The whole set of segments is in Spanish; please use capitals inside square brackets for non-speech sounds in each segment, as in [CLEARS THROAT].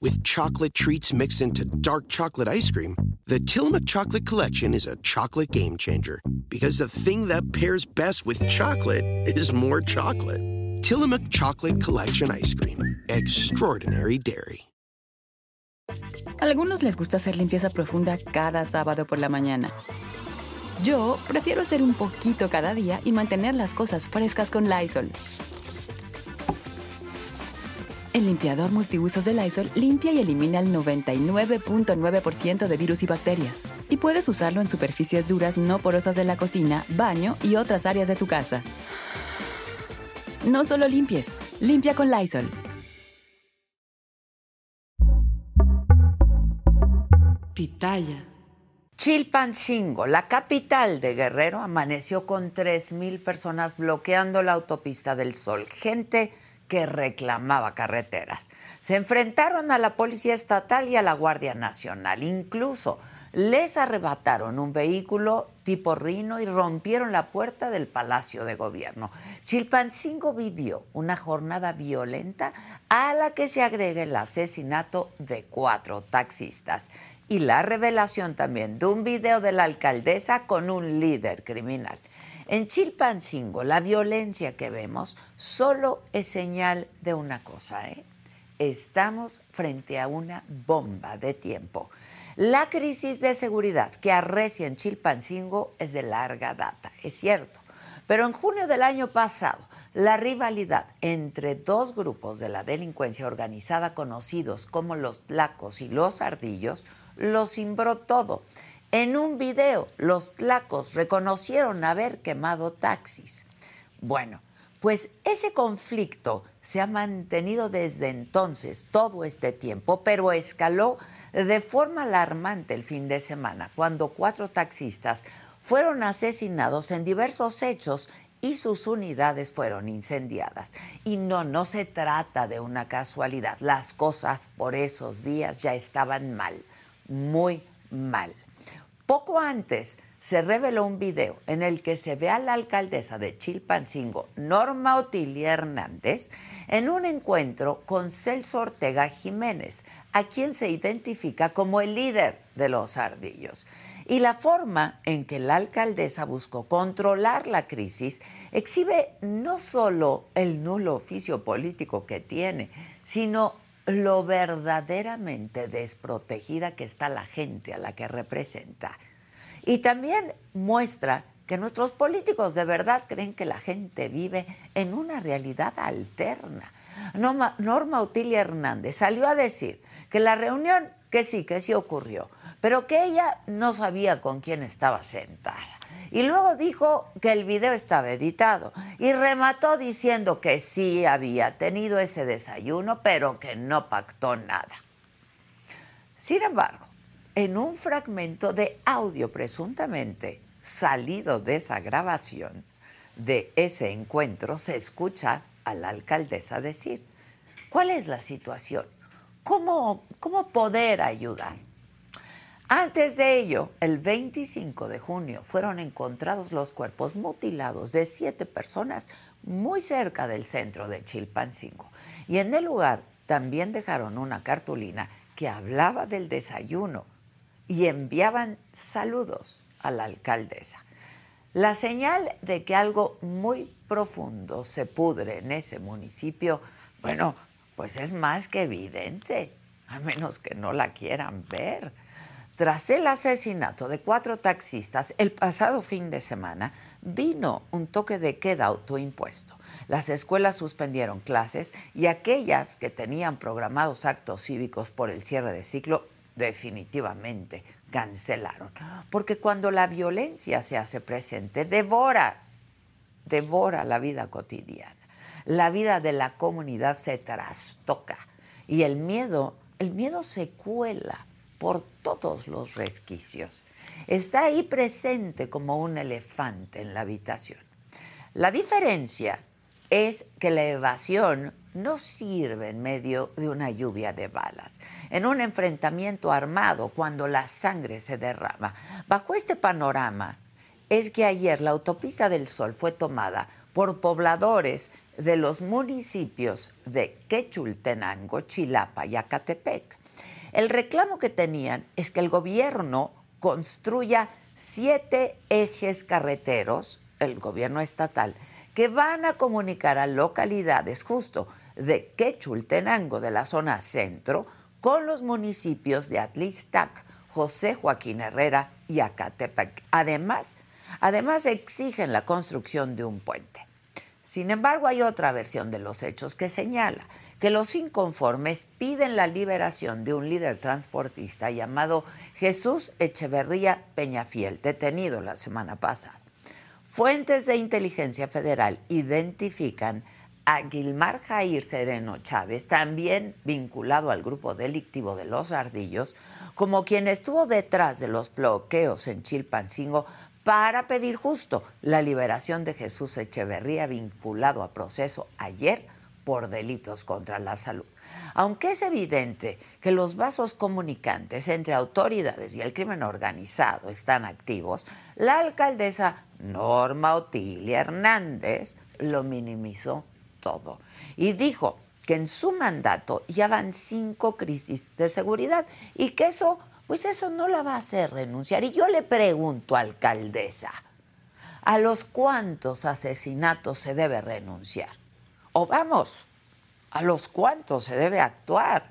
with chocolate treats mixed into dark chocolate ice cream, the Tillamook Chocolate Collection is a chocolate game changer because the thing that pairs best with chocolate is more chocolate. Tillamook Chocolate Collection Ice Cream. Extraordinary Dairy. Algunos les gusta hacer limpieza profunda cada sábado por la mañana. Yo prefiero hacer un poquito cada día y mantener las cosas frescas con Lysol. El limpiador multiusos de Lysol limpia y elimina el 99.9% de virus y bacterias. Y puedes usarlo en superficies duras no porosas de la cocina, baño y otras áreas de tu casa. No solo limpies, limpia con Lysol. Pitaya. Chilpancingo, la capital de Guerrero, amaneció con 3.000 personas bloqueando la autopista del Sol. Gente que reclamaba carreteras. Se enfrentaron a la Policía Estatal y a la Guardia Nacional. Incluso les arrebataron un vehículo tipo Rino y rompieron la puerta del Palacio de Gobierno. Chilpancingo vivió una jornada violenta a la que se agrega el asesinato de cuatro taxistas y la revelación también de un video de la alcaldesa con un líder criminal. En Chilpancingo, la violencia que vemos solo es señal de una cosa, ¿eh? Estamos frente a una bomba de tiempo. La crisis de seguridad que arrecia en Chilpancingo es de larga data, es cierto. Pero en junio del año pasado, la rivalidad entre dos grupos de la delincuencia organizada conocidos como los Lacos y los Ardillos lo cimbró todo. En un video, los tlacos reconocieron haber quemado taxis. Bueno, pues ese conflicto se ha mantenido desde entonces, todo este tiempo, pero escaló de forma alarmante el fin de semana, cuando cuatro taxistas fueron asesinados en diversos hechos y sus unidades fueron incendiadas. Y no, no se trata de una casualidad. Las cosas por esos días ya estaban mal, muy mal. Poco antes se reveló un video en el que se ve a la alcaldesa de Chilpancingo, Norma Otilia Hernández, en un encuentro con Celso Ortega Jiménez, a quien se identifica como el líder de los ardillos. Y la forma en que la alcaldesa buscó controlar la crisis exhibe no solo el nulo oficio político que tiene, sino lo verdaderamente desprotegida que está la gente a la que representa. Y también muestra que nuestros políticos de verdad creen que la gente vive en una realidad alterna. Norma, Norma Utilia Hernández salió a decir que la reunión, que sí, que sí ocurrió, pero que ella no sabía con quién estaba sentada. Y luego dijo que el video estaba editado y remató diciendo que sí había tenido ese desayuno, pero que no pactó nada. Sin embargo, en un fragmento de audio presuntamente salido de esa grabación de ese encuentro, se escucha a la alcaldesa decir, ¿cuál es la situación? ¿Cómo, cómo poder ayudar? Antes de ello, el 25 de junio fueron encontrados los cuerpos mutilados de siete personas muy cerca del centro de Chilpancingo. Y en el lugar también dejaron una cartulina que hablaba del desayuno y enviaban saludos a la alcaldesa. La señal de que algo muy profundo se pudre en ese municipio, bueno, pues es más que evidente, a menos que no la quieran ver. Tras el asesinato de cuatro taxistas el pasado fin de semana, vino un toque de queda autoimpuesto. Las escuelas suspendieron clases y aquellas que tenían programados actos cívicos por el cierre de ciclo definitivamente cancelaron. Porque cuando la violencia se hace presente, devora, devora la vida cotidiana. La vida de la comunidad se trastoca y el miedo, el miedo se cuela por todos los resquicios. Está ahí presente como un elefante en la habitación. La diferencia es que la evasión no sirve en medio de una lluvia de balas, en un enfrentamiento armado cuando la sangre se derrama. Bajo este panorama es que ayer la autopista del Sol fue tomada por pobladores de los municipios de Quechultenango, Chilapa y Acatepec. El reclamo que tenían es que el gobierno construya siete ejes carreteros, el gobierno estatal, que van a comunicar a localidades justo de Quechultenango, de la zona centro, con los municipios de Atlistac, José Joaquín Herrera y Acatepec. Además, además exigen la construcción de un puente. Sin embargo, hay otra versión de los hechos que señala que los inconformes piden la liberación de un líder transportista llamado Jesús Echeverría Peñafiel, detenido la semana pasada. Fuentes de inteligencia federal identifican a Gilmar Jair Sereno Chávez, también vinculado al grupo delictivo de los Ardillos, como quien estuvo detrás de los bloqueos en Chilpancingo para pedir justo la liberación de Jesús Echeverría vinculado a proceso ayer por delitos contra la salud. Aunque es evidente que los vasos comunicantes entre autoridades y el crimen organizado están activos, la alcaldesa Norma Otilia Hernández lo minimizó todo y dijo que en su mandato ya van cinco crisis de seguridad y que eso, pues eso no la va a hacer renunciar. Y yo le pregunto, alcaldesa, ¿a los cuántos asesinatos se debe renunciar? O vamos, ¿a los cuántos se debe actuar?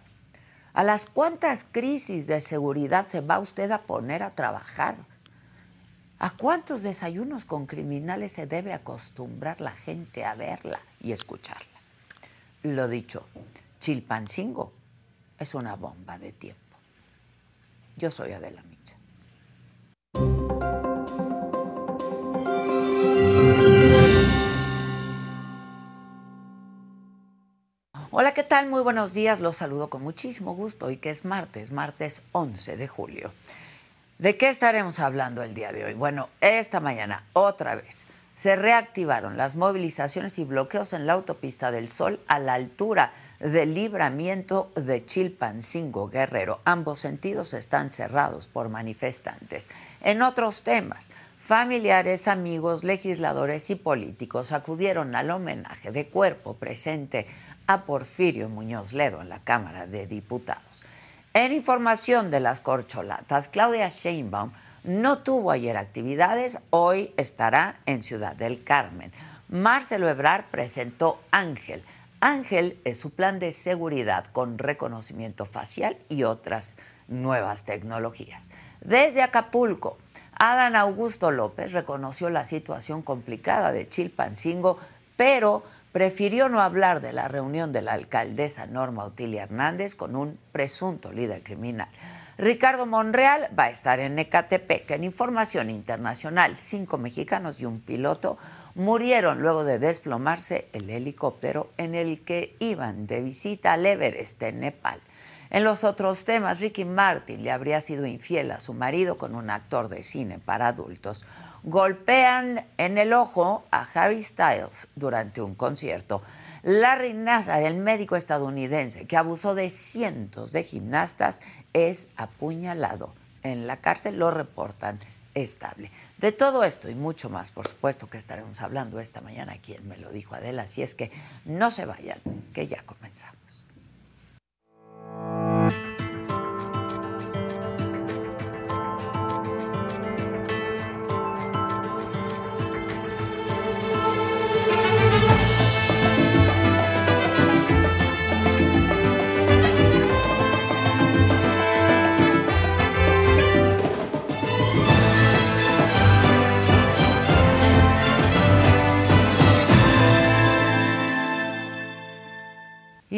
¿A las cuántas crisis de seguridad se va usted a poner a trabajar? ¿A cuántos desayunos con criminales se debe acostumbrar la gente a verla y escucharla? Lo dicho, Chilpancingo es una bomba de tiempo. Yo soy Adela. Hola, ¿qué tal? Muy buenos días. Los saludo con muchísimo gusto hoy que es martes, martes 11 de julio. ¿De qué estaremos hablando el día de hoy? Bueno, esta mañana, otra vez, se reactivaron las movilizaciones y bloqueos en la autopista del Sol a la altura del libramiento de Chilpancingo Guerrero. Ambos sentidos están cerrados por manifestantes. En otros temas, familiares, amigos, legisladores y políticos acudieron al homenaje de cuerpo presente a Porfirio Muñoz Ledo en la Cámara de Diputados. En información de las corcholatas, Claudia Sheinbaum no tuvo ayer actividades, hoy estará en Ciudad del Carmen. Marcelo Ebrard presentó Ángel. Ángel es su plan de seguridad con reconocimiento facial y otras nuevas tecnologías. Desde Acapulco, Adán Augusto López reconoció la situación complicada de Chilpancingo, pero prefirió no hablar de la reunión de la alcaldesa Norma Otilia Hernández con un presunto líder criminal. Ricardo Monreal va a estar en Ecatepec. En información internacional, cinco mexicanos y un piloto murieron luego de desplomarse el helicóptero en el que iban de visita al Everest en Nepal. En los otros temas, Ricky Martin le habría sido infiel a su marido con un actor de cine para adultos golpean en el ojo a Harry Styles durante un concierto. Larry Nassar, el médico estadounidense que abusó de cientos de gimnastas, es apuñalado en la cárcel, lo reportan estable. De todo esto y mucho más, por supuesto que estaremos hablando esta mañana, quien me lo dijo Adela, si es que no se vayan, que ya comenzamos.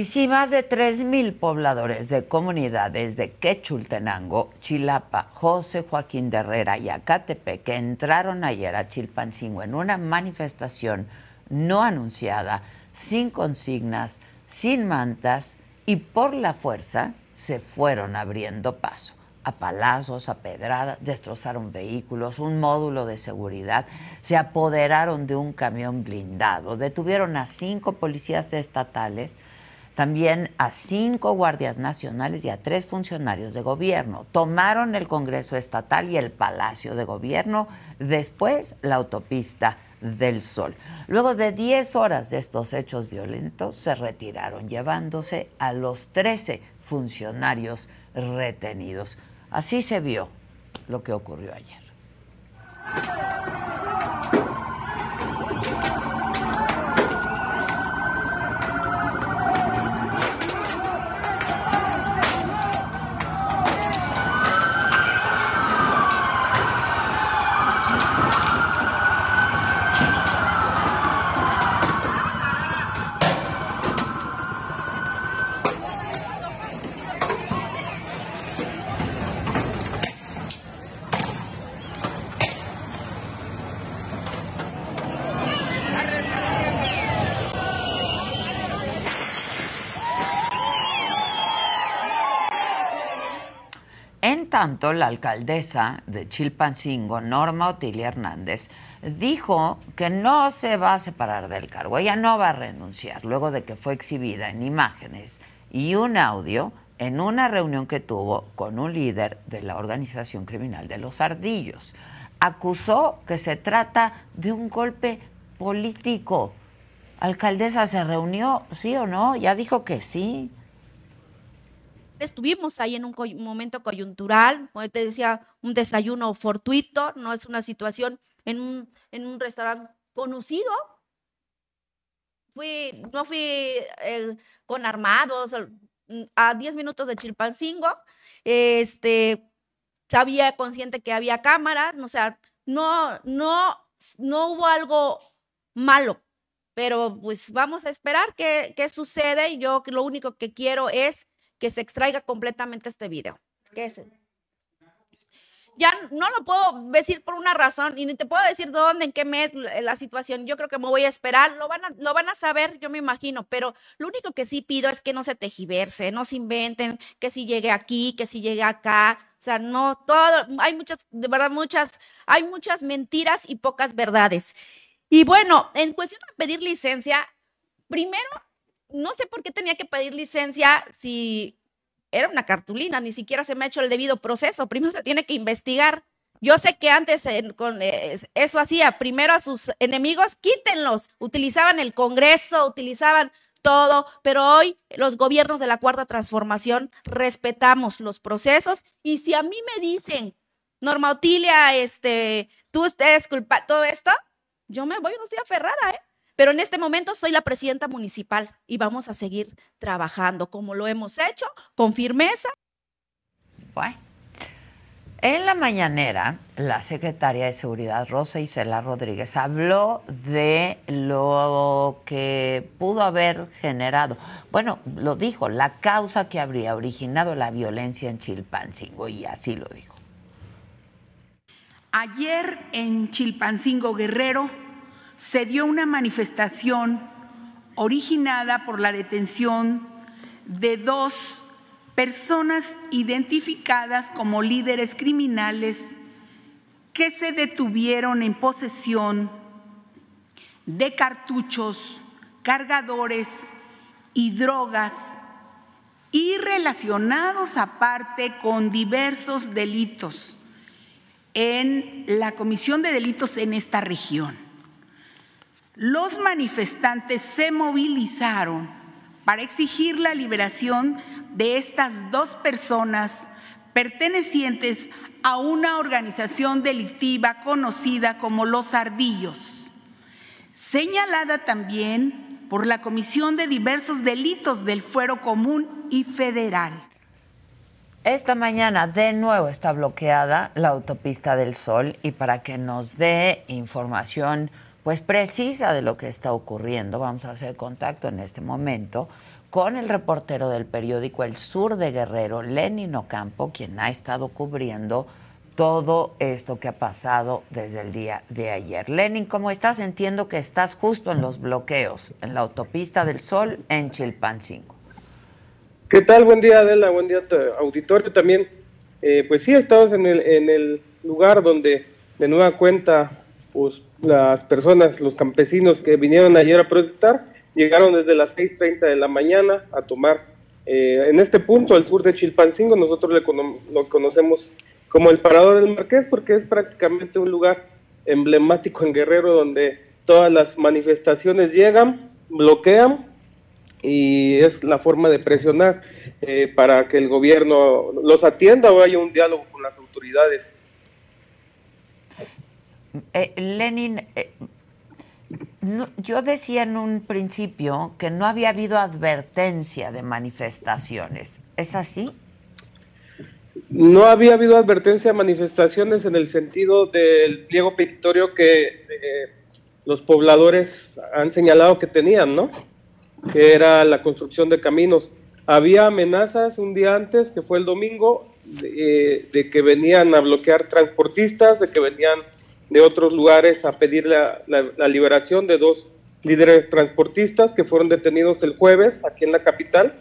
Y sí, más de 3.000 pobladores de comunidades de Quechultenango, Chilapa, José Joaquín de Herrera y Acatepec que entraron ayer a Chilpancingo en una manifestación no anunciada, sin consignas, sin mantas y por la fuerza se fueron abriendo paso. A palazos, a pedradas, destrozaron vehículos, un módulo de seguridad, se apoderaron de un camión blindado, detuvieron a cinco policías estatales, también a cinco guardias nacionales y a tres funcionarios de gobierno. Tomaron el Congreso Estatal y el Palacio de Gobierno, después la autopista del Sol. Luego de 10 horas de estos hechos violentos, se retiraron llevándose a los 13 funcionarios retenidos. Así se vio lo que ocurrió ayer. Tanto, la alcaldesa de Chilpancingo, Norma Otilia Hernández, dijo que no se va a separar del cargo, ella no va a renunciar, luego de que fue exhibida en imágenes y un audio en una reunión que tuvo con un líder de la organización criminal de los Ardillos. Acusó que se trata de un golpe político. Alcaldesa, ¿se reunió? ¿Sí o no? Ya dijo que sí estuvimos ahí en un momento coyuntural, como te decía, un desayuno fortuito, no es una situación en un, en un restaurante conocido. Fui, no fui eh, con armados, a 10 minutos de Chilpancingo, este, sabía consciente que había cámaras, o sea, no, no, no hubo algo malo, pero pues vamos a esperar qué, qué sucede. Yo lo único que quiero es que se extraiga completamente este video. ¿Qué es? Ya no lo puedo decir por una razón y ni te puedo decir dónde, en qué mes, la situación. Yo creo que me voy a esperar, lo van a, lo van a saber, yo me imagino, pero lo único que sí pido es que no se tejiverse, no se inventen que si llegue aquí, que si llegue acá. O sea, no todo, hay muchas, de verdad, muchas, hay muchas mentiras y pocas verdades. Y bueno, en cuestión de pedir licencia, primero no sé por qué tenía que pedir licencia si era una cartulina, ni siquiera se me ha hecho el debido proceso. Primero se tiene que investigar. Yo sé que antes con eh, eso hacía, primero a sus enemigos, quítenlos. Utilizaban el Congreso, utilizaban todo, pero hoy los gobiernos de la Cuarta Transformación respetamos los procesos y si a mí me dicen, Norma Otilia, este, tú estés culpa todo esto, yo me voy, no estoy aferrada, ¿eh? Pero en este momento soy la presidenta municipal y vamos a seguir trabajando como lo hemos hecho, con firmeza. Bueno. En la mañanera, la secretaria de Seguridad, Rosa Isela Rodríguez, habló de lo que pudo haber generado, bueno, lo dijo, la causa que habría originado la violencia en Chilpancingo, y así lo dijo. Ayer en Chilpancingo Guerrero se dio una manifestación originada por la detención de dos personas identificadas como líderes criminales que se detuvieron en posesión de cartuchos, cargadores y drogas y relacionados aparte con diversos delitos en la comisión de delitos en esta región. Los manifestantes se movilizaron para exigir la liberación de estas dos personas pertenecientes a una organización delictiva conocida como Los Ardillos, señalada también por la Comisión de Diversos Delitos del Fuero Común y Federal. Esta mañana de nuevo está bloqueada la autopista del Sol y para que nos dé información pues precisa de lo que está ocurriendo. Vamos a hacer contacto en este momento con el reportero del periódico El Sur de Guerrero, Lenin Ocampo, quien ha estado cubriendo todo esto que ha pasado desde el día de ayer. Lenin, ¿cómo estás? Entiendo que estás justo en los bloqueos, en la autopista del Sol en Chilpancingo. ¿Qué tal? Buen día, Adela. Buen día, auditorio también. Eh, pues sí, estamos en el, en el lugar donde de nueva cuenta pues las personas, los campesinos que vinieron ayer a protestar, llegaron desde las 6.30 de la mañana a tomar eh, en este punto, al sur de Chilpancingo, nosotros lo conocemos como el Parador del Marqués porque es prácticamente un lugar emblemático en Guerrero donde todas las manifestaciones llegan, bloquean y es la forma de presionar eh, para que el gobierno los atienda o haya un diálogo con las autoridades. Eh, Lenin, eh, yo decía en un principio que no había habido advertencia de manifestaciones. ¿Es así? No había habido advertencia de manifestaciones en el sentido del pliego petitorio que eh, los pobladores han señalado que tenían, ¿no? Que era la construcción de caminos. Había amenazas un día antes, que fue el domingo, de, de que venían a bloquear transportistas, de que venían de otros lugares a pedir la, liberación de dos líderes transportistas que fueron detenidos el jueves aquí en la capital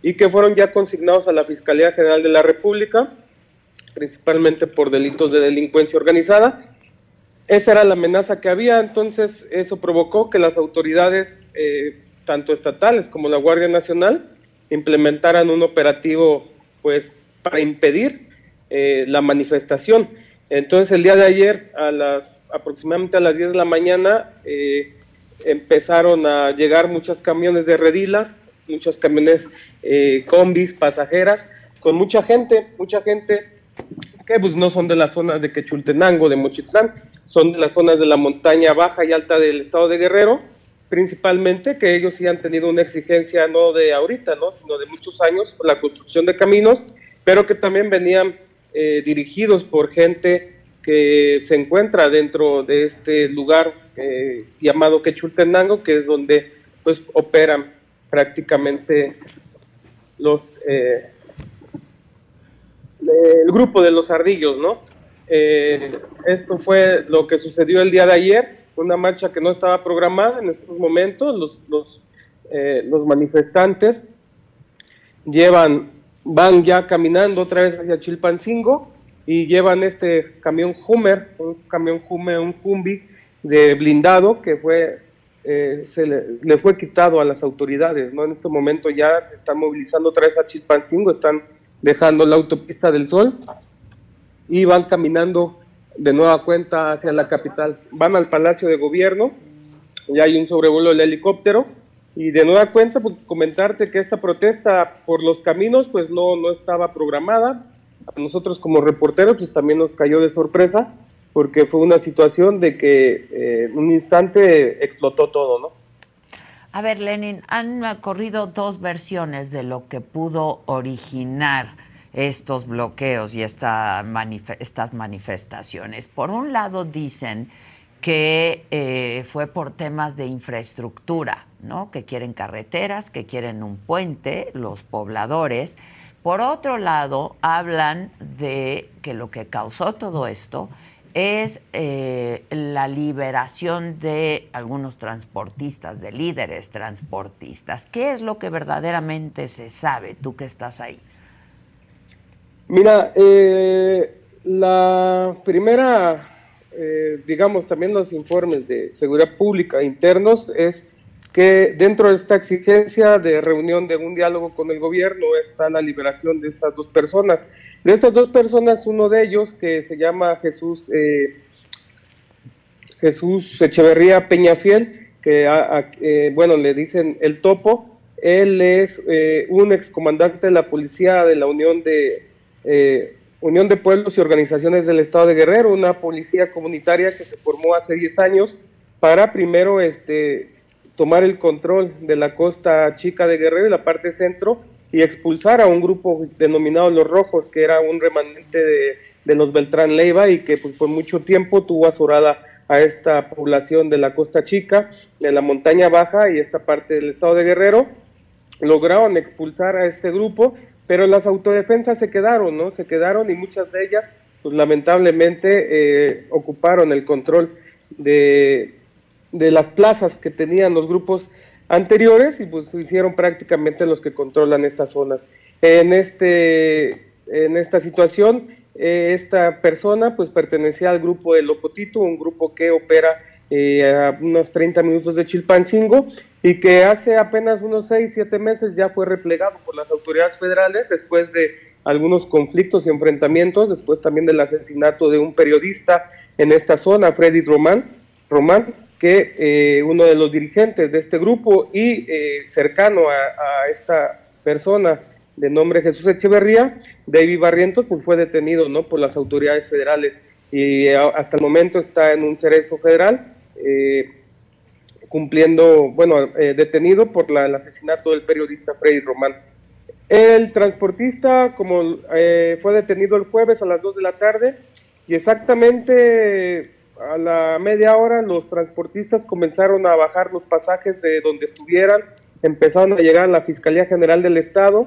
y que fueron ya consignados a la Fiscalía General de la República, principalmente por delitos de delincuencia organizada. Esa era la amenaza que había, entonces eso provocó que las autoridades, eh, tanto estatales como la Guardia Nacional, implementaran un operativo pues para impedir eh, la manifestación. Entonces el día de ayer, a las aproximadamente a las 10 de la mañana, eh, empezaron a llegar muchos camiones de redilas, muchos camiones eh, combis, pasajeras, con mucha gente, mucha gente que pues no son de las zonas de Quechultenango, de Mochitlán, son de las zonas de la montaña baja y alta del estado de Guerrero, principalmente que ellos sí han tenido una exigencia no de ahorita, ¿no? sino de muchos años por la construcción de caminos, pero que también venían eh, dirigidos por gente que se encuentra dentro de este lugar eh, llamado Quechultenango, que es donde pues operan prácticamente los eh, el grupo de los ardillos, ¿no? esto fue lo que sucedió el día de ayer, una marcha que no estaba programada en estos momentos, los, los, los manifestantes llevan van ya caminando otra vez hacia Chilpancingo y llevan este camión Hummer, un camión Hummer, un Humbi de blindado que fue eh, se le, fue quitado a las autoridades, ¿no? En este momento ya se están movilizando otra vez a Chilpancingo, están dejando la autopista del Sol y van caminando de nueva cuenta hacia la capital. Van al Palacio de Gobierno, ya hay un sobrevuelo del helicóptero y de nueva cuenta, pues, comentarte que esta protesta por los caminos, pues no, no estaba programada. A nosotros como reporteros, pues también nos cayó de sorpresa, porque fue una situación de que eh, en un instante explotó todo, ¿no? A ver, Lenin, han corrido dos versiones de lo que pudo originar estos bloqueos y esta estas manifestaciones. Por un lado dicen que eh, fue por temas de infraestructura, ¿no? Que quieren carreteras, que quieren un puente, los pobladores. Por otro lado, hablan de que lo que causó todo esto es eh, la liberación de algunos transportistas, de líderes transportistas. ¿Qué es lo que verdaderamente se sabe, tú que estás ahí? Mira, eh, la primera eh, digamos, también los informes de seguridad pública internos es que dentro de esta exigencia de reunión de un diálogo con el gobierno está la liberación de estas dos personas. De estas dos personas, uno de ellos, que se llama Jesús, eh, Jesús Echeverría Peñafiel, que, eh, bueno, le dicen el topo, él es un excomandante de la policía de la Unión de Unión de Pueblos y Organizaciones del Estado de Guerrero, una policía comunitaria que se formó hace 10 años para primero este, tomar el control de la costa chica de Guerrero y la parte centro y expulsar a un grupo denominado Los Rojos, que era un remanente de, los Beltrán Leiva y que pues, por mucho tiempo tuvo azorada a esta población de la costa chica, de la montaña baja y esta parte del estado de Guerrero. Lograron expulsar a este grupo pero las autodefensas se quedaron, ¿no? Se quedaron y muchas de ellas, pues lamentablemente, eh, ocuparon el control de, de las plazas que tenían los grupos anteriores y pues hicieron prácticamente los que controlan estas zonas. En, este, en esta situación, eh, esta persona pues pertenecía al grupo de Lopotito, un grupo que opera eh, a unos 30 minutos de Chilpancingo y que hace apenas unos seis, siete meses ya fue replegado por las autoridades federales después de algunos conflictos y enfrentamientos, después también del asesinato de un periodista en esta zona, Freddy Román, Román que eh, uno de los dirigentes de este grupo y eh, cercano a, esta persona de nombre Jesús Echeverría, David Barrientos, pues fue detenido ¿no? por las autoridades federales y hasta el momento está en un cerezo federal. Eh, cumpliendo, bueno, eh, detenido por el asesinato del periodista Freddy Román. El transportista, como eh, fue detenido el jueves a las 2 de la tarde, y exactamente a la media hora los transportistas comenzaron a bajar los pasajes de donde estuvieran, empezaron a llegar a la Fiscalía General del Estado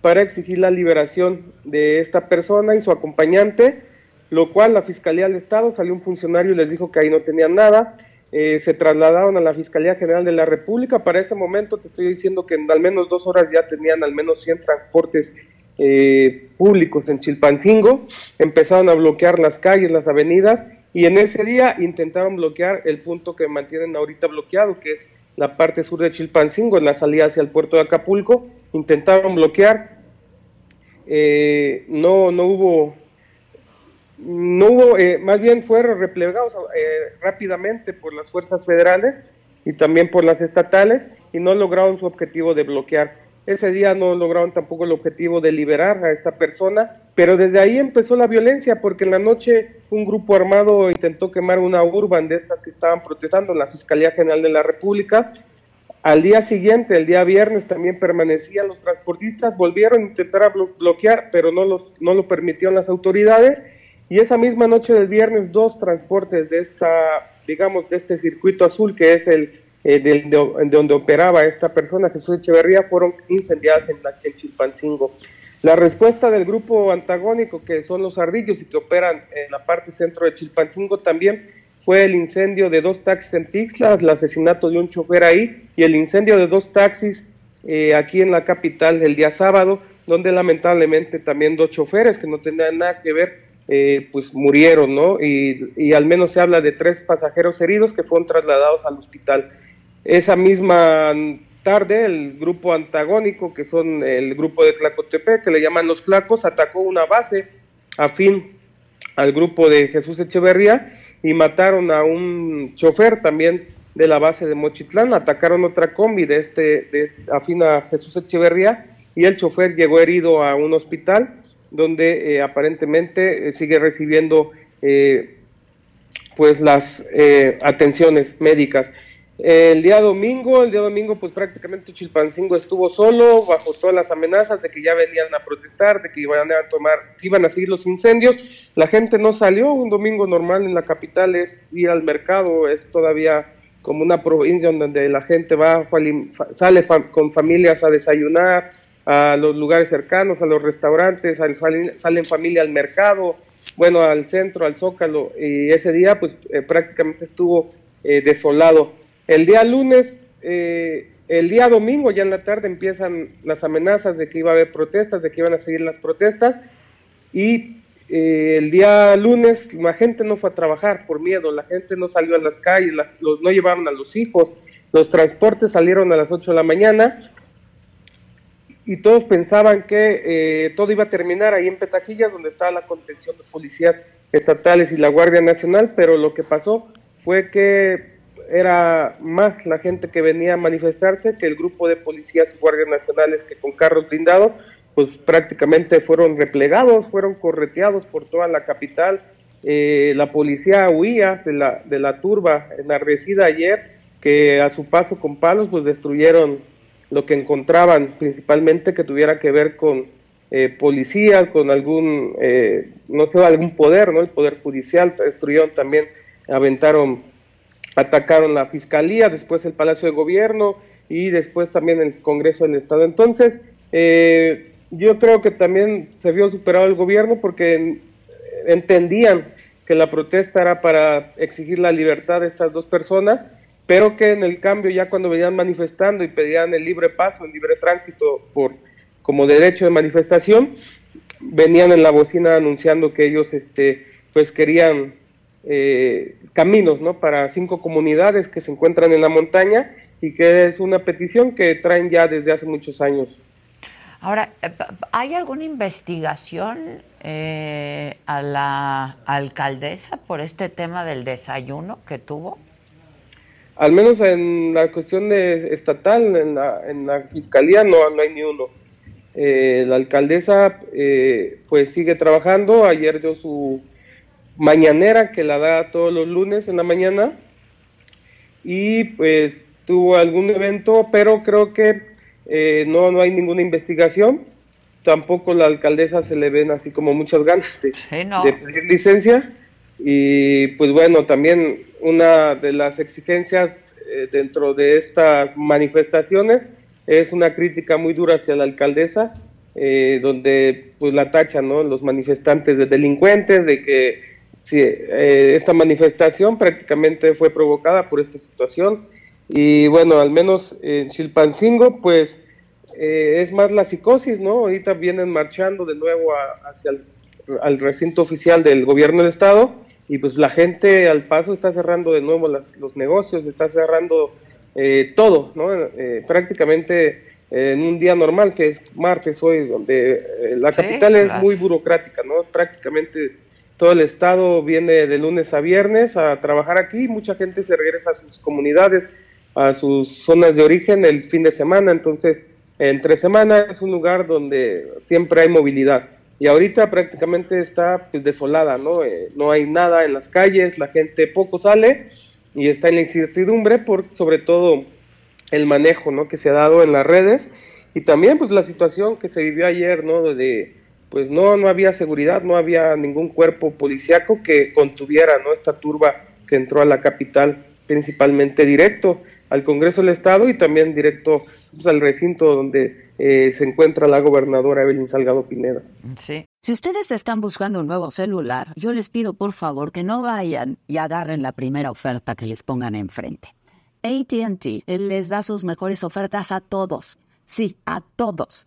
para exigir la liberación de esta persona y su acompañante, lo cual la Fiscalía del Estado salió un funcionario y les dijo que ahí no tenían nada, eh, se trasladaron a la Fiscalía General de la República. Para ese momento te estoy diciendo que en al menos dos horas ya tenían al menos 100 transportes eh, públicos en Chilpancingo. Empezaron a bloquear las calles, las avenidas y en ese día intentaron bloquear el punto que mantienen ahorita bloqueado, que es la parte sur de Chilpancingo, en la salida hacia el puerto de Acapulco. Intentaron bloquear, eh, no, no hubo no hubo, eh, más bien fueron replegados eh, rápidamente por las fuerzas federales y también por las estatales y no lograron su objetivo de bloquear. Ese día no lograron tampoco el objetivo de liberar a esta persona, pero desde ahí empezó la violencia porque en la noche un grupo armado intentó quemar una urban de estas que estaban protestando en la Fiscalía General de la República. Al día siguiente, el día viernes, también permanecían los transportistas, volvieron a intentar bloquear, pero no, los, no lo permitieron las autoridades y esa misma noche del viernes, dos transportes de esta, digamos, de este circuito azul, que es el eh, de, donde operaba esta persona, Jesús Echeverría, fueron incendiadas en, la, en Chilpancingo. La respuesta del grupo antagónico, que son los ardillos y que operan en la parte centro de Chilpancingo, también fue el incendio de dos taxis en Tixla, el asesinato de un chofer ahí y el incendio de dos taxis eh, aquí en la capital el día sábado, donde lamentablemente también dos choferes que no tenían nada que ver eh, pues murieron, ¿no? Y, al menos se habla de tres pasajeros heridos que fueron trasladados al hospital. Esa misma tarde, el grupo antagónico, que son el grupo de Tlacotepe, que le llaman los Clacos, atacó una base afín al grupo de Jesús Echeverría y mataron a un chofer también de la base de Mochitlán, atacaron otra combi de este, de este afín a Jesús Echeverría y el chofer llegó herido a un hospital donde eh, aparentemente eh, sigue recibiendo eh, pues las atenciones médicas. El día domingo, el día domingo pues prácticamente Chilpancingo estuvo solo bajo todas las amenazas de que ya venían a protestar, de que iban a tomar, iban a seguir los incendios. La gente no salió, un domingo normal en la capital es ir al mercado, es todavía como una provincia donde la gente va, sale con familias a desayunar, a los lugares cercanos, a los restaurantes, salen familia al mercado, bueno, al centro, al zócalo, y ese día pues eh, prácticamente estuvo eh, desolado. El día lunes, eh, el día domingo ya en la tarde empiezan las amenazas de que iba a haber protestas, de que iban a seguir las protestas, y el día lunes la gente no fue a trabajar por miedo, la gente no salió a las calles, los, no llevaron a los hijos, los transportes salieron a las 8 de la mañana, y todos pensaban que eh, todo iba a terminar ahí en Petaquillas, donde estaba la contención de policías estatales y la Guardia Nacional, pero lo que pasó fue que era más la gente que venía a manifestarse que el grupo de policías y guardias nacionales que con carros blindados, pues prácticamente fueron replegados, fueron correteados por toda la capital. Eh, la policía huía de la, de la turba enardecida ayer, que a su paso con palos, pues destruyeron lo que encontraban principalmente que tuviera que ver con eh, policía, con algún, eh, no sé, algún poder, ¿no? El poder judicial, destruyeron también, aventaron, atacaron la fiscalía, después el Palacio de Gobierno y después también el Congreso del Estado. Entonces, eh, yo creo que también se vio superado el gobierno porque entendían que la protesta era para exigir la libertad de estas dos personas pero que en el cambio ya cuando venían manifestando y pedían el libre paso, el libre tránsito por como derecho de manifestación, venían en la bocina anunciando que ellos este pues querían eh, caminos no para cinco comunidades que se encuentran en la montaña y que es una petición que traen ya desde hace muchos años. Ahora, eh, ¿hay alguna investigación eh, a la alcaldesa por este tema del desayuno que tuvo? Al menos en la cuestión de estatal, en la, en la fiscalía no, no hay ni uno. Eh, la alcaldesa pues sigue trabajando, ayer dio su mañanera que la da todos los lunes en la mañana. Y pues tuvo algún evento, pero creo que eh, no, no hay ninguna investigación, tampoco la alcaldesa se le ven así como muchas ganas de, pedir licencia y pues bueno, también una de las exigencias eh, dentro de estas manifestaciones es una crítica muy dura hacia la alcaldesa, eh, donde pues la tachan ¿no? los manifestantes de delincuentes, de que si, esta manifestación prácticamente fue provocada por esta situación y bueno, al menos en Chilpancingo, pues eh, es más la psicosis, ¿no? Ahorita vienen marchando de nuevo hacia el recinto oficial del gobierno del Estado y pues la gente al paso está cerrando de nuevo los negocios, está cerrando eh, todo, ¿no? Eh, prácticamente en un día normal, que es martes hoy, donde la capital es muy burocrática, ¿no? Prácticamente todo el Estado viene de lunes a viernes a trabajar aquí, mucha gente se regresa a sus comunidades, a sus zonas de origen el fin de semana, entonces entre semana es un lugar donde siempre hay movilidad y ahorita prácticamente está pues, desolada, ¿no? Eh, no hay nada en las calles, la gente poco sale y está en la incertidumbre por sobre todo el manejo, ¿no? Que se ha dado en las redes y también pues la situación que se vivió ayer, ¿no? De pues no no había seguridad, no había ningún cuerpo policiaco que contuviera, ¿no? Esta turba que entró a la capital principalmente directo al Congreso del Estado y también directo pues, al recinto donde eh, se encuentra la gobernadora Evelyn Salgado Pineda. Sí. Si ustedes están buscando un nuevo celular, yo les pido por favor que no vayan y agarren la primera oferta que les pongan enfrente. ATT les da sus mejores ofertas a todos. Sí, a todos.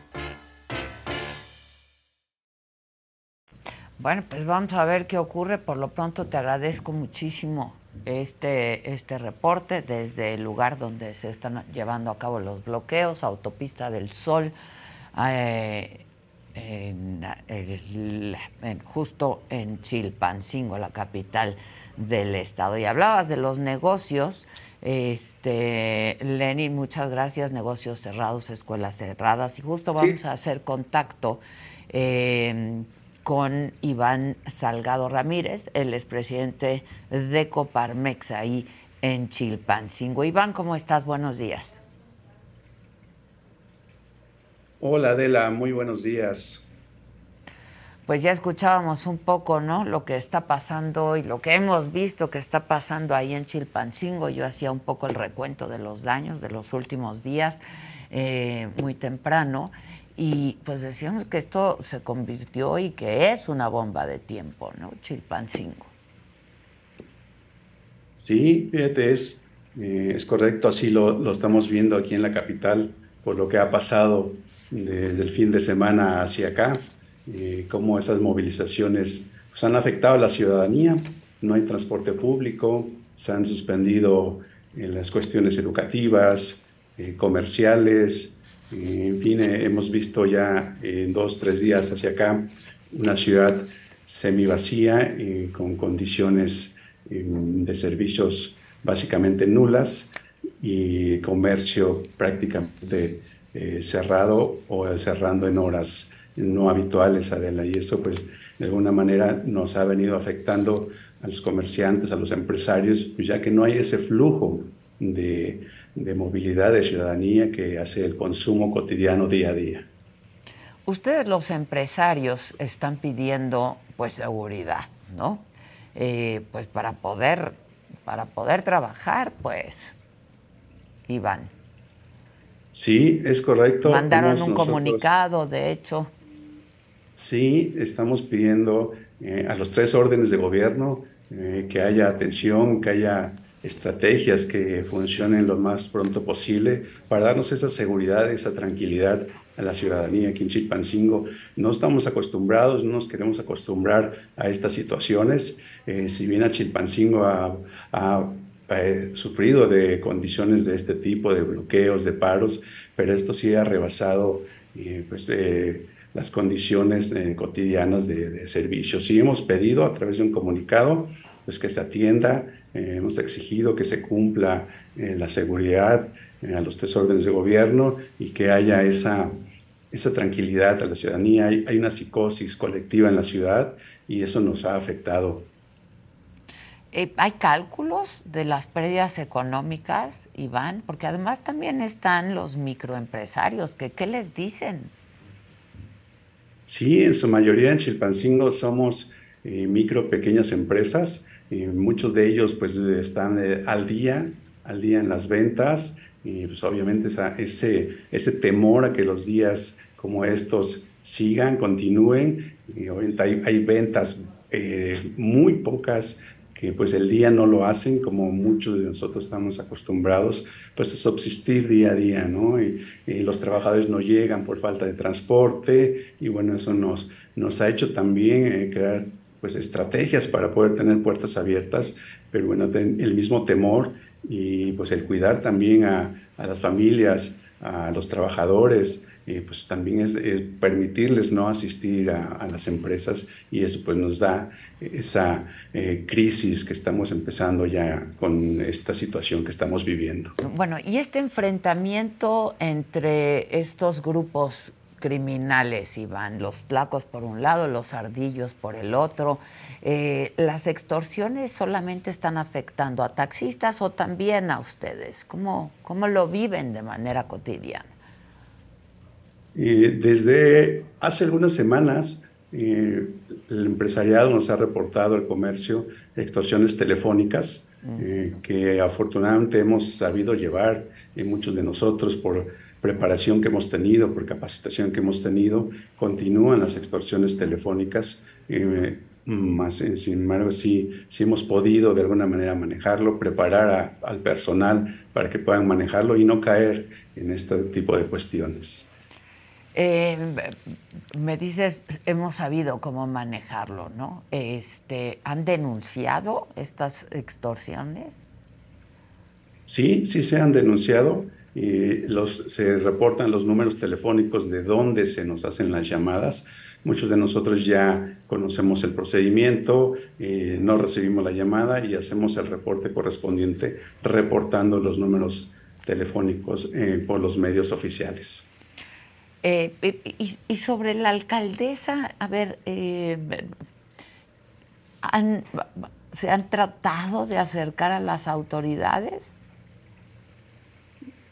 Bueno, pues vamos a ver qué ocurre. Por lo pronto te agradezco muchísimo este, este reporte desde el lugar donde se están llevando a cabo los bloqueos, Autopista del Sol, eh, justo en Chilpancingo, la capital del estado. Y hablabas de los negocios. Este, Lenny, muchas gracias. Negocios cerrados, escuelas cerradas. Y justo vamos a hacer contacto. Eh, con Iván Salgado Ramírez, el expresidente de Coparmex ahí en Chilpancingo. Iván, ¿cómo estás? Buenos días. Hola Adela, muy buenos días. Pues ya escuchábamos un poco, ¿no? Lo que está pasando y lo que hemos visto que está pasando ahí en Chilpancingo. Yo hacía un poco el recuento de los daños de los últimos días, eh, muy temprano. Y pues decíamos que esto se convirtió y que es una bomba de tiempo, ¿no? Chilpancingo. Sí, fíjate, es, eh, es correcto, así lo, lo, estamos viendo aquí en la capital, por lo que ha pasado desde el fin de semana hacia acá, eh, cómo esas movilizaciones pues, han afectado a la ciudadanía, no hay transporte público, se han suspendido en las cuestiones educativas, comerciales, en fin, hemos visto ya en dos, tres días hacia acá una ciudad semivacía y con condiciones em, de servicios básicamente nulas y comercio prácticamente eh, cerrado o cerrando en horas no habituales, Adela. Y eso pues de alguna manera nos ha venido afectando a los comerciantes, a los empresarios, pues, ya que no hay ese flujo de, de movilidad de ciudadanía que hace el consumo cotidiano día a día. Ustedes los empresarios están pidiendo pues seguridad, ¿no? Eh, pues para poder, para poder trabajar, pues, Iván. Sí, es correcto. Mandaron un comunicado, de hecho. Sí, estamos pidiendo eh, a los tres órdenes de gobierno eh, que haya atención, que haya estrategias que funcionen lo más pronto posible para darnos esa seguridad, esa tranquilidad a la ciudadanía aquí en Chilpancingo. No estamos acostumbrados, no nos queremos acostumbrar a estas situaciones. Eh, si bien a Chilpancingo ha, eh, sufrido de condiciones de este tipo, de bloqueos, de paros, pero esto sí ha rebasado eh, pues, las condiciones cotidianas de, de servicio. Sí hemos pedido a través de un comunicado pues, que se atienda, hemos exigido que se cumpla la seguridad, a los tres órdenes de gobierno y que haya esa, esa tranquilidad a la ciudadanía. Hay, hay, una psicosis colectiva en la ciudad y eso nos ha afectado. Eh, ¿Hay cálculos de las pérdidas económicas, Iván? Porque además también están los microempresarios. Que, ¿Qué les dicen? Sí, en su mayoría en Chilpancingo somos eh, micro, pequeñas empresas. Y muchos de ellos pues están eh, al día, al día en las ventas. Y pues obviamente ese, ese temor a que los días como estos sigan, continúen, y obviamente hay, hay ventas eh, muy pocas que pues el día no lo hacen como muchos de nosotros estamos acostumbrados pues a subsistir día a día, ¿no? Y, los trabajadores no llegan por falta de transporte. Y bueno, eso nos, nos ha hecho también eh, crear pues estrategias para poder tener puertas abiertas, pero bueno, el mismo temor y pues el cuidar también a, las familias, a los trabajadores, eh, pues también es, permitirles no asistir a, las empresas y eso pues nos da esa eh, crisis que estamos empezando ya con esta situación que estamos viviendo. Bueno, y este enfrentamiento entre estos grupos criminales, Iván, los tlacos por un lado, los ardillos por el otro. Eh, ¿Las extorsiones solamente están afectando a taxistas o también a ustedes? ¿Cómo, cómo lo viven de manera cotidiana? desde hace algunas semanas, eh, el empresariado nos ha reportado el comercio extorsiones telefónicas mm. eh, que afortunadamente hemos sabido llevar y muchos de nosotros por preparación que hemos tenido, por capacitación que hemos tenido, continúan las extorsiones telefónicas, eh, más eh, sin embargo sí, sí hemos podido de alguna manera manejarlo, preparar al personal para que puedan manejarlo y no caer en este tipo de cuestiones. Eh, me dices, hemos sabido cómo manejarlo, ¿no? Este, ¿Han denunciado estas extorsiones? Sí, sí se han denunciado y los, se reportan los números telefónicos de dónde se nos hacen las llamadas. Muchos de nosotros ya conocemos el procedimiento, eh, no recibimos la llamada y hacemos el reporte correspondiente reportando los números telefónicos eh, por los medios oficiales. Eh, y, sobre la alcaldesa, a ver, ¿se han tratado de acercar a las autoridades?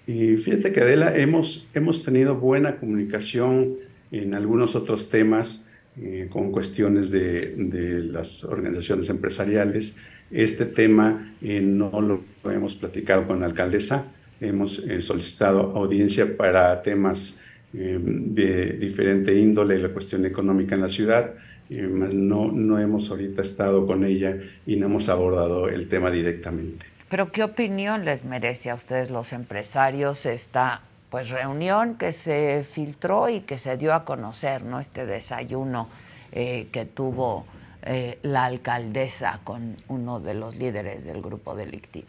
Y fíjate que Adela, hemos, hemos tenido buena comunicación en algunos otros temas eh, con cuestiones de, las organizaciones empresariales. Este tema eh, no lo, hemos platicado con la alcaldesa, hemos eh, solicitado audiencia para temas de diferente índole, la cuestión económica en la ciudad, no, no hemos ahorita estado con ella y no hemos abordado el tema directamente. Pero ¿qué opinión les merece a ustedes los empresarios esta pues reunión que se filtró y que se dio a conocer, ¿no? Este desayuno eh, que tuvo eh, la alcaldesa con uno de los líderes del grupo delictivo.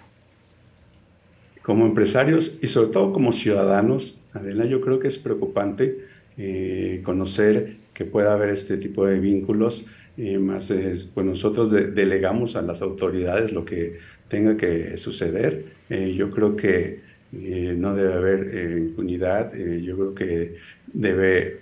como empresarios y sobre todo como ciudadanos, Adela, yo creo que es preocupante eh, conocer que pueda haber este tipo de vínculos. Y más, pues nosotros delegamos a las autoridades lo que tenga que suceder. Eh, yo creo que eh, no debe haber impunidad. yo creo que debe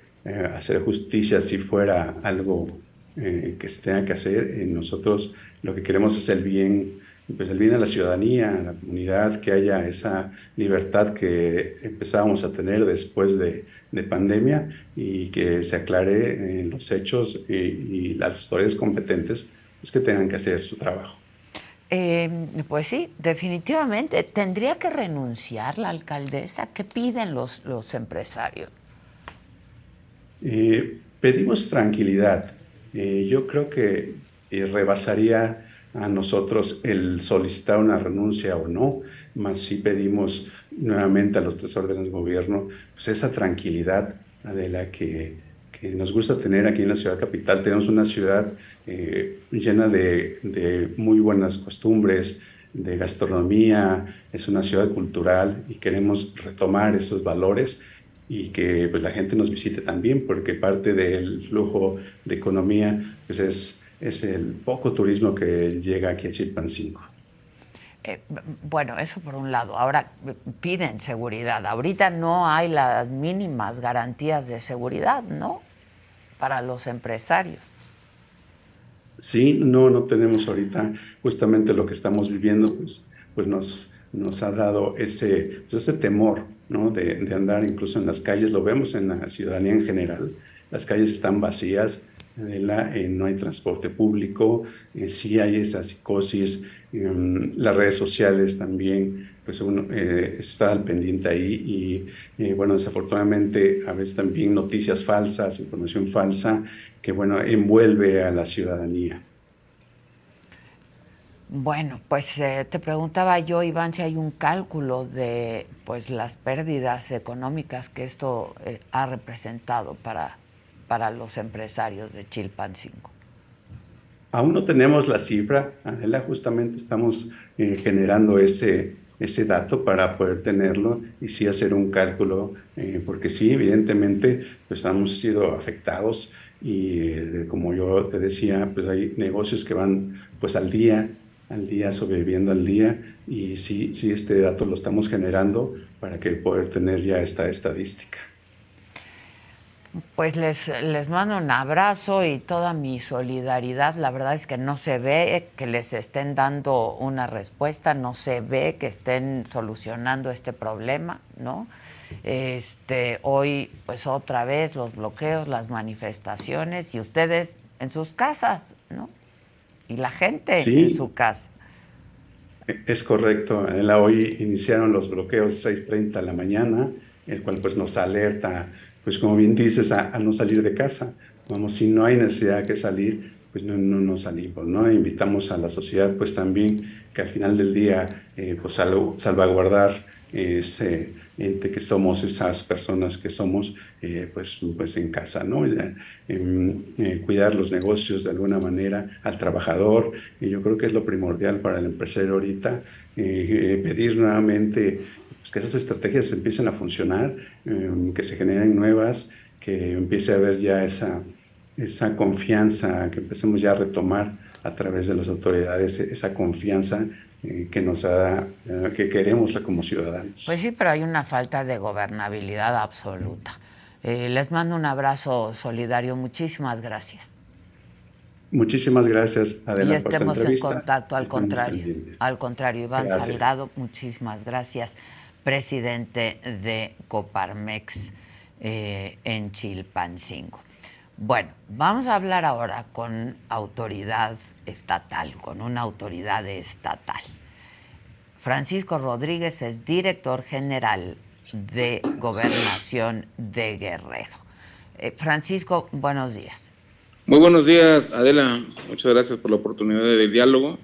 hacer justicia si fuera algo que se tenga que hacer. nosotros lo que queremos es el bien pues el bien de la ciudadanía, a la comunidad, que haya esa libertad que empezábamos a tener después de, de pandemia y que se aclare en los hechos y, las autoridades competentes pues, que tengan que hacer su trabajo. Em, pues sí, definitivamente. ¿Tendría que renunciar la alcaldesa? ¿Qué piden los, los empresarios? Eh, pedimos tranquilidad. Eh, yo creo que eh, rebasaría a nosotros el solicitar una renuncia o no, más si pedimos nuevamente a los tres órdenes de gobierno pues esa tranquilidad de la que, nos gusta tener aquí en la ciudad capital. Tenemos una ciudad eh, llena de, muy buenas costumbres, de gastronomía, es una ciudad cultural y queremos retomar esos valores y que pues, la gente nos visite también, porque parte del flujo de economía pues, es es el poco turismo que llega aquí a Chilpancingo. Eh, bueno, eso por un lado. Ahora piden seguridad. Ahorita no hay las mínimas garantías de seguridad, ¿no? Para los empresarios. Sí, no, no tenemos ahorita justamente lo que estamos viviendo, pues, pues nos, nos ha dado ese, pues ese temor, ¿no? De, andar incluso en las calles. Lo vemos en la ciudadanía en general. Las calles están vacías eh, no hay transporte público, eh, sí hay esa psicosis, em, las redes sociales también, pues uno eh, está al pendiente ahí y bueno, desafortunadamente a veces también noticias falsas, información falsa que bueno, envuelve a la ciudadanía. Bueno, pues te preguntaba yo, Iván, si hay un cálculo de pues las pérdidas económicas que esto ha representado para para los empresarios de Chilpancingo? Aún no tenemos la cifra, Angela, justamente estamos eh, generando ese, ese dato para poder tenerlo y sí hacer un cálculo, eh, porque sí, evidentemente, pues hemos sido afectados y eh, como yo te decía, pues hay negocios que van pues al día, al día, sobreviviendo al día y sí, sí este dato lo estamos generando para que poder tener ya esta estadística. Pues les, les mando un abrazo y toda mi solidaridad. La verdad es que no se ve que les estén dando una respuesta, no se ve que estén solucionando este problema, ¿no? Este, hoy, pues otra vez los bloqueos, las manifestaciones y ustedes en sus casas, ¿no? Y la gente en su casa. Es correcto. Hoy iniciaron los bloqueos 6.30 de la mañana, el cual pues nos alerta pues como bien dices, a, no salir de casa. Vamos, si no hay necesidad de salir, pues no, no, no, salimos, ¿no? Invitamos a la sociedad, pues también que al final del día, eh, pues salvaguardar ese ente que somos, esas personas que somos, eh, pues, pues en casa, ¿no? Em, eh, cuidar los negocios de alguna manera al trabajador, y yo creo que es lo primordial para el empresario ahorita, pedir nuevamente pues, que esas estrategias empiecen a funcionar, em, que se generen nuevas, que empiece a haber ya esa, esa confianza, que empecemos ya a retomar a través de las autoridades esa confianza eh, que nos da, eh, que queremos como ciudadanos. Pues sí, pero hay una falta de gobernabilidad absoluta. Eh, les mando un abrazo solidario. Muchísimas gracias. Muchísimas gracias, Adela, y estemos en contacto, al contrario. Al contrario, Iván Salgado, muchísimas gracias presidente de Coparmex eh, en Chilpancingo. Bueno, vamos a hablar ahora con autoridad estatal, con una autoridad estatal. Francisco Rodríguez es director general de Gobernación de Guerrero. Eh, Francisco, buenos días. Muy buenos días, Adela. Muchas gracias por la oportunidad de diálogo,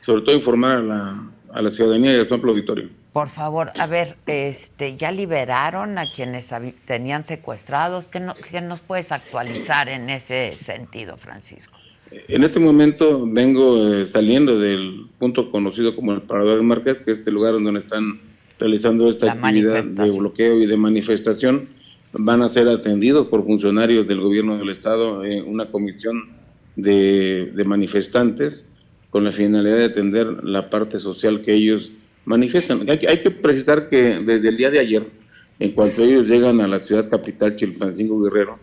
sobre todo informar a la, a la ciudadanía y a todo el auditorio. Por favor, a ver, este, ¿ya liberaron a quienes tenían secuestrados? ¿Qué, nos puedes actualizar en ese sentido, Francisco? En este momento vengo eh, saliendo del punto conocido como el Parador Marqués, que es el lugar donde están realizando esta actividad de bloqueo y de manifestación van a ser atendidos por funcionarios del gobierno del estado en una comisión de, manifestantes con la finalidad de atender la parte social que ellos manifiestan. Hay, hay, que precisar que desde el día de ayer, en cuanto ellos llegan a la ciudad capital Chilpancingo Guerrero,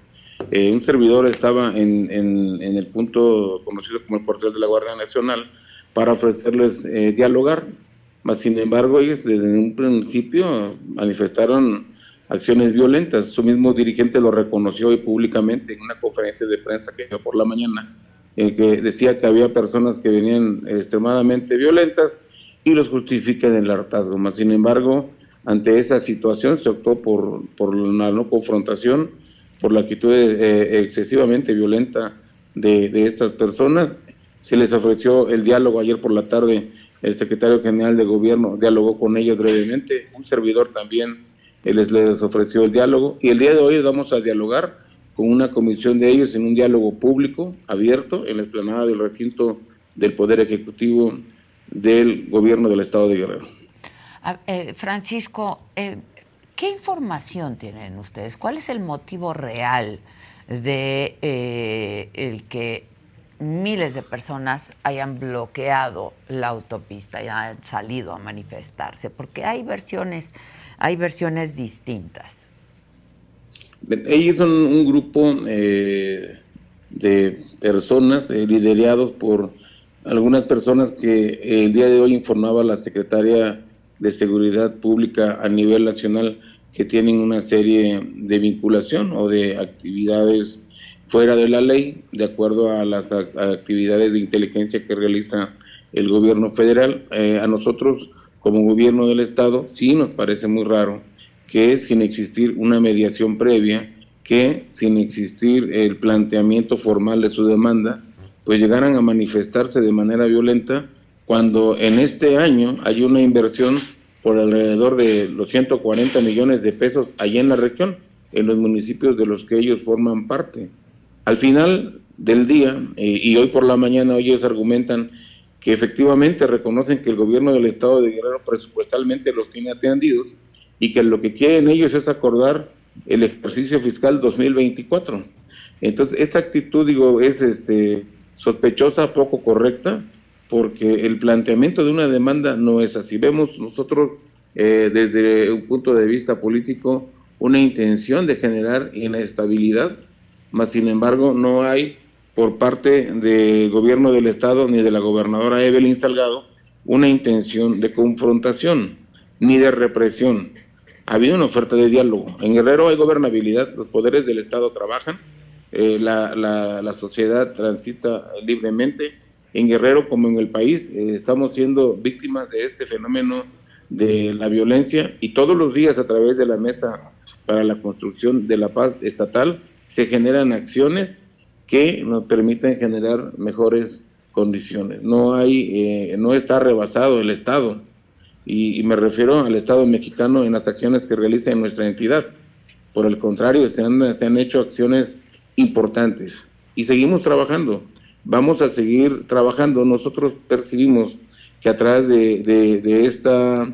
eh, un servidor estaba en, en, el punto conocido como el cuartel de la Guardia Nacional para ofrecerles eh, dialogar. Mas, sin embargo, ellos desde un principio manifestaron acciones violentas. Su mismo dirigente lo reconoció hoy públicamente en una conferencia de prensa que dio por la mañana, en que decía que había personas que venían extremadamente violentas y los justifican el hartazgo. Mas, sin embargo, ante esa situación se optó por, por una no confrontación, por la actitud eh, excesivamente violenta de, de estas personas. Se les ofreció el diálogo ayer por la tarde, el secretario general de gobierno dialogó con ellos brevemente, un servidor también él les, ofreció el diálogo y el día de hoy vamos a dialogar con una comisión de ellos en un diálogo público, abierto, en la explanada del recinto del Poder Ejecutivo del Gobierno del Estado de Guerrero. Eh, Francisco, eh, ¿qué información tienen ustedes? ¿Cuál es el motivo real de eh, el que miles de personas hayan bloqueado la autopista y hayan salido a manifestarse? Porque hay versiones hay versiones distintas. Ellos son un grupo eh, de personas eh, liderados por algunas personas que el día de hoy informaba la secretaria de Seguridad Pública a nivel nacional que tienen una serie de vinculación o de actividades fuera de la ley, de acuerdo a las actividades de inteligencia que realiza el gobierno federal. Eh, a nosotros como gobierno del Estado, sí nos parece muy raro que sin existir una mediación previa, que sin existir el planteamiento formal de su demanda, pues llegaran a manifestarse de manera violenta cuando en este año hay una inversión por alrededor de los 140 millones de pesos allá en la región, en los municipios de los que ellos forman parte. Al final del día, eh, y hoy por la mañana ellos argumentan que efectivamente reconocen que el gobierno del estado de Guerrero presupuestalmente los tiene atendidos y que lo que quieren ellos es acordar el ejercicio fiscal 2024. Entonces, esta actitud, digo, es este, sospechosa, poco correcta, porque el planteamiento de una demanda no es así. Vemos nosotros, eh, desde un punto de vista político, una intención de generar inestabilidad, mas sin embargo no hay por parte del gobierno del estado ni de la gobernadora Evelyn Salgado una intención de confrontación ni de represión. Ha habido una oferta de diálogo. En Guerrero hay gobernabilidad, los poderes del estado trabajan, eh, la, sociedad transita libremente. En Guerrero como en el país eh, estamos siendo víctimas de este fenómeno de la violencia y todos los días a través de la mesa para la construcción de la paz estatal se generan acciones que nos permiten generar mejores condiciones. No hay, eh, no está rebasado el Estado, y, me refiero al Estado mexicano en las acciones que realiza en nuestra entidad. Por el contrario, se han, hecho acciones importantes y seguimos trabajando. Vamos a seguir trabajando. Nosotros percibimos que a través de, esta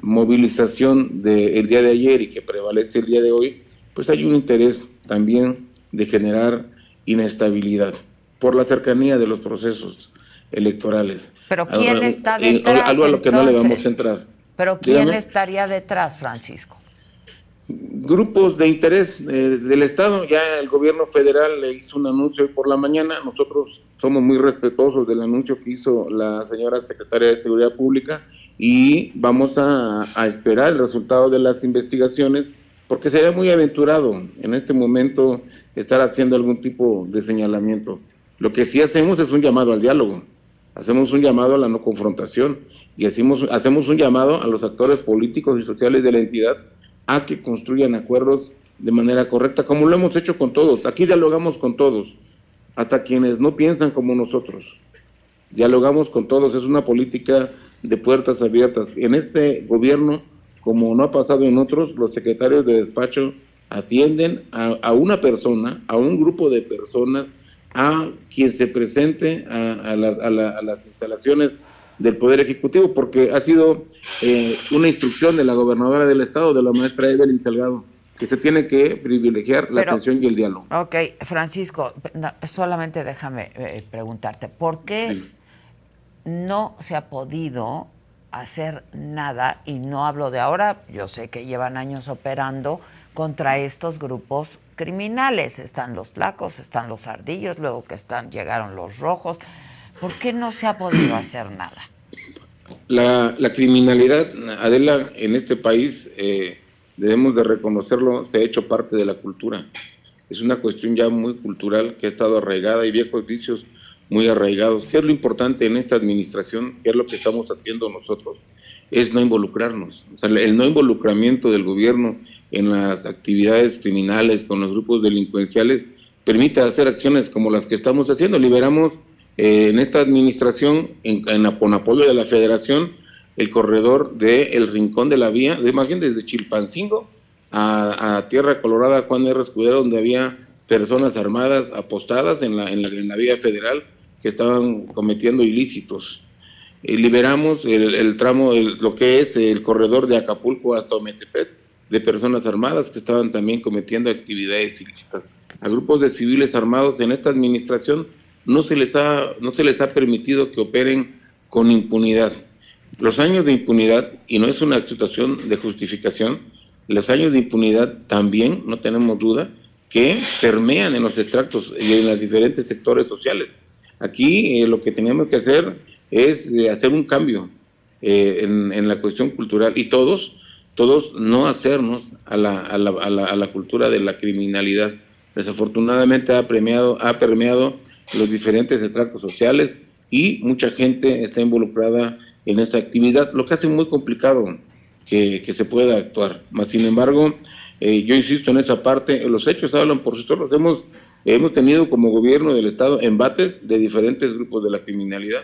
movilización del día de ayer y que prevalece el día de hoy, pues hay un interés también de generar inestabilidad por la cercanía de los procesos electorales. Pero ¿quién está detrás? Algo a lo que no le vamos a entrar. Pero ¿quién estaría detrás, Francisco? Grupos de interés eh, del Estado, ya el gobierno federal le hizo un anuncio hoy por la mañana, nosotros somos muy respetuosos del anuncio que hizo la señora secretaria de Seguridad Pública y vamos a, a esperar el resultado de las investigaciones porque sería muy aventurado en este momento estar haciendo algún tipo de señalamiento. Lo que sí hacemos es un llamado al diálogo, hacemos un llamado a la no confrontación y hacemos, hacemos un llamado a los actores políticos y sociales de la entidad a que construyan acuerdos de manera correcta, como lo hemos hecho con todos. Aquí dialogamos con todos, hasta quienes no piensan como nosotros. Dialogamos con todos, es una política de puertas abiertas. En este gobierno, como no ha pasado en otros, los secretarios de despacho atienden a, una persona, a un grupo de personas, a quien se presente a, las, instalaciones del Poder Ejecutivo, porque ha sido eh, una instrucción de la gobernadora del Estado, de la maestra Evelyn Salgado, que se tiene que privilegiar la atención y el diálogo. Ok, Francisco, solamente déjame eh, preguntarte, ¿por qué no se ha podido hacer nada, y no hablo de ahora, yo sé que llevan años operando contra estos grupos criminales. Están los tlacos, están los ardillos, luego que están, llegaron los rojos. ¿Por qué no se ha podido [CLEARS THROAT] hacer nada? La, criminalidad, Adela, en este país, eh, debemos de reconocerlo, se ha hecho parte de la cultura. Es una cuestión ya muy cultural que ha estado arraigada y viejos vicios muy arraigados. ¿Qué es lo importante en esta administración? ¿Qué es lo que estamos haciendo nosotros? Es no involucrarnos. O sea, el no involucramiento del gobierno en las actividades criminales con los grupos delincuenciales permite hacer acciones como las que estamos haciendo. Liberamos eh, en esta administración, en, con apoyo de la federación, el corredor del el Rincón de la Vía, de, más bien desde Chilpancingo a, Tierra Colorada, Juan R. Escudero, donde había personas armadas apostadas en la, en la, en la vía federal que estaban cometiendo ilícitos. Liberamos el, tramo, lo que es el corredor de Acapulco hasta Ometepec, de personas armadas que estaban también cometiendo actividades ilícitas. A grupos de civiles armados en esta administración no se les ha, no se les ha permitido que operen con impunidad. Los años de impunidad, y no es una situación de justificación, los años de impunidad también, no tenemos duda, que permean en los extractos y en los diferentes sectores sociales. Aquí eh, lo que tenemos que hacer es eh, hacer un cambio eh, en, la cuestión cultural y todos, todos no hacernos a la, a la, a la, a la cultura de la criminalidad. Desafortunadamente ha, premiado, ha permeado los diferentes extractos sociales y mucha gente está involucrada en esa actividad, lo que hace muy complicado que, se pueda actuar. Más sin embargo, yo insisto en esa parte, los hechos hablan por sí solos. Hemos tenido como gobierno del Estado embates de diferentes grupos de la criminalidad.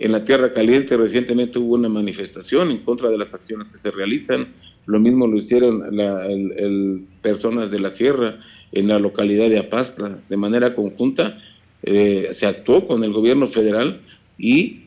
En la Tierra Caliente recientemente hubo una manifestación en contra de las acciones que se realizan. Lo mismo lo hicieron la, personas de la Sierra en la localidad de Apastra. De manera conjunta eh, se actuó con el gobierno federal y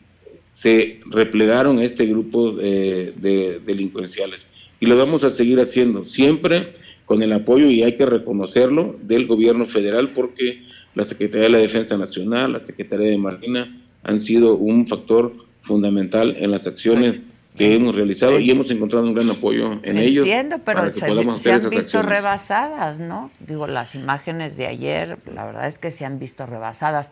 se replegaron este grupo de delincuenciales. Y lo vamos a seguir haciendo, siempre con el apoyo, y hay que reconocerlo, del gobierno federal, porque la Secretaría de la Defensa Nacional, la Secretaría de Marina, han sido un factor fundamental en las acciones pues, que hemos realizado y hemos encontrado un gran apoyo en ellos. Entiendo, pero se, han visto rebasadas, ¿no? Digo, las imágenes de ayer, la verdad es que se han visto rebasadas.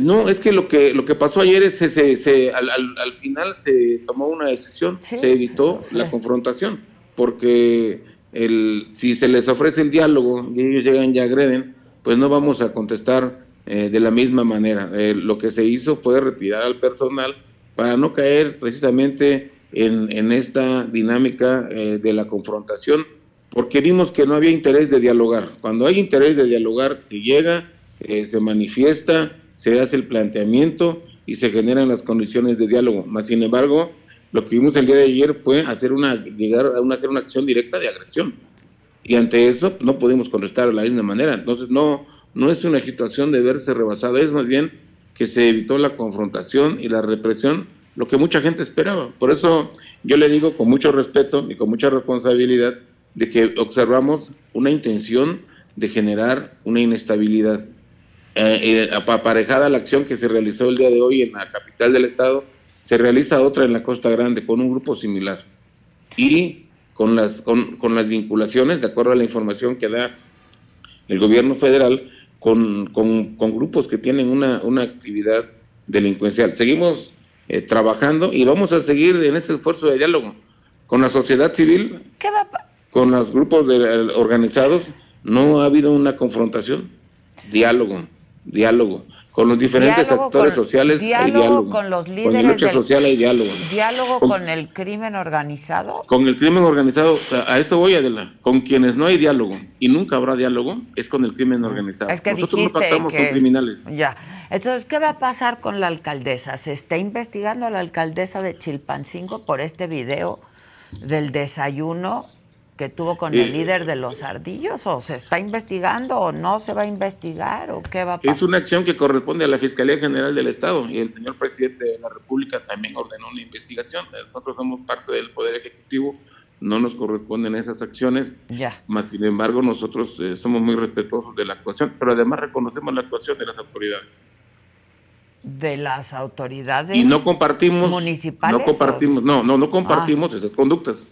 no, es que lo que lo que pasó ayer es se, se, al, al, final se tomó una decisión, se evitó la confrontación, porque el, si se les ofrece el diálogo y ellos llegan y agreden, pues no vamos a contestar eh, de la misma manera. Eh, lo que se hizo fue retirar al personal para no caer precisamente en, en esta dinámica eh, de la confrontación, porque vimos que no había interés de dialogar. Cuando hay interés de dialogar, se llega, se manifiesta, se hace el planteamiento y se generan las condiciones de diálogo. Más sin embargo, lo que vimos el día de ayer fue hacer una, llegar a una, hacer una acción directa de agresión. Y ante eso no pudimos contestar de la misma manera. Entonces no, no es una situación de verse rebasada, es más bien que se evitó la confrontación y la represión, lo que mucha gente esperaba. Por eso yo le digo con mucho respeto y con mucha responsabilidad de que observamos una intención de generar una inestabilidad. Eh, eh, aparejada la acción que se realizó el día de hoy en la capital del estado, se realiza otra en la Costa Grande con un grupo similar y con las, con, con las vinculaciones, de acuerdo a la información que da el gobierno federal, con, con, con grupos que tienen una, una actividad delincuencial. Seguimos eh, trabajando y vamos a seguir en este esfuerzo de diálogo con la sociedad civil, con los grupos de, organizados. No ha habido una confrontación, diálogo, diálogo con los diferentes actores sociales diálogo, diálogo con los líderes con lucha social hay diálogo diálogo con, el crimen organizado. con el crimen organizado a esto voy Adela. Con quienes no hay diálogo y nunca habrá diálogo es con el crimen organizado. es que nosotros no pactamos con criminales. Ya. Entonces qué va a pasar con la alcaldesa se está investigando a la alcaldesa de Chilpancingo por este video del desayuno que tuvo con el líder de los ardillos o se está investigando o no se va a investigar o qué va a pasar? Es una acción que corresponde a la Fiscalía General del Estado y el señor presidente de la República también ordenó una investigación. Nosotros somos parte del Poder Ejecutivo, no nos corresponden esas acciones, ya. más sin embargo nosotros eh, somos muy respetuosos de la actuación, pero además reconocemos la actuación de las autoridades. De las autoridades y no compartimos municipales. No compartimos, no, no, no compartimos esas conductas.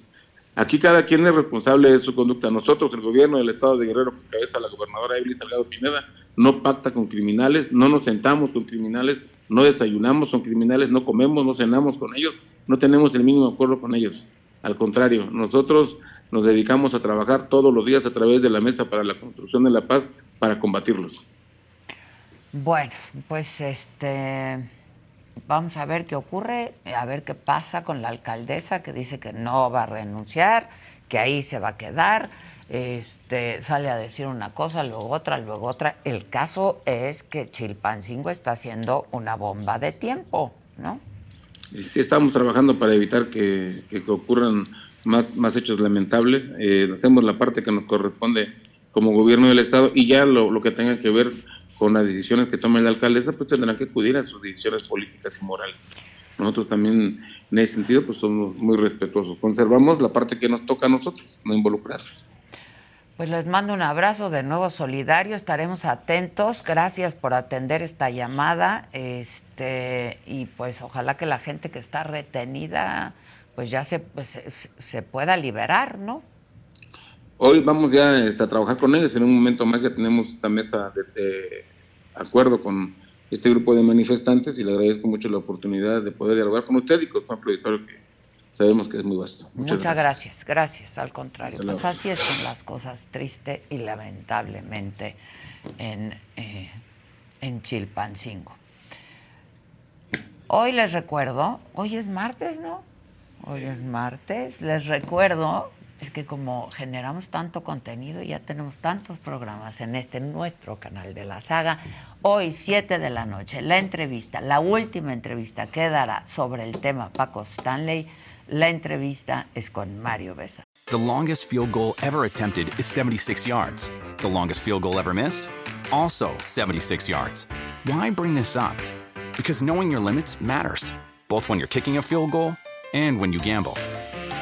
Aquí cada quien es responsable de su conducta. Nosotros, el gobierno del estado de Guerrero, que cabeza la gobernadora Evelyn Salgado Pineda, no pacta con criminales, no nos sentamos con criminales, no desayunamos con criminales, no comemos, no cenamos con ellos, no tenemos el mínimo acuerdo con ellos. Al contrario, nosotros nos dedicamos a trabajar todos los días a través de la Mesa para la Construcción de la Paz para combatirlos. Bueno, pues este vamos a ver qué ocurre, a ver qué pasa con la alcaldesa que dice que no va a renunciar, que ahí se va a quedar. Este, sale a decir una cosa, luego otra, luego otra. El caso es que Chilpancingo está haciendo una bomba de tiempo, ¿no? Sí, estamos trabajando para evitar que, que, ocurran más, más hechos lamentables. Eh, hacemos la parte que nos corresponde como gobierno del Estado y ya lo, lo que tenga que ver con las decisiones que tome la alcaldesa, pues tendrán que acudir a sus decisiones políticas y morales. Nosotros también, en ese sentido, pues somos muy respetuosos. Conservamos la parte que nos toca a nosotros, no involucrarnos. Pues les mando un abrazo de nuevo solidario, estaremos atentos. Gracias por atender esta llamada. Este, y pues ojalá que la gente que está retenida pues ya se, pues, se, pueda liberar, ¿no? Hoy vamos ya este, a trabajar con ellos. En un momento más ya tenemos esta meta de acuerdo con este grupo de manifestantes y le agradezco mucho la oportunidad de poder dialogar con usted y con su auditorio que sabemos que es muy vasto. Muchas, gracias. gracias. al contrario. Pues así es con las cosas triste y lamentablemente en, eh, en Chilpancingo. Hoy les recuerdo, hoy es martes, ¿no? Hoy es martes, les recuerdo es que como generamos tanto contenido, ya tenemos tantos programas en este nuestro canal de la saga. Hoy, 7 de la noche, la entrevista, la última entrevista que dará sobre el tema Paco Stanley. La entrevista es con Mario Besa. The longest field goal ever attempted is 76 yards. The longest field goal ever missed? Also 76 yards. Why bring this up? Because knowing your limits matters, both when you're kicking a field goal and when you gamble.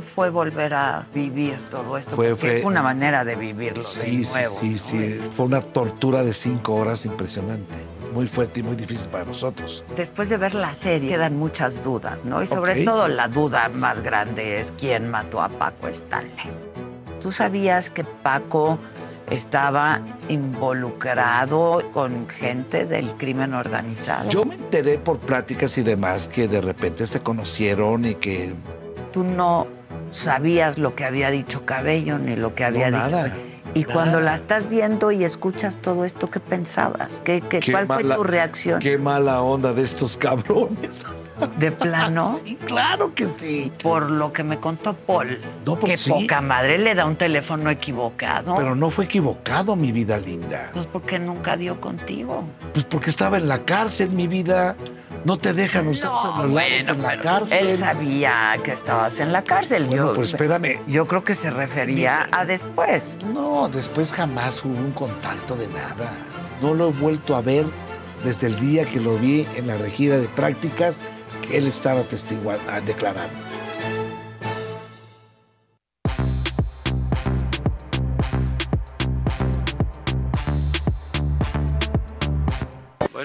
Fue volver a vivir todo esto? Fue, fue una manera de vivirlo sí, de nuevo. Sí, sí, sí. Fue una tortura de cinco horas impresionante. Muy fuerte y muy difícil para nosotros. Después de ver la serie, quedan muchas dudas, ¿no? Y sobre todo la duda más grande es quién mató a Paco Stanley. ¿Tú sabías que Paco estaba involucrado con gente del crimen organizado? Yo me enteré por pláticas y demás que de repente se conocieron y que... Tú no sabías lo que había dicho Cabello ni lo que había no, dicho. Nada, y cuando la estás viendo y escuchas todo esto, ¿qué pensabas? ¿Qué, qué, cuál fue tu reacción? Qué mala onda de estos cabrones. [LAUGHS] ¿De plano? [LAUGHS] Sí, claro que sí. Por lo que me contó Paul. No, que sí. poca madre le da un teléfono equivocado. Pero no fue equivocado, mi vida linda. Pues porque nunca dio contigo. Pues porque estaba en la cárcel, mi vida. No te dejan usar no, celulares bueno, en la cárcel. Él sabía que estabas en la cárcel. Bueno, yo, pues espérame. Yo creo que se refería a después. No, después jamás hubo un contacto de nada. No lo he vuelto a ver desde el día que lo vi en la regida de prácticas que él estaba testiguando, declarando.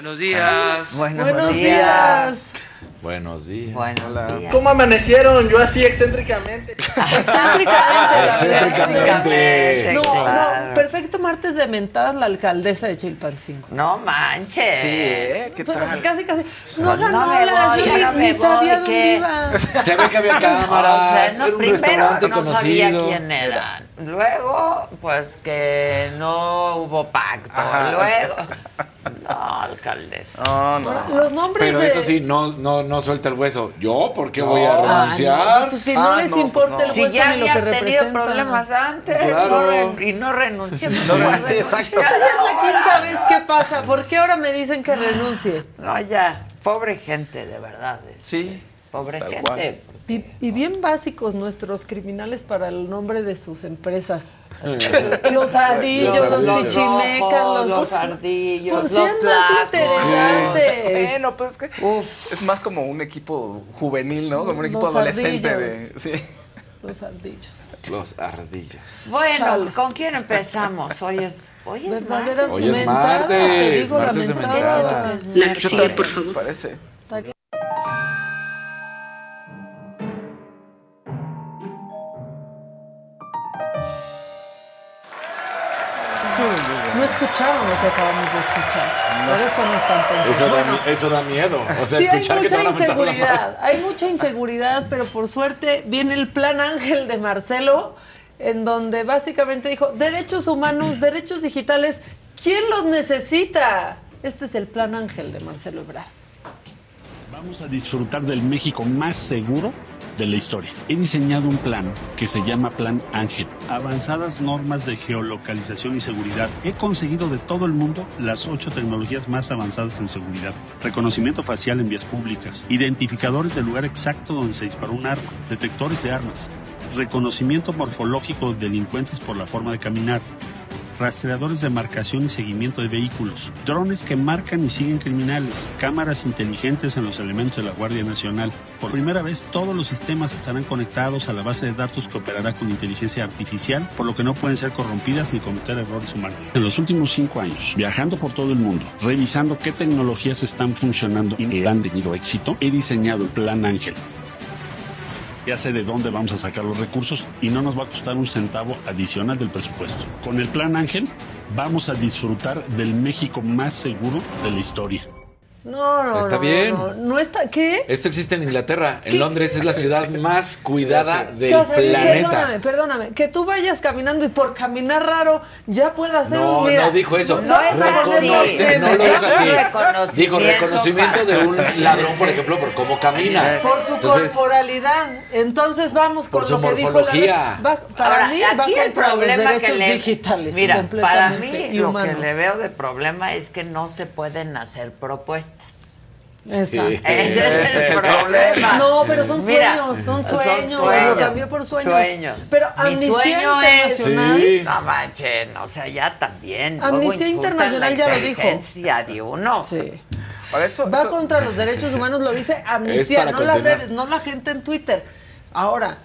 Buenos días. Buenos, Buenos días. Buenos días. Buenos días. ¿Cómo amanecieron? Yo así excéntricamente. [LAUGHS] Excéntricamente. Excéntricamente. No, claro. no, perfecto martes de mentadas la alcaldesa de Chilpancingo. No manches. Sí, ¿eh? ¿Qué Pero tal? casi, casi. No, No ganó me la voy, no ni, me ni sabía voy, dónde ¿qué? iba. [LAUGHS] Se ve que había [LAUGHS] O sea, cámaras, no, era un primero restaurante no conocido. sabía quién eran. Luego, pues que no hubo pacto. Ajá. Luego, no, alcaldesa. No, no. Ahora, Los nombres Pero de... eso sí, no, no, no suelta el hueso. ¿Yo por qué voy a No. renunciar? Pues si no Ah, les no, pues importa no. el Si hueso ya ni lo que representa. problemas antes Claro. y no renuncié. No exacto. Ya es la quinta vez que pasa. ¿Por qué ahora me dicen que renuncie? No, ya. Pobre gente, de verdad. es- Sí. Pobre Tal gente. cual. Y, y bien básicos nuestros criminales para el nombre de sus empresas. Los ardillos, los, los chichimecas, los, los ardillos, Pues los más interesantes. Bueno, pues es que Uf. es más como un equipo juvenil, ¿no? Como un equipo Los adolescente ardillos. de. Sí. Los ardillos. Los ardillos. Bueno, Chale. ¿con quién empezamos? Hoy es, hoy es Verdaderas martes. Hoy es mentadas, te martes, digo martes La que sigue, por favor. Parece. No escucharon lo que acabamos de escuchar. Por eso no están pensando. Eso da, Bueno, eso da miedo. O sea, sí, hay escuchar mucha inseguridad. Hay mucha inseguridad, pero por suerte viene el plan Ángel de Marcelo, en donde básicamente dijo: derechos humanos, derechos digitales, ¿quién los necesita? Este es el plan Ángel de Marcelo Ebrard. Vamos a disfrutar del México más seguro de la historia. He diseñado un plan que se llama Plan Ángel. Avanzadas normas de geolocalización y seguridad. He conseguido de todo el mundo las ocho tecnologías más avanzadas en seguridad. Reconocimiento facial en vías públicas. Identificadores del lugar exacto donde se disparó un arma. Detectores de armas. Reconocimiento morfológico de delincuentes por la forma de caminar rastreadores de marcación y seguimiento de vehículos, drones que marcan y siguen criminales, cámaras inteligentes en los elementos de la Guardia Nacional. Por primera vez todos los sistemas estarán conectados a la base de datos que operará con inteligencia artificial, por lo que no pueden ser corrompidas ni cometer errores humanos. En los últimos cinco años, viajando por todo el mundo, revisando qué tecnologías están funcionando y han tenido éxito, he diseñado el Plan Ángel ya sé de dónde vamos a sacar los recursos y no nos va a costar un centavo adicional del presupuesto. Con el Plan Ángel vamos a disfrutar del México más seguro de la historia. No, no, Está no, bien. No, no está. ¿Qué? Esto existe en Inglaterra. En ¿Qué? Londres es la ciudad más cuidada del O sea, planeta. Perdóname, perdóname. Que tú vayas caminando y por caminar raro ya puedas hacer No, un. Mira, no dijo eso. No, es Reconoce- no lo dijo así. Reconocimiento Dijo reconocimiento de un ladrón, por ejemplo, por cómo camina. Por su Entonces, corporalidad. Entonces vamos con Por su lo que dijo la va- Para Ahora, mí va el los problema que derechos le- digitales. Mira, para mí lo que le veo de problema es que no se pueden hacer propuestas. Exacto. Ese es el problema. No, pero son Mira, sueños, son son sueños. sueños, Lo cambió por sueños. sueños. Pero Mi Amnistía sueño es- Internacional. Sí. No manchen, o sea, ya también. Amnistía Internacional ya lo dijo. de uno. Sí. Para eso. Va eso- contra los derechos humanos, lo dice Amnistía, no las redes, no la gente en Twitter. Ahora,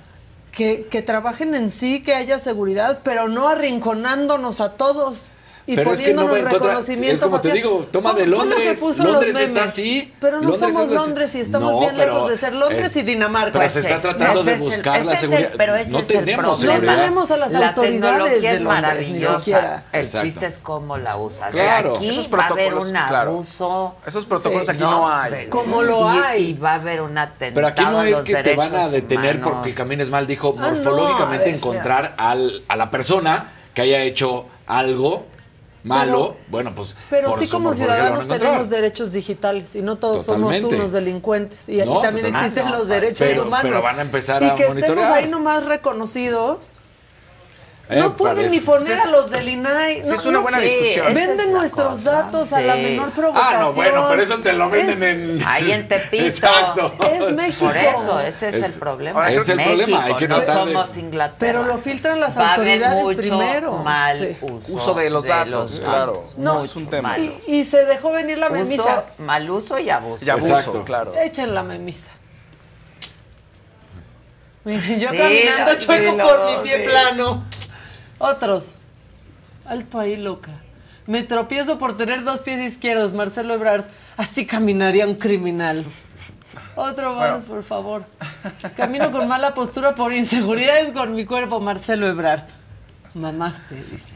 que, que trabajen en sí, que haya seguridad, pero no arrinconándonos a todos y Pero es que no poniéndonos va en contra- reconocimiento es como te digo, toma de Londres. Londres está así. Pero no Londres somos Londres y estamos No, bien pero lejos de ser Londres es- y Dinamarca. Pero se está tratando ese de el- buscar la el- seguridad. pero ese no es tenemos. No tenemos a las la autoridades de es Londres, ni maravillosa. siquiera. El Exacto. chiste es cómo la usas. Claro. Aquí Esos va a haber protocolos, un claro. abuso. Esos protocolos Sí. aquí no, hay. de- Como lo hay. Y va a haber un atentado Pero aquí no es que te van a detener porque camines mal, dijo Ah, morfológicamente encontrar al, a la persona que haya hecho algo malo. Pero- bueno, pues. Pero por sí como ciudadanos tenemos derechos digitales y no todos Totalmente. somos unos delincuentes. Y, y No, también totalmente. existen Ah, no, los pues, derechos pero- humanos. pero van a empezar y a que monitorear. estemos ahí nomás reconocidos. Eh, no pueden parece. ni poner Sí, es- a los del INAI. sí, no, es una no, buena sí, discusión. Venden nuestros cosa. datos a la Sí. menor provocación. Ah, no, bueno, pero eso te lo venden Es- en. Ahí en Tepito. Exacto. Es México. Por eso, ese es, Es- el problema. Ahora, es el México, problema, hay que no tratar de- somos Inglaterra. Pero lo filtran las Va autoridades mucho primero. mal Sí. uso, Uso de los datos, claro. No, es un tema. Y, y se dejó venir la memisa. Uso, mal uso y abuso. Y abuso, Exacto. claro. Echen la memisa. Miren, yo Sí, caminando sí, chueco lo- por mi pie sí. plano. Otros. Alto ahí, loca. Me tropiezo por tener dos pies izquierdos, Marcelo Ebrard. Así caminaría un criminal. Otro más, Bueno. por favor. Camino con mala postura por inseguridades con mi cuerpo, Marcelo Ebrard. Mamaste, dice.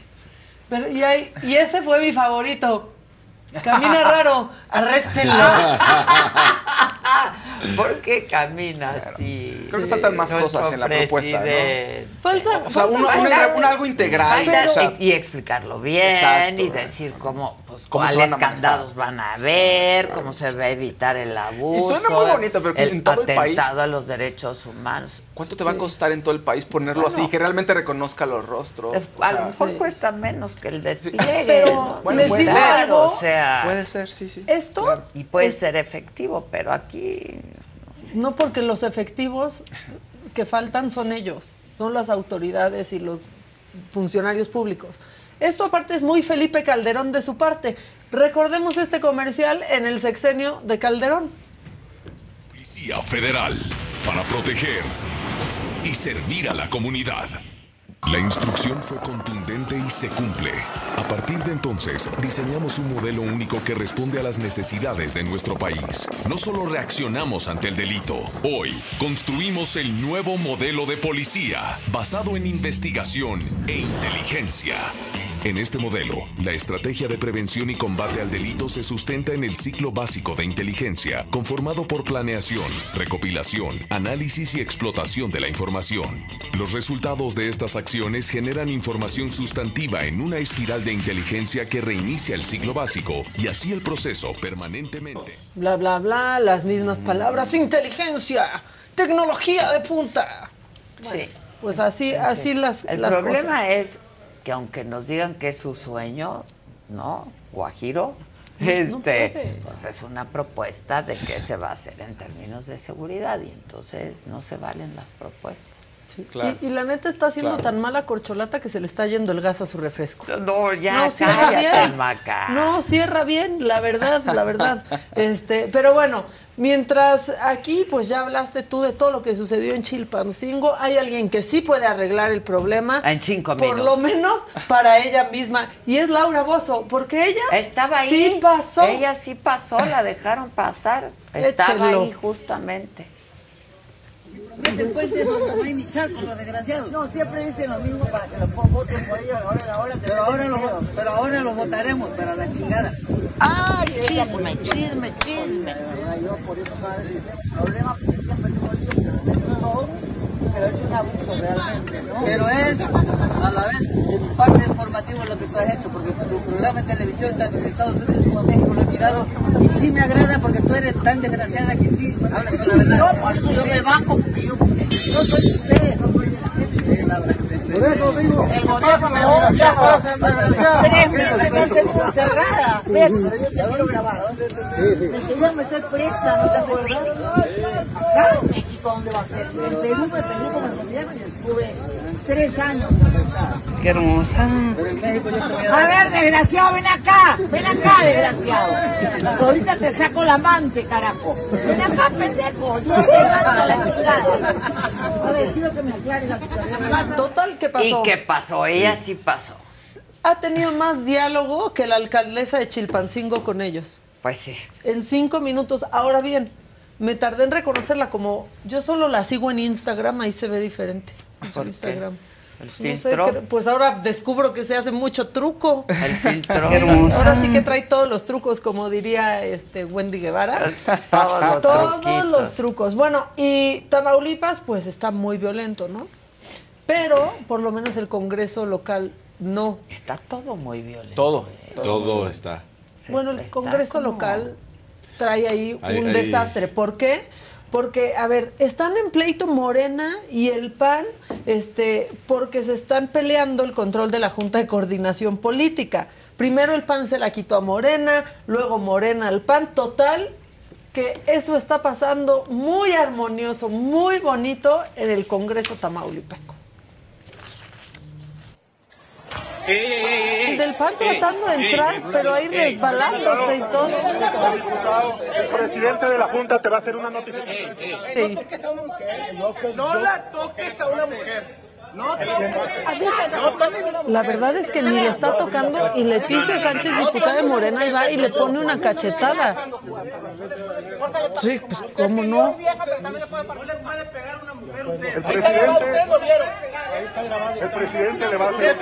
Pero, y, hay- y ese fue mi favorito. Camina [LAUGHS] raro, arréstenlo. [LAUGHS] ¿Por qué camina así? Creo que faltan más Nuestro cosas en la propuesta, ¿no? Falta, O sea, uno- falta- uno- un algo integral. falta- o sea, y, y explicarlo bien Exacto. y decir cómo, pues, cuáles candados van a haber, cómo se va a evitar el abuso. suena muy bonito, pero que el en todo el país- atentado a los derechos humanos. ¿Cuánto te va a costar en todo el país ponerlo Bueno. así? Que realmente reconozca los rostros. O A lo mejor cuesta menos que el despliegue. [LAUGHS] Bueno, les digo ser. algo. O sea, Puede ser, sí, sí. Esto y puede ser efectivo, pero aquí No, porque los efectivos que faltan son ellos, son las autoridades y los funcionarios públicos. Esto aparte es muy Felipe Calderón de su parte. Recordemos este comercial en el sexenio de Calderón. Policía Federal para proteger y servir a la comunidad. La instrucción fue contundente y se cumple. A partir de entonces, diseñamos un modelo único que responde a las necesidades de nuestro país. No solo reaccionamos ante el delito, hoy construimos el nuevo modelo de policía basado en investigación e inteligencia. En este modelo, la estrategia de prevención y combate al delito se sustenta en el ciclo básico de inteligencia, conformado por planeación, recopilación, análisis y explotación de la información. Los resultados de estas acciones generan información sustantiva en una espiral de inteligencia que reinicia el ciclo básico y así el proceso permanentemente. Bla, bla, bla, las mismas palabras. Inteligencia, tecnología de punta. sí. Pues así, así las, El las problema cosas. es que aunque nos digan que es su sueño, ¿no? Guajiro, [LAUGHS] este, pues es una propuesta de qué se va a hacer en términos de seguridad y entonces no se valen las propuestas. Sí. Claro. Y, y la neta está haciendo Claro. tan mala corcholata que se le está yendo el gas a su refresco. No, ya, no cierra cállate, bien. Maca. No cierra bien, la verdad, la verdad. [LAUGHS] Este, pero bueno, mientras aquí pues ya hablaste tú de todo lo que sucedió en Chilpancingo, hay alguien que sí puede arreglar el problema. En cinco Por minutos. lo menos para ella misma. Y es Laura Bozo, porque ella Estaba ahí. sí pasó. Ella sí pasó, la dejaron pasar. Estaba Échenlo. ahí justamente. Este puente donde no hay ni charco, los desgraciados. No, siempre dicen lo mismo para que los voten por ellos. Ahora, ahora pero, ahora lo, pero ahora lo votaremos para la chingada. ¡Ay, chisme, chisme, chisme! Yo por eso, padre, el problema porque siempre tengo el tiempo, pero es un abuso realmente, ¿no? Pero es, a la vez, parte informativo lo que tú has hecho, porque tu programa en televisión, tanto en Estados Unidos como en México, lo he mirado, y sí me agrada porque tú eres tan desgraciada que sí, hablas con la verdad. No, yo me bajo porque yo no soy usted, no soy por eso digo, el gobierno me odia. Tres meses me han tenido encerrada. Pero yo te quiero grabar. Desde ya me estoy presa, ¿no te acuerdas? Acá ¿dónde va a ser? En Perú me peleé con el gobierno y estuve tres años. Qué hermosa. Pero en México yo te voy a ver, desgraciado, ven acá. Ven acá, desgraciado. Ahorita te saco la amante, carajo. Ven acá, pendejo. Yo te mando a la chingada. A ver, quiero que me aclare la situación. Total, ¿qué pasó? ¿Y qué pasó? Ella sí pasó. Ha tenido más diálogo que la alcaldesa de Chilpancingo con ellos. Pues sí. En cinco minutos. Ahora bien, me tardé en reconocerla como yo solo la sigo en Instagram, ahí se ve diferente. En su ¿Por qué? Instagram. ¿El No sé, pues ahora descubro que se hace mucho truco. El [LAUGHS] filtro. Sí, ahora sí que trae todos los trucos, como diría este Wendy Guevara. [LAUGHS] Todos los Todos truquitos. los trucos. Bueno, y Tamaulipas, pues está muy violento, ¿no? Pero por lo menos el Congreso local no. Está todo muy violento. Todo, todo está. Bueno, el está Congreso como- local trae ahí un desastre. ¿Por qué? Porque, a ver, están en pleito Morena y el PAN, este, porque se están peleando el control de la Junta de Coordinación Política. Primero el PAN se la quitó a Morena, luego Morena al PAN. Total, que eso está pasando muy armonioso, muy bonito en el Congreso Tamaulipeco. El del PAN tratando de entrar, pero ahí resbalándose y todo. El presidente de la Junta te va a hacer una notificación. Sí. No la toques a una mujer. La verdad es que ni lo está tocando y Leticia Sánchez, diputada de Morena, ahí va y le pone una cachetada. Sí, pues cómo no. El presidente, el presidente le va a hacer.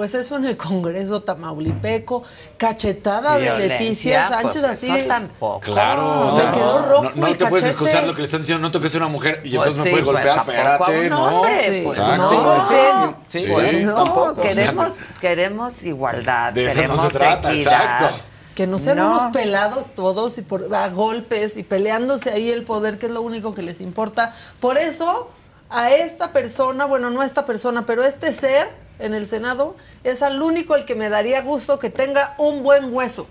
Pues eso en el Congreso Tamaulipeco, cachetada de Leticia Sánchez pues así. eso tampoco. Claro, o Se sea, quedó no, rojo no, no el te puedes excusar lo que le están diciendo, no toques a una mujer y Pues entonces sí, me puedes pues, golpear, tampoco a espérate, un no. hombre, pues, no. Sí, Pues no, no, o sea, queremos, queremos igualdad, De eso no queremos se trata, equidad. exacto. Que no sean No. unos pelados todos y por, a golpes y peleándose ahí el poder, que es lo único que les importa. Por eso, a esta persona, bueno, no a esta persona, pero este ser en el Senado es al único el que me daría gusto que tenga un buen hueso.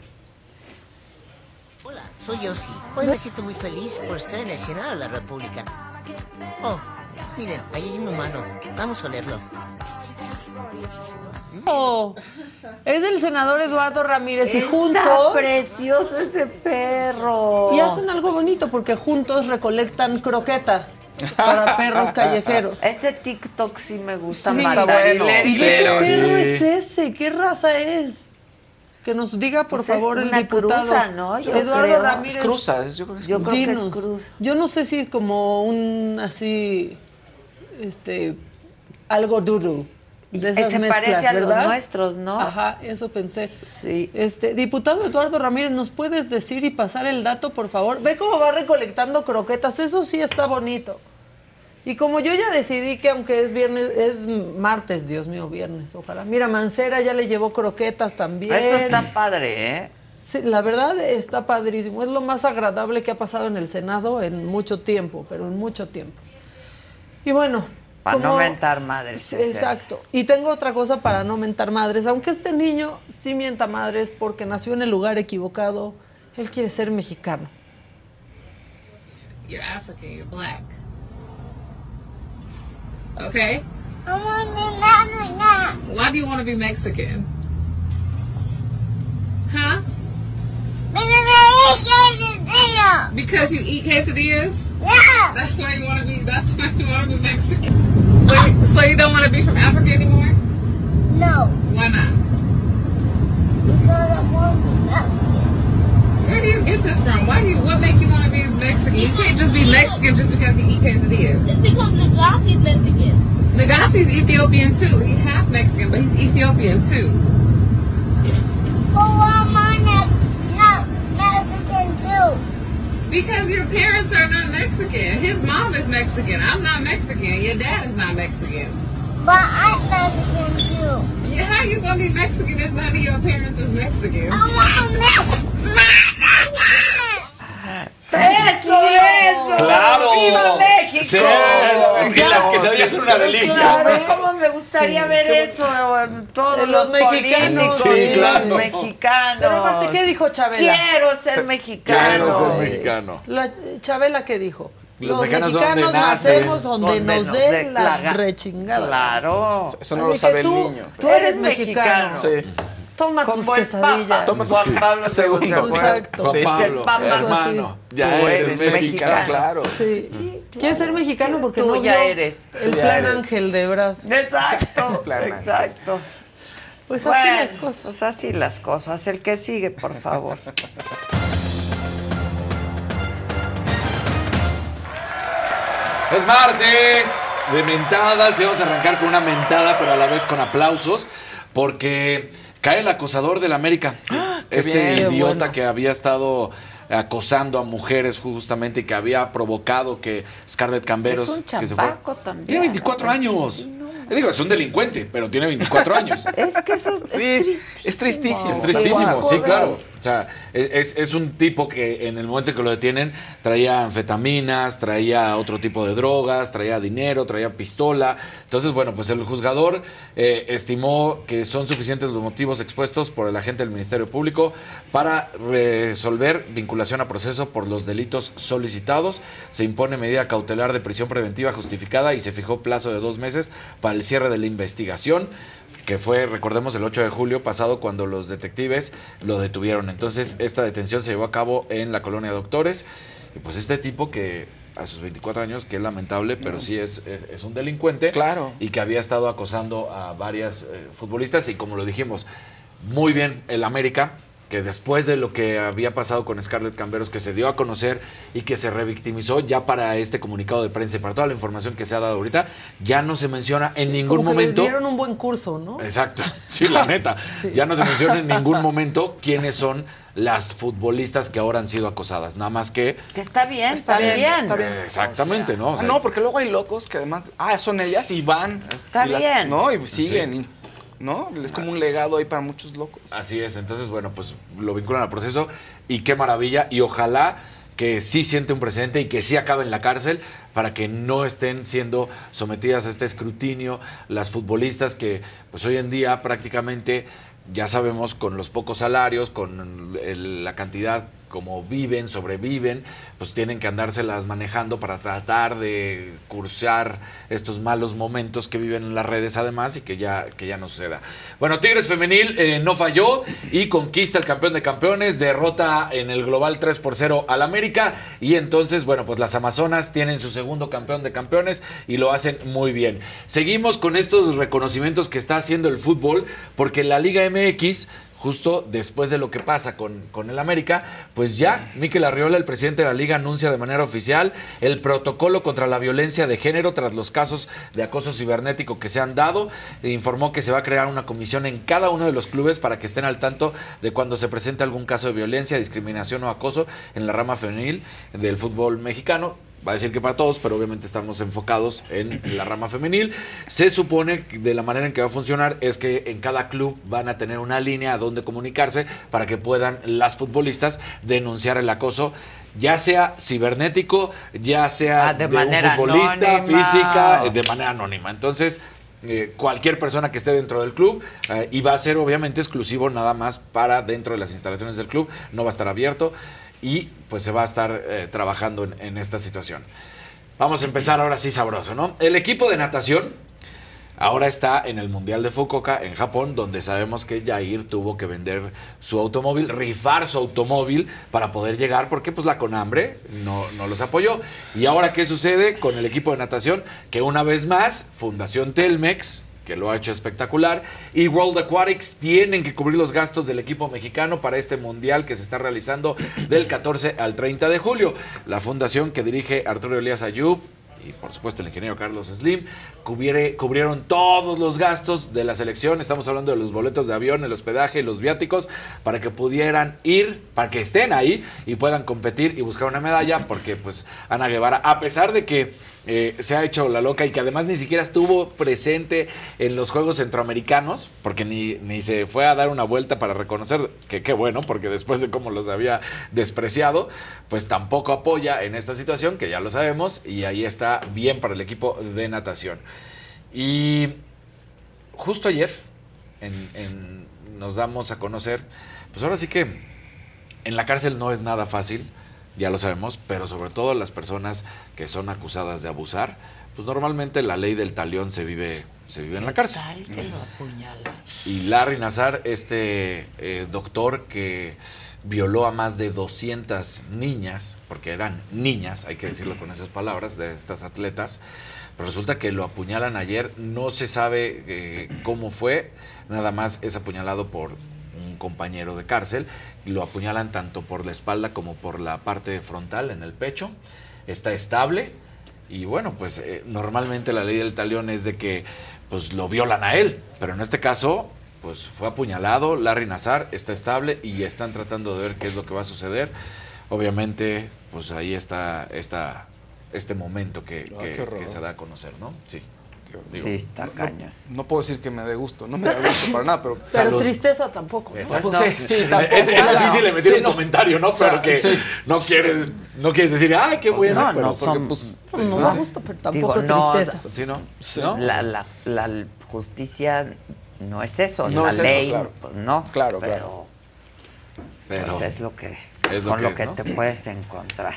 Hola, soy Yossi. Hoy me siento muy feliz por estar en el Senado de la República. Oh, miren, ahí hay un humano. Vamos a olerlo. Oh, es del senador Eduardo Ramírez y Está juntos precioso ese perro. y hacen algo bonito porque juntos recolectan croquetas para perros callejeros. [LAUGHS] Ese TikTok sí me gusta. Sí, mandarilero. ¿Y de qué perro Sí. es ese? ¿Qué raza es? Que nos diga, por Pues es favor, el diputado. cruza, ¿no? Yo Eduardo creo. Ramírez. Es cruza, yo creo que es Yo creo que es cruz. Yo no sé si es como un así, este, algo doodle. De esas Se mezclas, parece a los nuestros, ¿no? Ajá, eso pensé. Sí. Este, diputado Eduardo Ramírez, ¿nos puedes decir y pasar el dato, por favor? Ve cómo va recolectando croquetas, eso sí está bonito. Y como yo ya decidí que aunque es viernes, es martes, Dios mío, viernes, ojalá. Mira, Mancera ya le llevó croquetas también. Eso está padre, ¿eh? Sí, la verdad está padrísimo. Es lo más agradable que ha pasado en el Senado en mucho tiempo, pero en mucho tiempo. Y bueno. Para no mentar madres. Exacto. Y tengo otra cosa para no mentar madres. Aunque este niño sí mienta madres porque nació en el lugar equivocado, él quiere ser mexicano. You're African, you're black. Okay? Why do you want to be Mexican? Huh? Because you eat quesadillas? Yeah. That's why you want to be. That's why you want to be Mexican. So you, so you don't want to be from Africa anymore? No, Why not? because I want to be Mexican. Where do you get this from? Why do you? What make you want to be Mexican? You can't just be Mexican just because you eat quesadillas. It's because Legacy is Mexican. Nagasi's Ethiopian too. He's half Mexican, but he's Ethiopian too. But why am I Because your parents are not Mexican. His mom is Mexican. I'm not Mexican. Your dad is not Mexican. But I'm Mexican too. Yeah, how you gonna be Mexican if none of your parents is Mexican? I want ¡Eso, eso! ¡Claro! ¡Viva México! Sí, y las quesadillas son una delicia. Claro, ¿cómo me gustaría ver eso en todos En los, los mexicanos. Sí, claro. los mexicanos? Pero aparte, ¿qué dijo Chabela? Quiero ser mexicano. Quiero ser mexicano. La, Chabela, ¿qué dijo? Los Los, mexicanos mexicanos, donde nacen, nacemos donde, donde nos dé la la- rechingada. Claro. Eso no Así lo sabe el tú- niño. Tú eres mexicano. Sí. Toma Como tus quesadillas. Toma Juan tus- Pablo II. Segundo. Exacto. Juan Sí. Pablo, el Papa. hermano, ya Tú eres, mexicano. mexicano. Claro. Sí. ¿Quieres ser mexicano? Porque Tú no ya eres. el ya plan eres. Ángel de Brad. Exacto, [LAUGHS] exacto. Pues Bueno, así las cosas. pues así las cosas. El que sigue, por favor. [LAUGHS] Es martes de mentadas y vamos a arrancar con una mentada, pero a la vez con aplausos, porque cae el acosador del América. [GASPS] qué este bien. Idiota bueno. que había estado acosando a mujeres justamente y que había provocado que Scarlett Camberos Es un que se también. Tiene 24 años. Digo, es un delincuente, pero tiene 24 años. [LAUGHS] Es que eso es, Sí, tristísimo. es tristísimo. Es tristísimo, sí, claro. O sea, es, es un tipo que en el momento en que lo detienen traía anfetaminas, traía otro tipo de drogas, traía dinero, traía pistola. Entonces, bueno, pues el juzgador eh, estimó que son suficientes los motivos expuestos por el agente del Ministerio Público para resolver vinculación a proceso por los delitos solicitados. Se impone medida cautelar de prisión preventiva justificada y se fijó plazo de dos meses para el el cierre de la investigación que fue, recordemos, el 8 de julio pasado cuando los detectives lo detuvieron. Entonces, esta detención se llevó a cabo en la colonia Doctores. Y pues este tipo que a sus 24 años, que es lamentable, pero sí es, es, es un delincuente. Claro. Y que había estado acosando a varias eh, futbolistas. Y como lo dijimos, muy bien el América, que después de lo que había pasado con Scarlett Camberos, que se dio a conocer y que se revictimizó ya para este comunicado de prensa y para toda la información que se ha dado ahorita, ya no se menciona en ningún Como que momento. les dieron un buen curso, ¿no? Exacto, [LAUGHS] sí, la neta. Sí. Ya no se menciona en ningún momento quiénes son las futbolistas que ahora han sido acosadas. Nada más que. Que está bien, está, bien. está bien. Exactamente, ¿no? O sea, no, porque luego hay locos que además, ah, son ellas y van. Está y las- bien. no, y siguen. y- ¿No? Es como un legado ahí para muchos locos. Así es, entonces, bueno, pues lo vinculan al proceso y qué maravilla. Y ojalá que sí siente un precedente y que sí acabe en la cárcel para que no estén siendo sometidas a este escrutinio las futbolistas que, pues hoy en día prácticamente ya sabemos con los pocos salarios, con el- la cantidad como viven, sobreviven, pues tienen que andárselas manejando para tratar de cursar estos malos momentos que viven en las redes además y que ya, que ya no suceda. Bueno, Tigres Femenil eh, no falló y conquista el campeón de campeones, derrota en el global 3 por 0 al América y entonces, bueno, pues las Amazonas tienen su segundo campeón de campeones y lo hacen muy bien. Seguimos con estos reconocimientos que está haciendo el fútbol porque la Liga MX justo después de lo que pasa con, con el América, pues ya Miquel Arriola, el presidente de la liga, anuncia de manera oficial el protocolo contra la violencia de género tras los casos de acoso cibernético que se han dado. E informó que se va a crear una comisión en cada uno de los clubes para que estén al tanto de cuando se presente algún caso de violencia, discriminación o acoso en la rama femenil del fútbol mexicano va a decir que para todos, pero obviamente estamos enfocados en la rama femenil. Se supone que de la manera en que va a funcionar es que en cada club van a tener una línea a donde comunicarse para que puedan las futbolistas denunciar el acoso. Ya sea cibernético, ya sea Ah, de un manera futbolista, anónima. física, eh, de manera anónima. Entonces, eh, cualquier persona que esté dentro del club eh, y va a ser obviamente exclusivo nada más para dentro de las instalaciones del club, no va a estar abierto y pues se va a estar eh, trabajando en, en esta situación. Vamos a empezar ahora sí sabroso, ¿no? El equipo de natación ahora está en el Mundial de Fukuoka en Japón, donde sabemos que Jair tuvo que vender su automóvil, rifar su automóvil para poder llegar, porque pues la Conambre no, no los apoyó. Y ahora, ¿qué sucede con el equipo de natación? Que una vez más, Fundación Telmex, que lo ha hecho espectacular, y World Aquatics tienen que cubrir los gastos del equipo mexicano para este mundial que se está realizando del 14 al 30 de julio. La fundación que dirige Arturo Elías Ayub y por supuesto el ingeniero Carlos Slim cubrieron todos los gastos de la selección. Estamos hablando de los boletos de avión, el hospedaje, los viáticos, para que pudieran ir, para que estén ahí y puedan competir y buscar una medalla, porque pues Ana Guevara, a pesar de que eh, se ha hecho la loca y que además ni siquiera estuvo presente en los Juegos Centroamericanos, porque ni, ni se fue a dar una vuelta para reconocer que qué bueno, porque después de cómo los había despreciado, pues tampoco apoya en esta situación, que ya lo sabemos, y ahí está bien para el equipo de natación. Y justo ayer en- en- nos damos a conocer, pues ahora sí que en la cárcel no es nada fácil, ya lo sabemos, pero sobre todo las personas que son acusadas de abusar, pues normalmente la ley del talión se vive, se vive en la cárcel. Lo. Y Larry Nazar, este eh, doctor que violó a más de 200 niñas, porque eran niñas, hay que decirlo con esas palabras, de estas atletas, resulta que lo apuñalan ayer, no se sabe eh, cómo fue, nada más es apuñalado por un compañero de cárcel, lo apuñalan tanto por la espalda como por la parte frontal, en el pecho, está estable, y bueno, pues eh, normalmente la ley del talión es de que pues lo violan a él, pero en este caso pues fue apuñalado, Larry Nazar está estable y están tratando de ver qué es lo que va a suceder. Obviamente, pues ahí está esta, este momento que, Ah, que- que se da a conocer, ¿no? Sí. Digo, Sí, está no- caña. No puedo decir que me dé gusto, no me da gusto para nada, pero. Pero Salud. tristeza tampoco. ¿no? Exacto. No. Sí, sí, Es- tampoco. es, es difícil emitir sí, un no. comentario, ¿no? O sea, pero que sí. no quieres, no quieres decir, ay, qué bueno, No, pero no porque, son- pues, Pues no da gusto, pero tampoco Digo, no, tristeza. ¿sí, no? Sí. ¿No? La, la, la justicia no es eso, No la es eso, ley claro. pues, no. Claro, pero, claro. Pero- pues es lo que Es lo con que lo es, que ¿no? te puedes encontrar.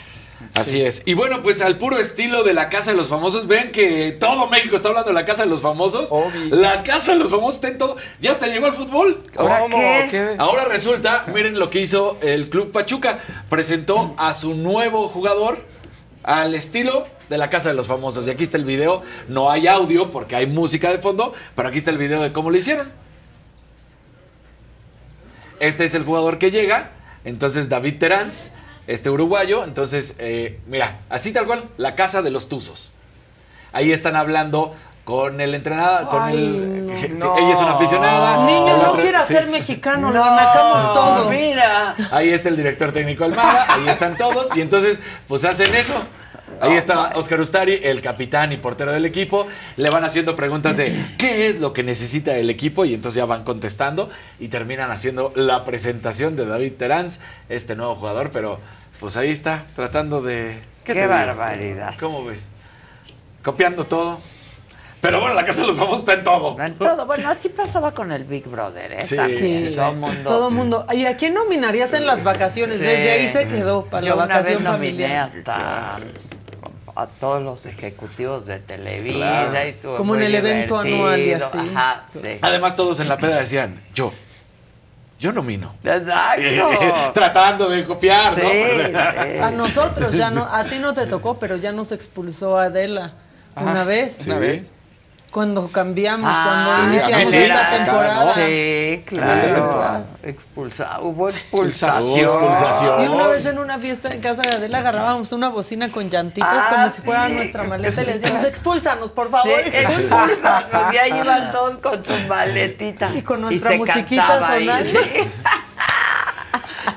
Así es. Y bueno, pues al puro estilo de la Casa de los Famosos, ven que todo México está hablando de la Casa de los Famosos. La Casa de los Famosos está en todo. Ya hasta llegó al fútbol. ¿Ahora ¿Cómo? qué? ¿Qué? Ahora resulta, miren lo que hizo el Club Pachuca. Presentó a su nuevo jugador al estilo de la Casa de los Famosos. Y aquí está el video. No hay audio porque hay música de fondo, pero aquí está el video de cómo lo hicieron. Este es el jugador que llega. Entonces David Teráns, este uruguayo. Entonces, eh, mira, así tal cual, la Casa de los Tuzos. Ahí están hablando con el entrenador, con Ay, el... no. [LAUGHS] sí, No. ella es una aficionada. Niño, no quiera sí. ser mexicano, lo anacamos todo. Mira. Ahí está el director técnico Almada, ahí están todos, y entonces, pues hacen eso. Ahí está Oscar Ustari, el capitán y portero del equipo. Le van haciendo preguntas de qué es lo que necesita el equipo y entonces ya van contestando y terminan haciendo la presentación de David Teráns, este nuevo jugador, pero pues ahí está, tratando de... Qué barbaridad. ¿Cómo ves? Copiando todo. Pero bueno, la casa de los famosos está en todo. En todo. Bueno, así pasaba con el Big Brother, ¿eh? Sí. Todo mundo. todo mundo. ¿Y a quién nominarías en las vacaciones? Sí. Desde ahí se quedó para Yo la una vez vacación nominé familiar. hasta a todos los ejecutivos de Televisa. Claro. y Como en el evento anual y divertido. así. Ajá, sí. Además, todos en la peda decían, yo, yo nomino. Exacto. [LAUGHS] Tratando de copiar, ¿no? Sí, [LAUGHS] A nosotros ya no, a ti no te tocó, pero ya nos expulsó Adela una vez. sí. Una vez. Cuando cambiamos, Ah, cuando sí, iniciamos esta temporada. Sí, claro. Expulsa, hubo expulsación. Expulsación. Y una vez en una fiesta en casa de Adela agarrábamos una bocina con llantitas Ah, como si fuera nuestra maleta y le decíamos, expúlsanos, por favor, Sí, expúlsanos. expúlsanos. Y ahí iban todos con su maletita. Y con nuestra musiquita sonando. sí.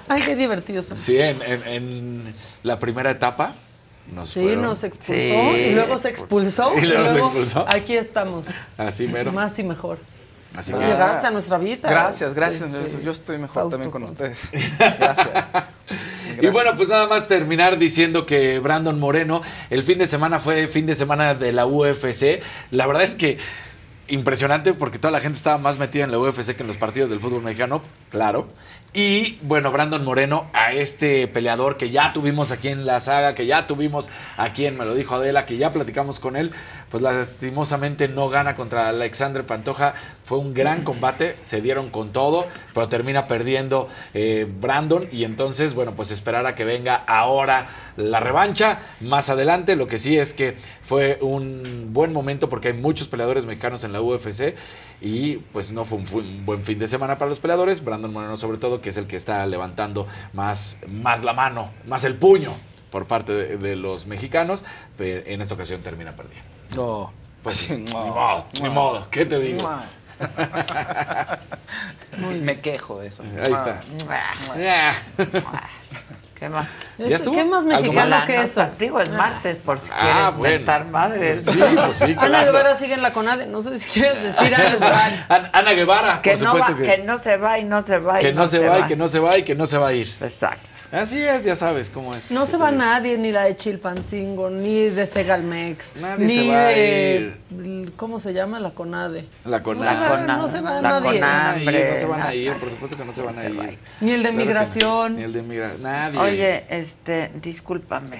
Ay, qué divertidos son. Sí, en, en- en la primera etapa nos Sí, fueron nos expulsó Sí. y luego se expulsó Y y luego se expulsó. aquí estamos, así mero. más y mejor. Así que- Llegaste a nuestra vida. Gracias, gracias. Este, Yo estoy mejor Fausto también con Ponce. ustedes. [LAUGHS] Gracias. Y bueno, pues nada más terminar diciendo que Brandon Moreno, el fin de semana fue fin de semana de la UFC. La verdad es que impresionante porque toda la gente estaba más metida en la UFC que en los partidos del fútbol mexicano, claro. Y bueno, Brandon Moreno, a este peleador que ya tuvimos aquí en la saga, que ya tuvimos aquí en Me lo dijo Adela, que ya platicamos con él, pues lastimosamente no gana contra Alexander Pantoja. Fue un gran combate, se dieron con todo, pero termina perdiendo eh, Brandon. Y entonces, bueno, pues esperar a que venga ahora la revancha más adelante. Lo que sí es que fue un buen momento porque hay muchos peleadores mexicanos en la UFC. Y pues no fue un, buen fin de semana para los peleadores. Brandon Moreno, sobre todo, que es el que está levantando más, más la mano, más el puño por parte de, de los mexicanos. Pero en esta ocasión termina perdiendo. No. Pues sí, [LAUGHS] ni no, modo, ni no. modo. ¿Qué te digo? Me quejo de eso. Ahí está. ¿Qué más? ¿Ya estuvo? ¿Qué más ¿Algo mexicano más? que eso? Digo, es martes, por si Ah, quieres bueno. inventar madres. Sí, pues sí, [LAUGHS] Ana claro. Guevara sigue en la CONADE, no sé si quieres decir algo. [LAUGHS] An- Ana Guevara, Que por no, supuesto va- que, que no se va y no se va y que no, se va, y que no se va y que no se va a ir. Exacto. Así es, ya sabes cómo es. No se va nadie, ni la de Chilpancingo, ni de Segalmex, Nadie ni se va a de... ¿Cómo se llama? La CONADE. La No se CONAM. va, no se va nadie. No se van a ir, por supuesto que no se van a se va a ir. ir. Ni el de Claro que no. migración. Ni el de migración. Nadie. Oye, este, discúlpame.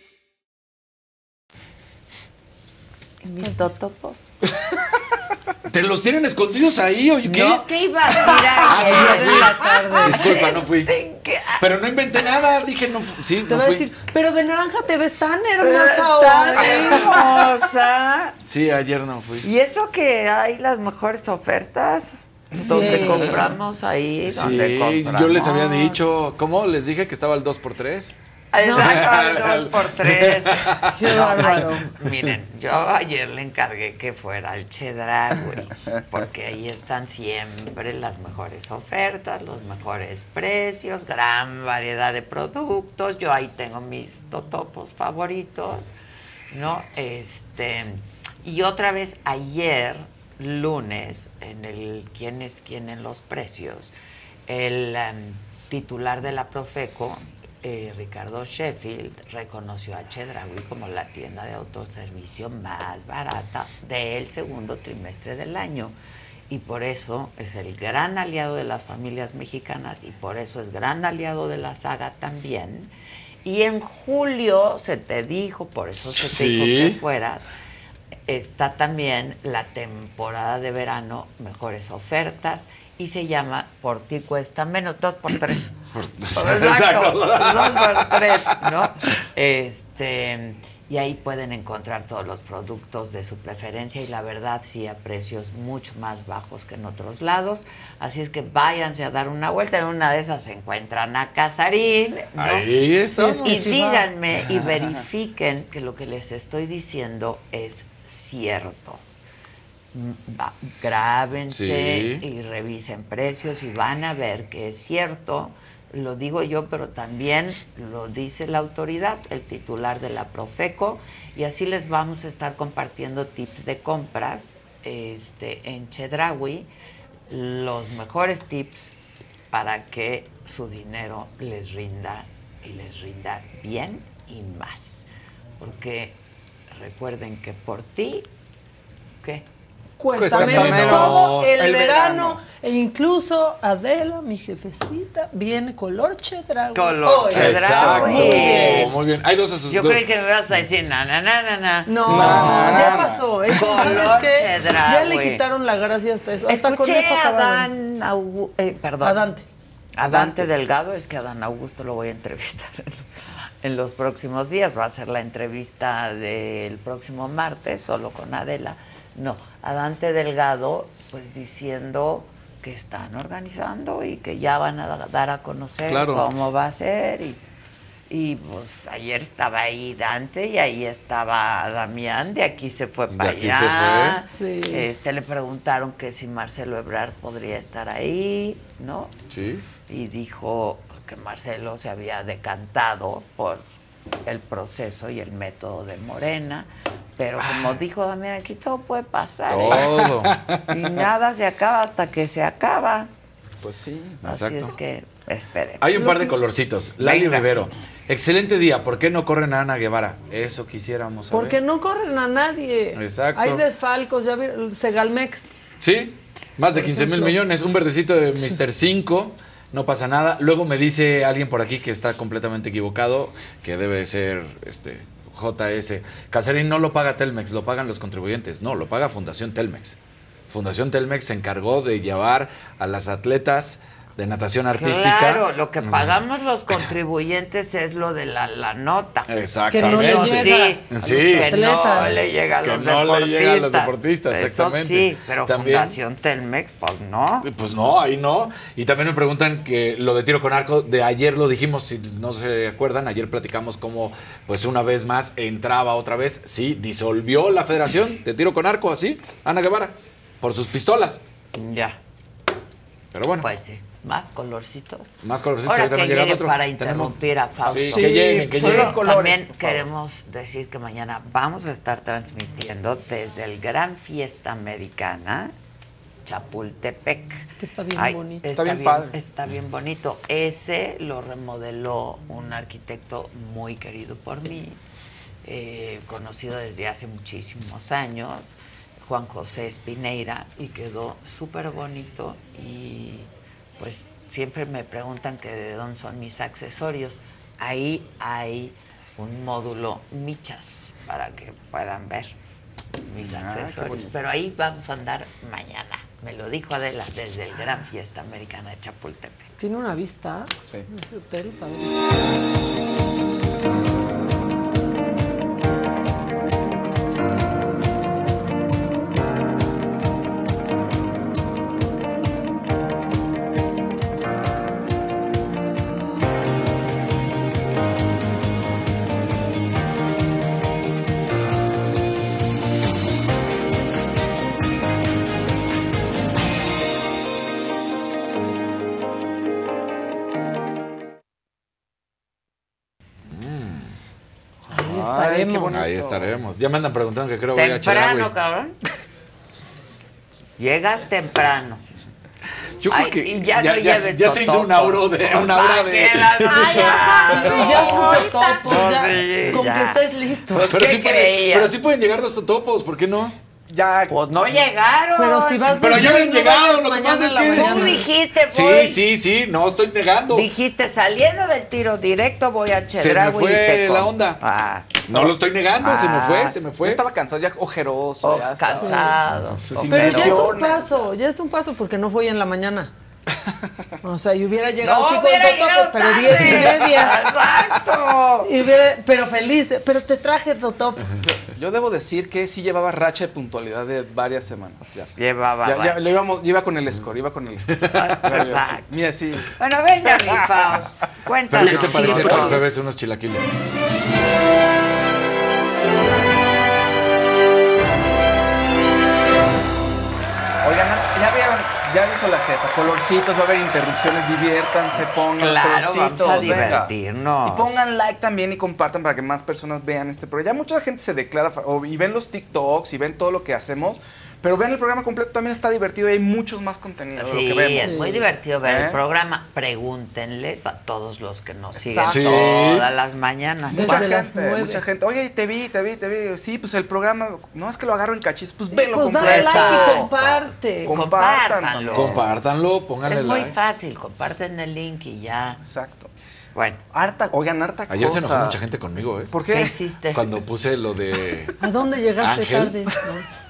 Mis totopos. ¿Te los tienen escondidos ahí o qué? No, ¿qué ibas a ir Ah, sí, no en la tarde? fui. Disculpa, no fui. Este. Pero no inventé nada, dije no. Sí, Te no va a fui. decir, pero de naranja te ves tan hermosa hoy. hermosa. Sí, ayer no fui. Y eso que hay las mejores ofertas donde compramos ahí, donde Sí, compramos. yo les había dicho, ¿cómo? Les dije que estaba el 2x3. Exacto, al [LAUGHS] dos por tres. Qué No, bárbaro. ay, miren, yo ayer le encargué que fuera al Chedraui, porque ahí están siempre las mejores ofertas, los mejores precios, gran variedad de productos. Yo ahí tengo mis totopos favoritos, ¿no? Este, y otra vez ayer, lunes, en el ¿Quién es quién en los precios? El em, titular de la Profeco, eh, Ricardo Sheffield, reconoció a Chedraui como la tienda de autoservicio más barata del segundo trimestre del año. Y por eso es el gran aliado de las familias mexicanas y por eso es gran aliado de la saga también. Y en julio se te dijo, por eso se te Sí. dijo que fueras, está también la temporada de verano, mejores ofertas, y se llama Por ti cuesta menos, dos por tres. [COUGHS] Exacto, dos por tres, ¿no? Este, y ahí pueden encontrar todos los productos de su preferencia y la verdad sí a precios mucho más bajos que en otros lados. Así es que váyanse a dar una vuelta. En una de esas se encuentran a Casarín. ¿no? Ahí estamos. Y díganme y [LAUGHS] verifiquen que lo que les estoy diciendo es cierto. Grábense Sí. y revisen precios y van a ver que es cierto. Lo digo yo, pero también lo dice la autoridad, el titular de la Profeco, y así les vamos a estar compartiendo tips de compras este, en Chedraui, los mejores tips para que su dinero les rinda y les rinda bien y más. Porque recuerden que por ti, ¿qué? Cuesta, Cuesta menos, menos. todo el, El verano. verano. E incluso Adela, mi jefecita, viene color chedraui. Color Hoy. chedraui. Muy bien. Muy bien. Hay dos asus- Yo creí que me ibas a decir na na na na na. No, ya pasó. Eso, ¿sabes qué? Ya le quitaron la gracia hasta eso. Hasta con Escuché eso a acabaron. Adán Augu- eh, perdón. A Dante. A Dante Delgado, es que a Dan Augusto lo voy a entrevistar en, en los próximos días. Va a ser la entrevista del próximo martes, solo con Adela. No, a Dante Delgado, pues diciendo que están organizando y que ya van a dar a conocer Claro. cómo va a ser. Y, y pues ayer estaba ahí Dante y ahí estaba Damián, de aquí se fue para aquí se allá. fue. Sí. Este, le preguntaron que si Marcelo Ebrard podría estar ahí, ¿no? Sí. y dijo que Marcelo se había decantado por el proceso y el método de Morena, pero como dijo Damián, aquí todo puede pasar. ¿eh? Todo. [LAUGHS] Y nada se acaba hasta que se acaba. Pues sí. Así Exacto. es que esperen. Hay un par de colorcitos. Lali Venga. Rivero. Excelente día. ¿Por qué no corren a Ana Guevara? Eso quisiéramos saber. Porque no corren a nadie. Exacto. Hay desfalcos, ya vieron, Segalmex. Sí, más de Por 15 mil millones. Un verdecito de Mr. 5. No pasa nada. Luego me dice alguien por aquí que está completamente equivocado, que debe ser este JS. Casarín no lo paga Telmex, lo pagan los contribuyentes. No, lo paga Fundación Telmex. Fundación Telmex se encargó de llevar a las atletas de natación artística. Claro, lo que pagamos los contribuyentes es lo de la, la nota. Exactamente. Eso sí, Sí. que no le llega a Que los no le llega a los deportistas. deportistas, Eso exactamente. sí, pero También- Fundación Telmex, pues no. Pues no, ahí no. Y también me preguntan que lo de tiro con arco, de ayer lo dijimos, si no se acuerdan, ayer platicamos cómo, pues una vez más, entraba otra vez, sí, disolvió la federación de tiro con arco, así, Ana Guevara, por sus pistolas. Ya. Pero bueno. Pues sí, más colorcito. Más colorcitos, Ahora que nos llega llegue otro. para Tenemos- interrumpir a Fausto. Sí, que lleguen, que Solo lleguen. también queremos decir que mañana vamos a estar transmitiendo desde el Gran Fiesta Americana, Chapultepec. Que está bien Ay, bonito. Está, Está bien bien, padre. Está bien bonito. Ese lo remodeló un arquitecto muy querido por mí, eh, conocido desde hace muchísimos años, Juan José Espineira, y quedó súper bonito. Y pues siempre me preguntan que de dónde son mis accesorios. Ahí hay un módulo Michas para que puedan ver. mis Ah, accesorios. Pero ahí vamos a andar mañana. Me lo dijo Adela desde el Gran Fiesta Americana de Chapultepec. Tiene una vista. Sí. Ese hotel, padre. Ahí estaremos. Ya me andan preguntando que creo voy a echar Temprano, cabrón. Llegas temprano. Yo creo Ay, que y ya, ya- no ya- lleves ya se hizo totopos. una aura de- una aura de- ¿Para qué las Ay, ya son totopos, ya. sí, con ya. que estés listo. Pues, pero, ¿qué sí pueden, creías? pero sí pueden llegar los totopos, ¿por qué no? Ya. Pues no llegaron. Pero si vas Pero ya habían no llegado, lo que pasa es que- Tú dijiste, Sí, voy. sí, sí, no estoy negando. Dijiste, saliendo del tiro directo voy a Se me Chedraui fue la onda. Ah, No lo estoy negando, se me Ah. fue, se me fue. estaba cansado, ya ojeroso. oh, ya cansado. Pero ya es un paso, ya es un paso porque no fue hoy en la mañana. O sea, y hubiera llegado No, sí con hubiera llegado pero tarde. diez y media. Exacto. Y hubiera- pero feliz, pero te traje totopos. Yo debo decir que sí llevaba racha de puntualidad de varias semanas. Ya. Llevaba Ya, íbamos, iba con el score, iba con el score. [LAUGHS] Exacto. Mira, sí. Bueno, venga, mi Faust. [LAUGHS] Pero Cuéntanos. ¿qué te parece para el jueves unos chilaquiles? Oigan, ya dijo la jefa, colorcitos, va a haber interrupciones, diviértanse, pongan Claro, colorcitos. vamos a venga. divertirnos. Y pongan like también y compartan para que más personas vean este programa. Ya mucha gente se declara y ven los TikToks y ven todo lo que hacemos, pero vean el programa completo, también está divertido y hay muchos más contenidos de lo Sí, que vemos. es muy divertido ver ¿Eh? el programa. Pregúntenles a todos los que nos siguen Exacto. todas las mañanas. Mucha Desde las gente, mucha gente. Oye, te vi, te vi, te vi. Sí, pues el programa, no es que lo agarro en cachis, pues velo Pues completo. dale like y comparte. Compártanlo. Compártanlo, pónganle Es muy like. fácil, comparten el link y ya. Exacto. Bueno, Harta, oigan, harta Ayer se cosa. enojó mucha gente conmigo, ¿eh? ¿Por ¿qué qué? hiciste? Cuando puse lo de [LAUGHS] ¿A dónde llegaste Ángel. tarde? [LAUGHS] No.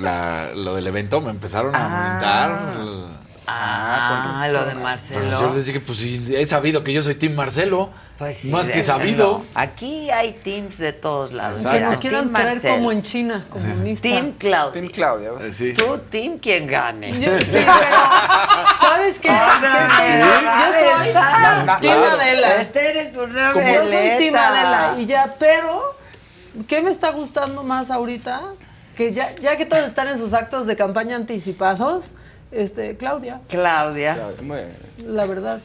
La, lo del evento, me empezaron a Ah. comentar. Ah, con lo de Pero Marcelo. yo les dije, pues sí, he sabido que yo soy Team Marcelo. Pues sí, más que sabido. Aquí hay teams de todos lados. Exacto. Que nos quieran traer Marcelo, como en China, comunista. Team Claudia. Team Claudia. Eh, sí. Tú, Team, quien gane. Yo- sí, pero ¿sabes qué? ¿Qué estoy- yo soy. Team Adela. Este eres una Yo soy. Team Adela y ya, pero ¿qué me está gustando más ahorita? Que ya, ya que todos están en sus actos de campaña anticipados, este, Claudia, Claudia. Claudia, muy bien. la verdad.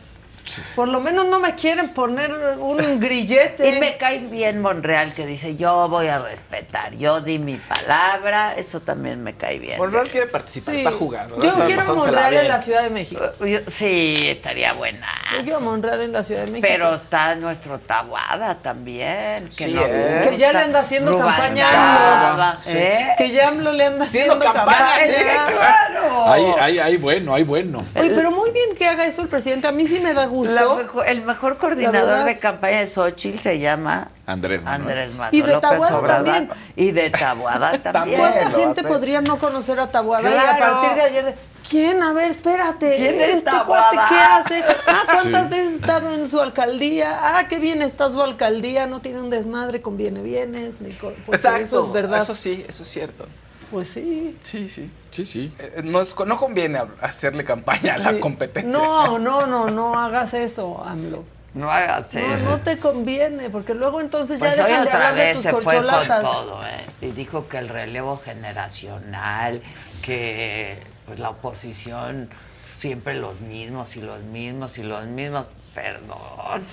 Por lo menos no me quieren poner un grillete. Y me cae bien Monreal que dice, yo voy a respetar, yo di mi palabra, eso también me cae bien. Monreal quiere participar, Sí. está jugando. ¿no? Yo Está quiero Monreal en la Ciudad de México. Yo- sí, estaría buena. Yo quiero Monreal en la Ciudad de México. Pero está nuestro Tabuada también, que Sí, nos ¿eh? Que ya le anda haciendo campaña AMLO. ¿eh? Que ya AMLO le anda Haciendo haciendo campaña, campaña. sí, ¡Claro! Hay, hay, hay bueno, hay bueno. Oye, pero muy bien que haga eso el presidente. A mí sí me da La gusto. el mejor coordinador verdad. de campaña de Xochitl se llama Andrés Manuel. Andrés Manuel Y de López Taboada Obrador. también. Y de Tabuada [LAUGHS] también. ¿Cuánta gente podría no conocer a Tabuada? Y a partir de ayer, ¿quién? A ver, espérate. ¿Quién es ¿Este Taboada? cuate qué hace? Ah, [LAUGHS] ¿cuántas Sí. veces ha estado en su alcaldía? Ah, qué bien está su alcaldía. No tiene un desmadre con viene bienes. Ni con, Exacto. eso es verdad. Eso sí, eso es cierto. Pues sí. Sí, sí. Sí, sí. Eh, No, es- no conviene hacerle campaña a la competencia. No, no, no, no hagas eso, AMLO. No hagas eso. No, no te conviene, porque luego entonces Pues ya hoy dejan de hablar de tus se fue con corcholatas. todo, ¿eh? Y dijo que el relevo generacional, que pues la oposición siempre los mismos y los mismos y los mismos. Perdón.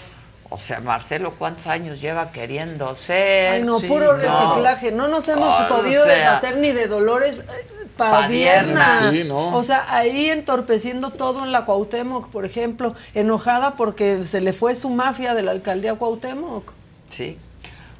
O sea, Marcelo, ¿cuántos años lleva queriendo ser? Ay, no, Sí, puro no. reciclaje. No nos hemos O podido sea, deshacer ni de Dolores eh, Padierna. Padierna. Sí, no. O sea, ahí entorpeciendo todo en la Cuauhtémoc, por ejemplo, enojada porque se le fue su mafia de la alcaldía Cuauhtémoc. Sí.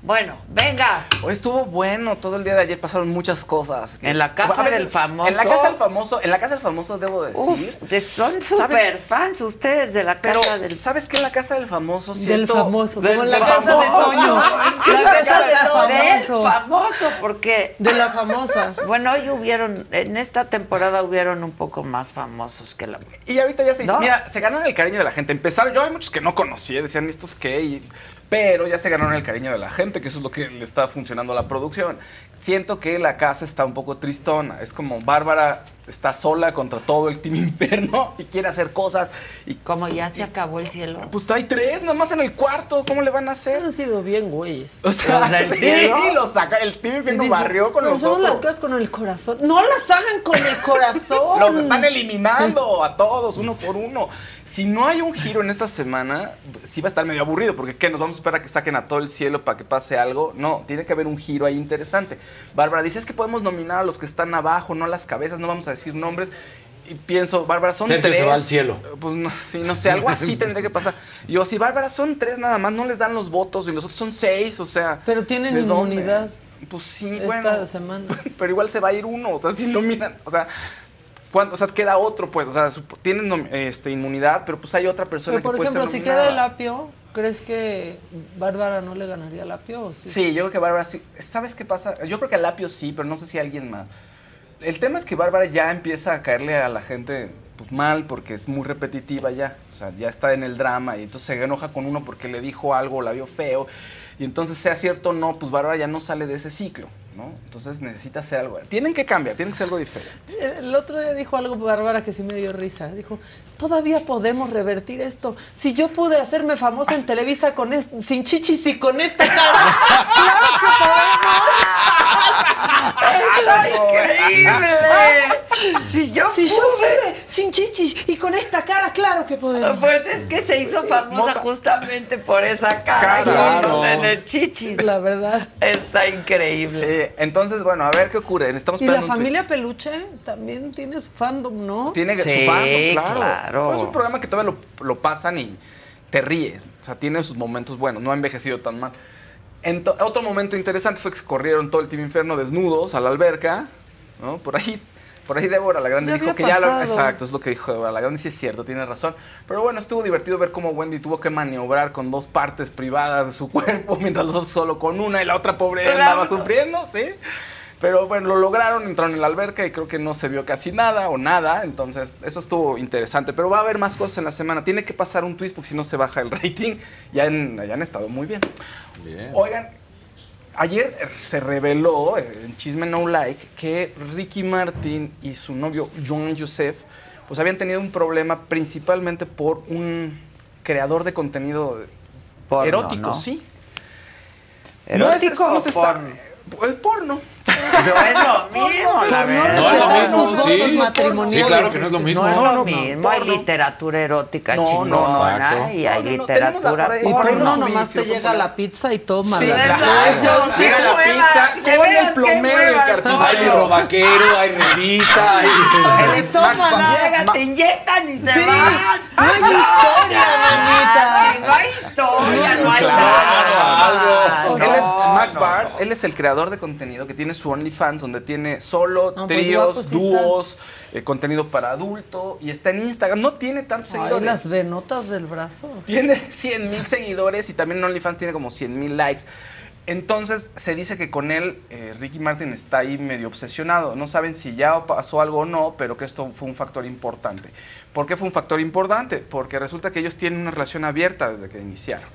Bueno, venga. Hoy estuvo bueno, todo el día de ayer pasaron muchas cosas. En la casa del famoso. En la casa del famoso, en la casa del famoso debo decir. Uf, de- son super fans ustedes de la Pero, casa del ¿sabes qué? En la casa del famoso Del siento... famoso, Del como la famoso. casa de Toño. [LAUGHS] La casa del del famoso. famoso, porque De la famosa. [LAUGHS] bueno, hoy hubieron en esta temporada hubieron un poco más famosos que la Y ahorita ya se. ¿No? Mira, se ganaron el cariño de la gente. Empezaron, yo hay muchos que no conocía, decían estos qué, y- pero ya se ganaron el cariño de la gente, que eso es lo que le está funcionando a la producción. Siento que la casa está un poco tristona. Es como Bárbara está sola contra todo el Team [LAUGHS] Inferno y quiere hacer cosas. Y como ya se acabó el cielo. Pues hay tres nada más en el cuarto. ¿Cómo le van a hacer? Han sido bien güeyes. O sea, ¿Los del sí, cielo? [LAUGHS] saca, el Team Inferno dice, barrió con "Pero nosotros. Hacemos las cosas con el corazón. No las hagan con el corazón. [LAUGHS] Los están eliminando a todos, uno por uno. Si no hay un giro en esta semana, sí va a estar medio aburrido, porque ¿qué? ¿Nos vamos a esperar a que saquen a todo el cielo para que pase algo? No, tiene que haber un giro ahí interesante. Bárbara dice, es que podemos nominar a los que están abajo, no a las cabezas, no vamos a decir nombres. Y pienso, Bárbara, son Sergio tres. se va al cielo. Pues no, sí, no sé, algo así [LAUGHS] tendría que pasar. Y yo, si Bárbara son tres nada más, no les dan los votos y los otros son seis, o sea. Pero tienen inmunidad. Pues sí, esta bueno. semana. [LAUGHS] Pero igual se va a ir uno, o sea, si nominan, o sea. O sea, queda otro, pues, o sea, tienen este, inmunidad, pero pues hay otra persona Pero, por que puede ejemplo, ser si queda el apio, ¿crees que Bárbara no le ganaría al apio? O sí? Sí, yo creo que Bárbara sí. ¿Sabes qué pasa? Yo creo que al Apio sí, pero no sé si alguien más. El tema es que Bárbara ya empieza a caerle a la gente pues, mal porque es muy repetitiva ya. O sea, ya está en el drama y entonces se enoja con uno porque le dijo algo, la vio feo. Y entonces, sea cierto o no, pues Bárbara ya no sale de ese ciclo, ¿no? Entonces necesita hacer algo. Tienen que cambiar, tienen que ser algo diferente. El otro día dijo algo Bárbara que sí me dio risa. Dijo, todavía podemos revertir esto. Si yo pude hacerme famosa en Televisa con sin chichis y con esta cara, [LAUGHS] claro que podemos. Increíble! Si yo si yo pude sin chichis y con esta cara, claro que podemos. Pues es que se hizo famosa justamente por esa cara. Claro. de chichis. La verdad. Está increíble. Sí, entonces, bueno, a ver qué ocurre. Necesitamos Y la twist. familia Peluche también tiene su fandom, ¿no? Tiene Sí, su fandom, claro. claro. Pues es un programa que todavía lo, lo pasan y te ríes. O sea, tiene sus momentos buenos. No ha envejecido tan mal. Ento- otro momento interesante fue que corrieron todo el Team Inferno desnudos a la alberca. ¿no? Por ahí. Por ahí Débora la Grande dijo que ya lo, exacto, es lo que dijo Débora la Grande, sí es cierto, tiene razón. Pero bueno, estuvo divertido ver cómo Wendy tuvo que maniobrar con dos partes privadas de su [LAUGHS] cuerpo, mientras los otros solo con una y la otra pobre Claro. andaba sufriendo, ¿sí? Pero bueno, lo lograron, entraron en la alberca y creo que no se vio casi nada o nada. Entonces, eso estuvo interesante. Pero va a haber más cosas en la semana. Tiene que pasar un twist porque si no se baja el [LAUGHS] rating. Ya han, ya han estado muy bien. Oigan, ayer se reveló eh, en Chisme No Like que Ricky Martin y su novio John Joseph pues habían tenido un problema principalmente por un creador de contenido Porno, erótico, ¿no? sí. ¿Erótico no o se porno? sabe. Pues porno. No es lo [LAUGHS] mismo, Por no es respetar sus sí. votos matrimoniales. Sí, claro que no es lo mismo. No es No, lo no, mismo. Hay porno. literatura erótica No, no, chingona y hay No, no, no, literatura Y Porno nomás te llega la pizza y toma. Sí, la- exacto. ¡Qué Llega la pizza ¡De con el plomero del cartón. Hay libro vaquero, hay revista, hay... Es Pan- Llega, te inyectan y se van. no hay historia, [LAUGHS] mamita. No hay historia, no hay Claro, nada. algo. Él es No, Max no, Bars, no. él es el creador de contenido que tiene su OnlyFans, donde tiene solo Ah, pues tríos, dúos, eh, contenido para adulto, y está en Instagram. No tiene tantos Ay, seguidores. las venotas del brazo. Tiene [LAUGHS] 100 mil seguidores y también en OnlyFans tiene como 100 mil likes. Entonces se dice que con él eh, Ricky Martin está ahí medio obsesionado. No saben si ya pasó algo o no, pero que esto fue un factor importante. ¿Por qué fue un factor importante? Porque resulta que ellos tienen una relación abierta desde que iniciaron.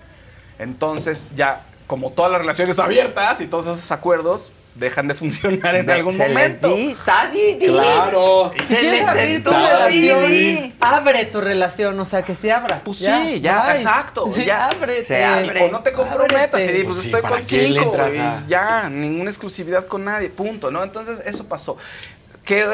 Entonces ya, como todas las relaciones abiertas y todos esos acuerdos, dejan de funcionar en De- algún se les momento. di, está Didi. Claro. Si quieres abrir tu relación, abre tu relación, o sea, que se abra. Pues sí, ya, exacto, Sí, ya. ábrete. Se abre. O no te comprometas y di, pues, Pues sí, estoy ¿para con cinco, a- ya, ninguna exclusividad con nadie, punto, ¿no? Entonces, eso pasó. ¿Qué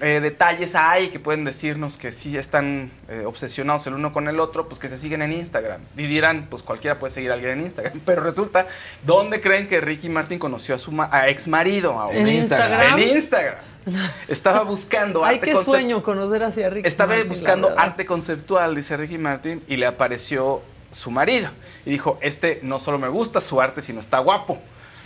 eh, detalles hay que pueden decirnos que sí están eh, obsesionados el uno con el otro? Pues que se siguen en Instagram. Y dirán, pues cualquiera puede seguir a alguien en Instagram. [LAUGHS] Pero resulta, ¿dónde creen que Ricky Martin conoció a su ma- a ex marido? ¿En Instagram? En Instagram. Estaba buscando Ay, arte qué concep- sueño conocer así a Ricky Estaba Martin, buscando arte conceptual, dice Ricky Martin, y le apareció su marido. Y dijo, este no solo me gusta su arte, sino está guapo.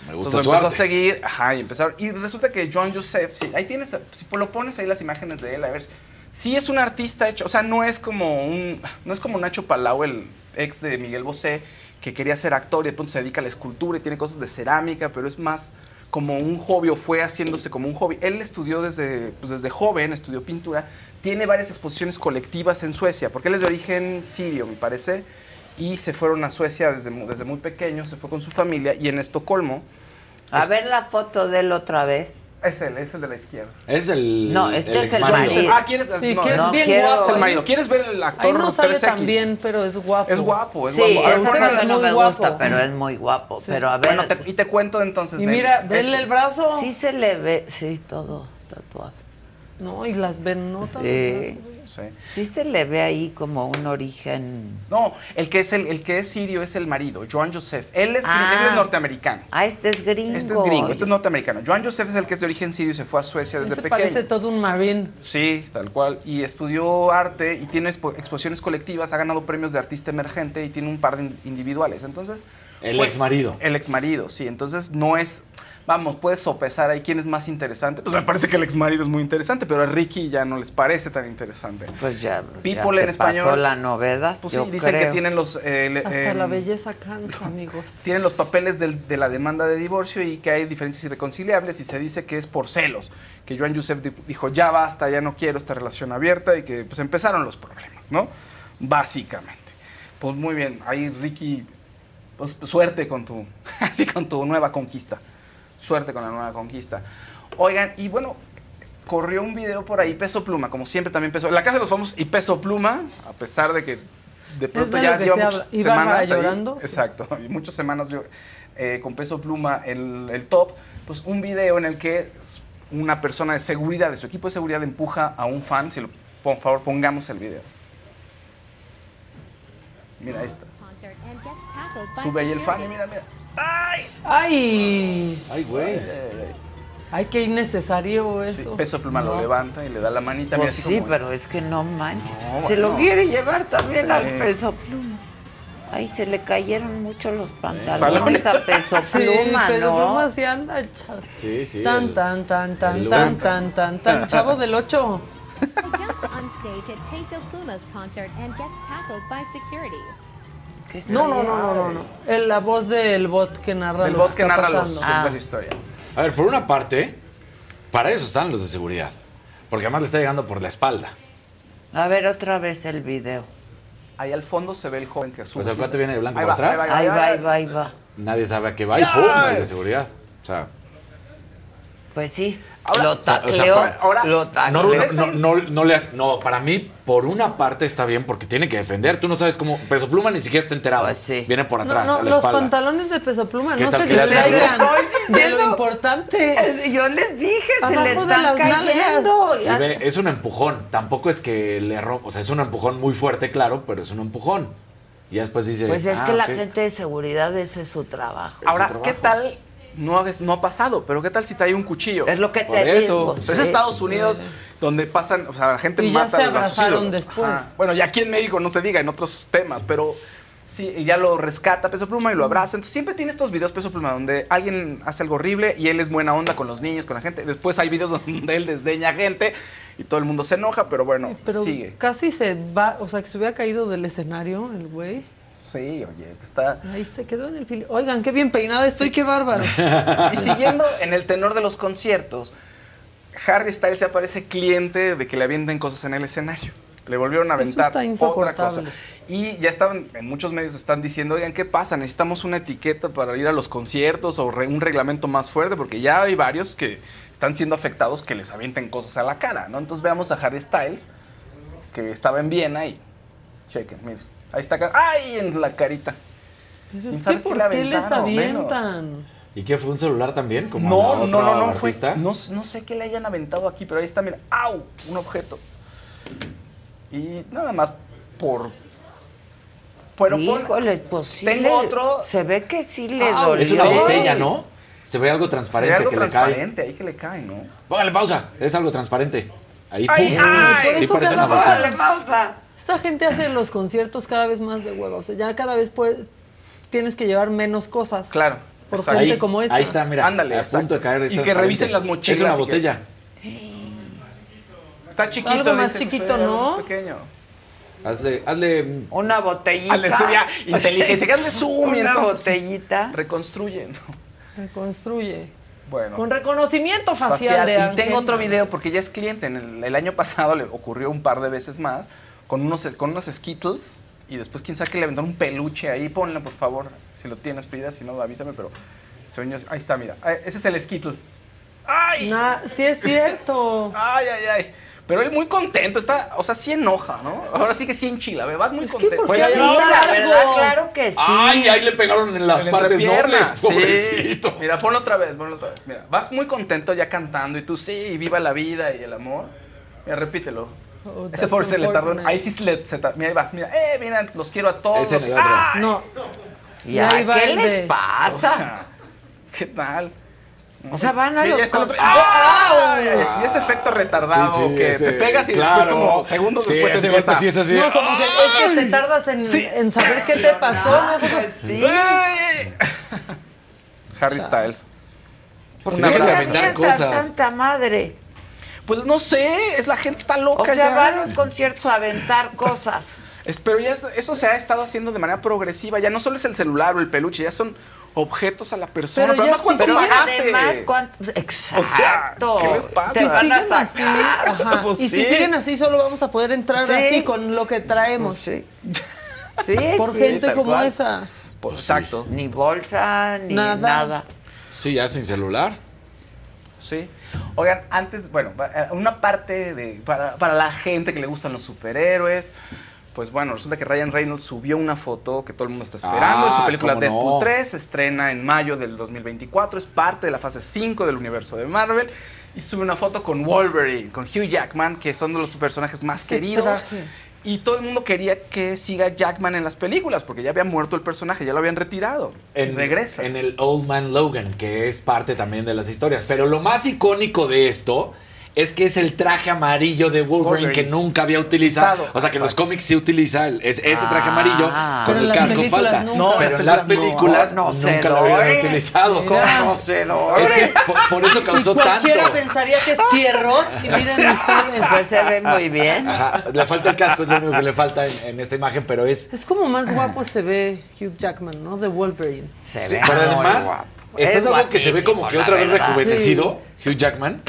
Me Entonces gusta lo su empezó a seguir, ajá, y empezaron. Y resulta que John Joseph, sí, ahí tienes, si lo pones ahí las imágenes de él, a ver, sí es un artista hecho, o sea, no es como un, no es como Nacho Palau, el ex de Miguel Bosé, que quería ser actor y de pronto se dedica a la escultura y tiene cosas de cerámica, pero es más como un hobby o fue haciéndose como un hobby. Él estudió desde, pues desde joven, estudió pintura, tiene varias exposiciones colectivas en Suecia, porque él es de origen sirio, me parece, y se fueron a Suecia desde, desde muy pequeño, se fue con su familia y en Estocolmo. A es- ver la foto de él otra vez. Es él, es el de la izquierda. Es el. No, este es el exmarido. marido. Ah, ¿quieres? Sí, no, que es no, bien quiero- guapo. Es el marido. ¿Quieres ver el actor Ahí no sale 3X? tan bien, pero es guapo. Es guapo, es Sí, guapo. Bueno, foto no me guapo. gusta, pero es muy guapo. Sí. Pero a ver. Bueno, te- y te cuento entonces. Y de- mira, este- vele el brazo. Sí se le ve, sí, todo tatuado. No, y las venotas. Sí. Sí. Sí se le ve ahí como un origen. No, el que es el, el que es sirio es el marido, Joan Joseph. Él es, Ah. él es norteamericano. Ah, este es gringo. Este es gringo, este es norteamericano. Joan Joseph es el que es de origen sirio y se fue a Suecia desde Ese pequeño. parece todo un marine. Sí, tal cual. Y estudió arte y tiene expo- exposiciones colectivas, ha ganado premios de artista emergente y tiene un par de in- individuales. Entonces. El pues, exmarido. El exmarido, sí. Entonces no es. Vamos, puedes sopesar ahí quién es más interesante. Pues me parece que el exmarido es muy interesante, pero a Ricky ya no les parece tan interesante. Pues ya, People ya en se pasó español. la novedad. Pues yo sí, dicen creo. que tienen los. eh, le- Hasta em, la belleza cansa, [LAUGHS] amigos. tienen los papeles del- de la demanda de divorcio y que hay diferencias irreconciliables y se dice que es por celos, que Joan Yusef di- dijo ya basta, ya no quiero esta relación abierta y que pues empezaron los problemas, ¿no? Básicamente. Pues muy bien, ahí Ricky, pues suerte con tu, [LAUGHS] así con tu nueva conquista, suerte con la nueva conquista. Oigan, y bueno, corrió un video por ahí, Peso Pluma, como siempre también Peso, La Casa de los Famosos y Peso Pluma, a pesar de que de pronto de ya lleva muchas habla. ¿Y Bárbara semanas ahí. llorando? Sí. Exacto, y muchas semanas yo, eh, con Peso Pluma el, el top, pues un video en el que una persona de seguridad, de su equipo de seguridad, empuja a un fan, si lo, por favor pongamos el video. Mira, ahí está. Sube ahí el fan y mira, mira. ¡Ay! ¡Ay! Ay, güey. Ay, qué innecesario Sí, eso. Peso Pluma lo levanta y le da la manita. Pues así sí, como- pero es que no manches. No, se lo quiere llevar también Sí. al peso pluma. Ay, se le cayeron mucho los pantalones Balones. a peso [LAUGHS] Sí, pluma, pero ¿no? Pluma sí anda, chavo. Sí, sí. Tan, el- tan, tan, tan, tan, tan, tan, tan. Chavo del 8. [LAUGHS] No, no, no, no, no. no. El- la voz del bot que narra El lo bot que que está narra los, pasando. las historias. A ver, por una parte, para eso están los de seguridad. Porque además le está llegando por la espalda. A ver otra vez el video. Ahí al fondo se ve el joven que sube. Pues el cuate viene de blanco Ahí por va, atrás. Ahí va, ahí va, ahí va. Nadie sabe a qué va y ¡pum! El de seguridad. O sea, Pues sí, Ahora- lo o sea, ahora- lo no, tacleó. no, no, no, no le has- no, para mí, por una parte está bien porque tiene que defender. Tú no sabes cómo. Peso Pluma ni siquiera está enterado. Viene por atrás, no, a la los espalda. pantalones de peso pluma ¿Qué no se distraigan de lo importante. Yo les dije, se le Abajo de las cayendo. Y ve, es un empujón. Tampoco es que le rompa. O sea, es un empujón muy fuerte, claro, pero es un empujón. Y ya después dice. Pues es ah, que la ok. gente de seguridad ese es su trabajo. Ahora, ¿qué tal? No, es- no ha pasado, pero ¿qué tal si trae un cuchillo? Es lo que Por te eso. digo, sí. Es Estados Unidos donde pasan, o sea, la gente Y ya mata se a ídolos. después. Ajá. Bueno, y aquí en México no se diga, en otros temas, pero sí, y ya lo rescata Peso Pluma y lo abraza. Entonces siempre tiene estos videos Peso Pluma donde alguien hace algo horrible y él es buena onda con los niños, con la gente. Después hay videos [LAUGHS] donde él desdeña gente y todo el mundo se enoja, pero bueno, Pero sigue. casi se va, o sea, que se hubiera caído del escenario el güey. Sí, oye, está... Ahí se quedó en el filo. Oigan, qué bien peinada estoy, qué bárbaro. [LAUGHS] Y siguiendo en el tenor de los conciertos, Harry Styles ya parece cliente de que le avienten cosas en el escenario. Le volvieron a Eso aventar está otra cosa. Y ya estaban, en muchos medios están diciendo, oigan, ¿qué pasa? Necesitamos una etiqueta para ir a los conciertos o re- un reglamento más fuerte, porque ya hay varios que están siendo afectados que les avienten cosas a la cara, ¿no? Entonces veamos a Harry Styles, que estaba en Viena y, chequen, miren, ahí está, acá. ¡ay! En la carita. Pero ¿Quién es que ¿por qué les avientan? ¿Y qué fue un celular también? Como No, la no, otra no, no, fue, no, no sé qué le hayan aventado aquí, pero ahí está, mira, ¡au! Un objeto. Y nada más por... Pero Híjole, pues sí Tengo le- otro... Se ve que sí le Ah, dolió. Eso es una botella, ¿no? Se ve algo Se ve transparente algo que le cae. transparente ahí que le cae, ¿no? Póngale pausa. Es algo transparente. Ahí, Ay, ¡pum! ay, por sí eso que. Dale pausa. Esta gente hace los conciertos cada vez más de hueva. O sea, ya cada vez puedes, tienes que llevar menos cosas. Claro. Por exacto. gente como esa. Ahí está, mira. Ándale, a exacto. punto de caer. Y que revisen las mochilas Es una que- botella. Está chiquito. Algo más dice, chiquito, ¿no? Pequeño. Hazle, hazle. Una botellita. Hazle zoom, ya, inteligencia, que hazle zoom Una entonces- botellita. Reconstruyen. Reconstruye. Bueno. Con reconocimiento facial, facial. de Y tengo otro video porque ya es cliente. En el, el año pasado le ocurrió un par de veces más con unos, con unos Skittles y después quién sabe que le aventaron un peluche ahí. Ponle, por favor, si lo tienes, Frida. Si no, avísame, pero... yo- ahí está, mira. Ah, Ese es el Skittle. ¡Ay! Na- sí es cierto. [LAUGHS] ¡Ay, ay, ay! Pero él muy contento, está, o sea, sí enoja, ¿no? Ahora sí que sí enchila, ¿ve? vas muy contento. ¿por Pues qué sí, la verdad, claro que sí. Ay, ahí le pegaron en las En partes nobles, sí. pobrecito. Mira, ponlo otra vez, ponlo otra vez. Mira, vas muy contento ya cantando y tú sí, viva la vida y el amor. Mira, repítelo. Oh, Ese pobre se le tardó. unfortunate. Ahí sí se le. se mira, ahí vas. Mira, eh, mira, los quiero a todos. Ese en el otro. ¡Ay! No. Ya, ahí va ¿qué les de- pasa? ¿Qué tal? O sea, van a los. ¡Ay! Y ese efecto retardado Sí, sí, que ese- te pegas y claro. después como segundos Sí, después ese empieza. sí es así. No, como que es que te tardas en, en saber qué te pasó. ¿no? Sí. Harry Styles. Por dejen de aventar cosas. tanta madre. Pues no sé, es la gente está O loca sea, ya. van a los conciertos a aventar [LAUGHS] cosas. Es- pero ya es- eso se ha estado haciendo de manera progresiva. Ya no solo es el celular o el peluche, ya son objetos a la persona. Pero ya además, ¿cuánto pagaste? Además, ¿cuántos? Exacto. ¿qué les pasa? Si siguen así, ajá, Pues y si sí. siguen así, solo vamos a poder entrar Sí. así con lo que traemos. Sí. [LAUGHS] Sí, Por sí, gente como cual. esa. Pues, exacto. Ni bolsa, ni Nada. nada. Sí, ya sin celular. Sí. Oigan, antes, bueno, eh, una parte de. Para, para la gente que le gustan los superhéroes. Pues bueno, resulta que Ryan Reynolds subió una foto que todo el mundo está esperando. Ah, su película Deadpool no. 3 se estrena en mayo del 2024. Es parte de la fase 5 del universo de Marvel. Y sube una foto con Wolverine, con Hugh Jackman, que son de los personajes más queridos. traje. Y todo el mundo quería que siga Jackman en las películas, porque ya había muerto el personaje, ya lo habían retirado. En, Regresa. En el Old Man Logan, que es parte también de las historias. Pero lo más icónico de esto es que es el traje amarillo de Wolverine, Wolverine. que nunca había utilizado. Usado. O sea, que en los Exacto. cómics se utiliza el- es, ese traje amarillo Ah. con el casco falta. nunca. No, pero en las películas no, nunca lo habían utilizado. Conocedores. Es que por, por eso Y causó tanto. cualquiera pensaría que es Pierrot. Y miren [LAUGHS] ustedes. Pues se ve muy bien. Ajá, le falta el casco, es lo único que le falta en, en esta imagen, pero es. Es como más guapo se ve Hugh Jackman, ¿no? De Wolverine. Se Sí, ve pero además, guapo. este es, algo que se ve como que otra vez rejuvenecido, Hugh Jackman.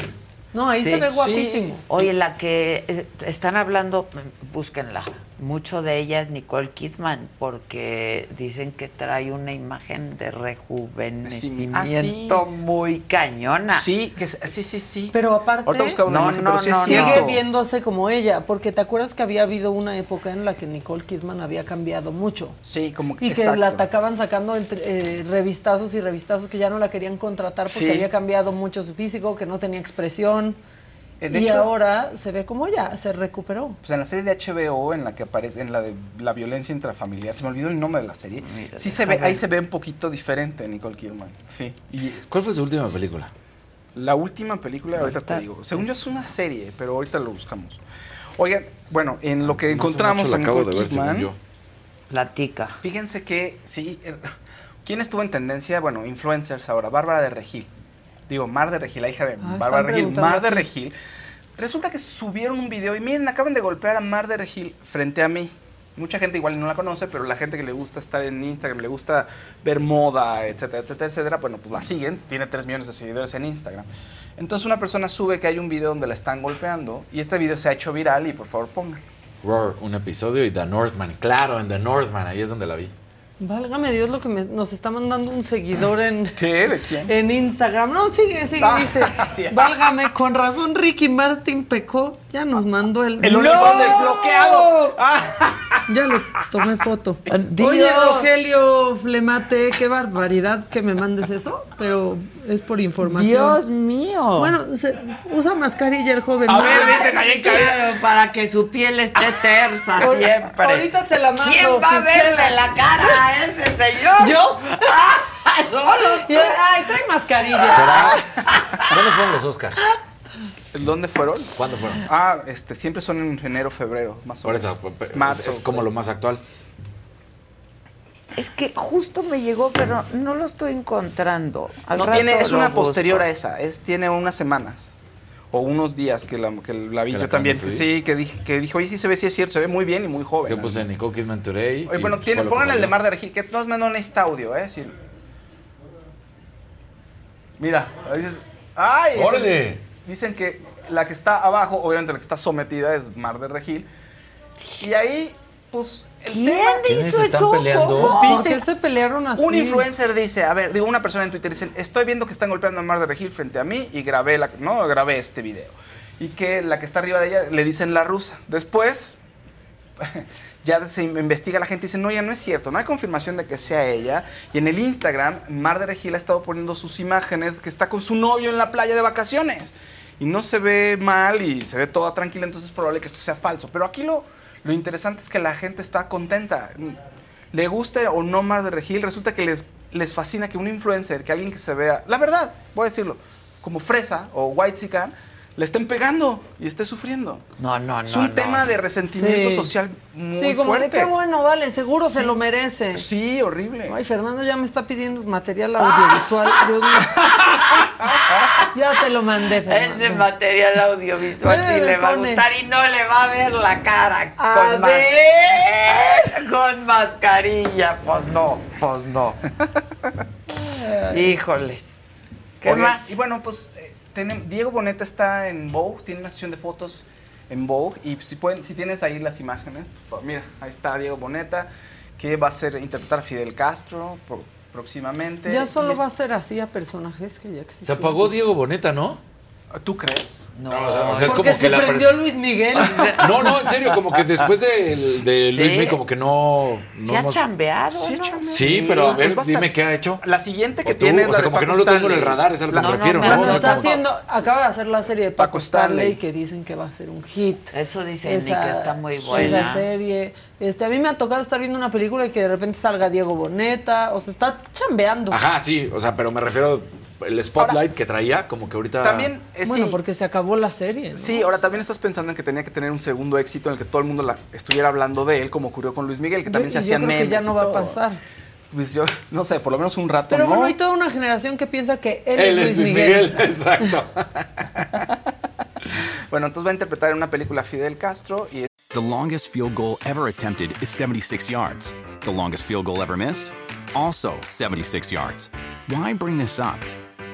No, ahí Sí, se ve sí. guapísimo. Oye, la que eh, están hablando, búsquenla. Mucho de ella es Nicole Kidman, porque dicen que trae una imagen de rejuvenecimiento Ah, sí. muy cañona. Sí, que, sí, sí, sí. Pero aparte, Ahorita buscaba una No, imagen, no, pero sí es no, sigue viéndose como ella. Porque te acuerdas que había habido una época en la que Nicole Kidman había cambiado mucho. Sí, como Y que exacto. la atacaban sacando entre, eh, revistazos y revistazos que ya no la querían contratar porque Sí. había cambiado mucho su físico, que no tenía expresión. De y hecho- ahora se ve como ella, se recuperó. Pues en la serie de HBO, en la que aparece, en la de la violencia intrafamiliar, se me olvidó el nombre de la serie. Mira, sí se ve, ahí se ve un poquito diferente Nicole Kidman. Sí. Y ¿Cuál fue su última película? la última película, ahorita te digo. Según yo es una serie, pero ahorita lo buscamos. Oigan, bueno, en lo que No encontramos mucho, a la acabo Nicole de ver, según Kidman, yo. Platica. fíjense que sí. eh, ¿Quién estuvo en tendencia? Bueno, influencers ahora. Bárbara de Regil. Digo, Mar de Regil, la hija de están Bárbara Regil. Mar de aquí. Regil. Resulta que subieron un video y miren, acaban de golpear a Mar de Regil frente a mí. Mucha gente igual no la conoce, pero la gente que le gusta estar en Instagram, le gusta ver moda, etcétera, etcétera, etcétera, bueno, pues la siguen. Tiene 3 millones de seguidores en Instagram. Entonces una persona sube que hay un video donde la están golpeando y este video se ha hecho viral y por favor pongan. Roar, un episodio y The Northman. Claro, en The Northman, ahí es donde la vi. Válgame Dios lo que me- nos está mandando un seguidor en, [LAUGHS] ¿Qué? ¿De quién? en Instagram. No, sigue, sigue, Ah, dice. [LAUGHS] sí. Válgame, con razón Ricky Martin pecó. Ya nos mandó el... El uniforme desbloqueado. Ah. [LAUGHS] Ya le tomé foto. Dios. Oye, Rogelio Flemate, qué barbaridad que me mandes eso, pero es por información. Dios mío. Bueno, se- usa mascarilla el joven. A ¿no? ver, dicen ahí en. Claro, para que su piel esté tersa siempre. Ahorita te la mando. ¿Quién va a verle la cara a ese señor? ¿Yo? [LAUGHS] Solo Ay, trae mascarilla. ¿Será? ¿Dónde fueron los Oscars? ¿Dónde fueron? ¿Cuándo fueron? Ah, este, siempre son en enero, febrero, más o Por menos. eso, pe- Marzo. es como lo más actual. Es que justo me llegó, pero no lo estoy encontrando. Al no rato tiene, es una busco. posterior a esa, es, tiene unas semanas o unos días que la, que la vi ¿Que la yo también. Sí, que dije, que dijo, oye, sí se ve, sí es cierto, se ve muy bien y muy joven. Yo puse Nicole Kidman Today. Oye, y bueno, tiene, pongan el de. Mar de Regil, que todas maneras no necesita audio, ¿eh? Sí. Mira, ahí dices, ¡ay! ese- ¡Órale! Dicen que la que está abajo, obviamente la que está sometida es Mar de Regil. Y ahí, pues. El ¿Quién tema- ¿Quiénes hizo están eso? peleando? Pues ¿Por dice, qué se pelearon así? un influencer dice, a ver, digo, una persona en Twitter dice, estoy viendo que están golpeando a Mar de Regil frente a mí y grabé, la, no, grabé este video. Y que la que está arriba de ella le dicen la rusa. Después, [LAUGHS] ya se investiga la gente y dice, no, ya no es cierto, no hay confirmación de que sea ella. Y en el Instagram, Mar de Regil ha estado poniendo sus imágenes que está con su novio en la playa de vacaciones. Y no se ve mal y se ve toda tranquila, entonces es probable que esto sea falso. Pero aquí lo, lo interesante es que la gente está contenta. Le guste o no Mar de Regil, resulta que les, les fascina que un influencer, que alguien que se vea, la verdad, voy a decirlo, como fresa o white le estén pegando y esté sufriendo. No, no, no. Es un no. tema de resentimiento Sí. social muy Sí, como fuerte. de qué bueno, vale, seguro se lo merece. Sí, horrible. Ay, Fernando ya me está pidiendo material audiovisual. Dios mío. [LAUGHS] ya te lo mandé, Fernando. Ese material audiovisual sí Eh, le va a gustar y no le va a ver la cara A con, mas- ver. con mascarilla. Pues no, pues no. [LAUGHS] Híjoles. ¿Qué más? Y bueno, pues Diego Boneta está en Vogue, tiene una sesión de fotos en Vogue y si pueden, si tienes ahí las imágenes, pues, mira, ahí está Diego Boneta que va a ser interpretar a Fidel Castro próximamente. Ya solo va a ser así a personajes que ya existen. Se apagó Diego Boneta, ¿no? ¿Tú crees? No, o sea, es Porque como se que la prendió Luis Miguel. [LAUGHS] No, no, en serio, como que después de, de Luis Sí. Mi, como que no. no Se ha chambeado, Sí, ¿no? chambeado. Sí, pero a ver, Pues a dime qué ha hecho. La siguiente que tiene o sea, como que no lo tengo en el radar, es a lo que me no, refiero. ¿no? Bueno, O sea, está como- haciendo, acaba de hacer la serie de Paco, Paco Stanley, Stanley. que dicen que va a ser un hit. Eso dice Nick, que está muy buena. Esa serie. Este, a mí me ha tocado estar viendo una película y que de repente salga Diego Boneta. O sea, está chambeando. Ajá, sí, o sea, pero me refiero el spotlight que traía, como que ahorita. También, eh, bueno, sí, porque se acabó la serie. ¿no? Sí, ahora también estás pensando en que tenía que tener un segundo éxito en el que todo el mundo la- estuviera hablando de él, como ocurrió con Luis Miguel, que Yo- también se yo hacían creo que ya memes no va a pasar. Pues yo, no sé, por lo menos un rato Pero no. bueno, hay toda una generación que piensa que él, Él es Luis Miguel. [LAUGHS] exacto. [LAUGHS] Bueno, entonces va a interpretar en una película Fidel Castro y The longest field goal ever attempted is 76 yards. The longest field goal ever missed? Also 76 yards. Why bring this up?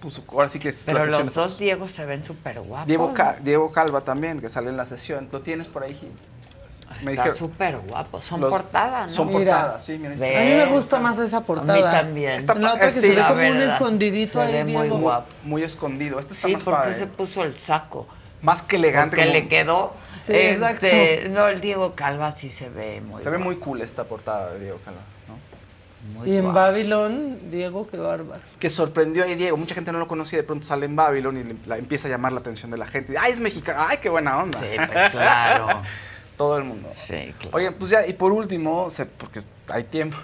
puso, ahora sí que es Pero la sesión los dos Diego se ven súper guapos. Diego, Ca- Diego Calva también, que sale en la sesión. ¿Lo tienes por ahí, Gil? Está súper guapos. Son Los- portadas, ¿no? Son Mira. portadas, sí. Mira, A mí me gusta más esa portada. A mí también. Está la otra que sí, se ve como un escondidito Se ahí, ve muy Diego. guapo. Muy escondido. Este está Sí, más porque padre. se puso el saco. Más que elegante. Que como- le quedó. Sí, Este, exacto. No, el Diego Calva sí se ve muy Se ve guapo. muy cool esta portada de Diego Calva. Muy Y en guapo. Babylon, Diego, qué bárbaro. Que sorprendió ahí Diego. Mucha gente no lo conocía. De pronto sale en Babylon y le- la- empieza a llamar la atención de la gente. ¡Ay, es mexicano! ¡Ay, qué buena onda! Sí, pues claro. [LAUGHS] Todo el mundo. Sí, claro. Oye, pues ya, y por último, se- porque hay tiempo,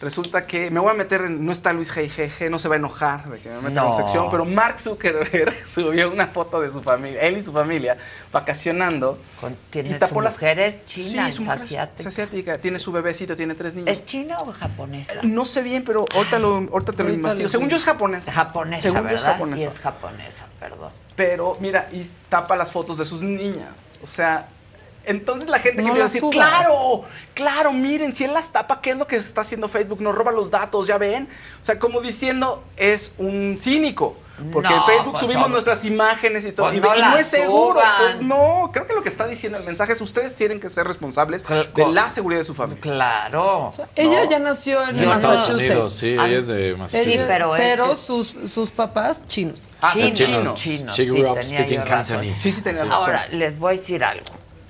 resulta que me voy a meter en, no está Luis G.I.G.G., no se va a enojar de que me meta en sección, pero Mark Zuckerberg [LAUGHS] subió una foto de su familia, él y su familia, vacacionando. Con- tiene y su tapó las- mujer es china, su es mujer asiática. es asiática, tiene su bebecito, tiene tres niños. ¿Es china o japonesa? No sé bien, pero ahorita, lo, ahorita te lo Ahorita investigo. lo Según yo es japonesa. Japonesa, Según yo ¿verdad? es japonesa. Sí, es japonesa, perdón. Pero mira, y tapa las fotos de sus niñas. O sea, Entonces la gente No que empieza a decir, subas. claro, claro, miren, si él las tapa, ¿qué es lo que está haciendo Facebook? Nos roba los datos, ¿ya ven? O sea, como diciendo, es un cínico. Porque No, en Facebook pues, subimos no. nuestras imágenes y todo. Pues y, no y no es seguro. suban. Pues no, creo que lo que está diciendo el mensaje es ustedes tienen que ser responsables de la seguridad de su familia. Claro. Ella ya nació en Massachusetts. Unidos, sí, ella es de Massachusetts. Ella- pero pero es- sus, sus papás chinos. Ah, son chinos, chinos. chinos, She sí, grew up tenía speaking yo razón. Cantonese. Sí, sí, tenía razón. Ahora, les voy a decir algo.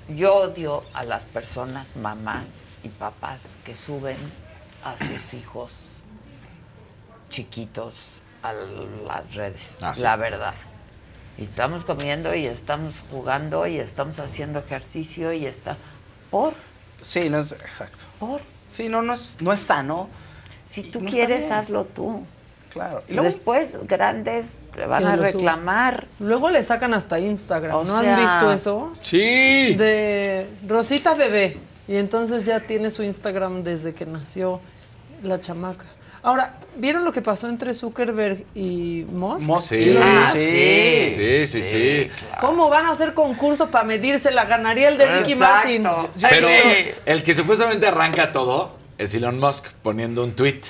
Yo odio a las personas, mamás y papás que suben a sus hijos chiquitos a las redes, Ah, sí. la verdad. Y estamos comiendo y estamos jugando y estamos haciendo ejercicio y está por Sí, no es exacto. por Sí, no, no es, no es sano. si tú no quieres hazlo tú. Claro. Y luego- después grandes te van a reclamar. Luego le sacan hasta Instagram. O ¿No sea- han visto eso? Sí. De Rosita Bebé. Y entonces ya tiene su Instagram desde que nació la chamaca. Ahora, ¿vieron lo que pasó entre Zuckerberg y Musk? Musk, Sí, Musk. sí, sí, sí, sí. ¿Cómo van a hacer concurso para medirse? La ganaría el de Ricky Exacto. Martin. Pero Sí. el que supuestamente arranca todo es Elon Musk poniendo un tweet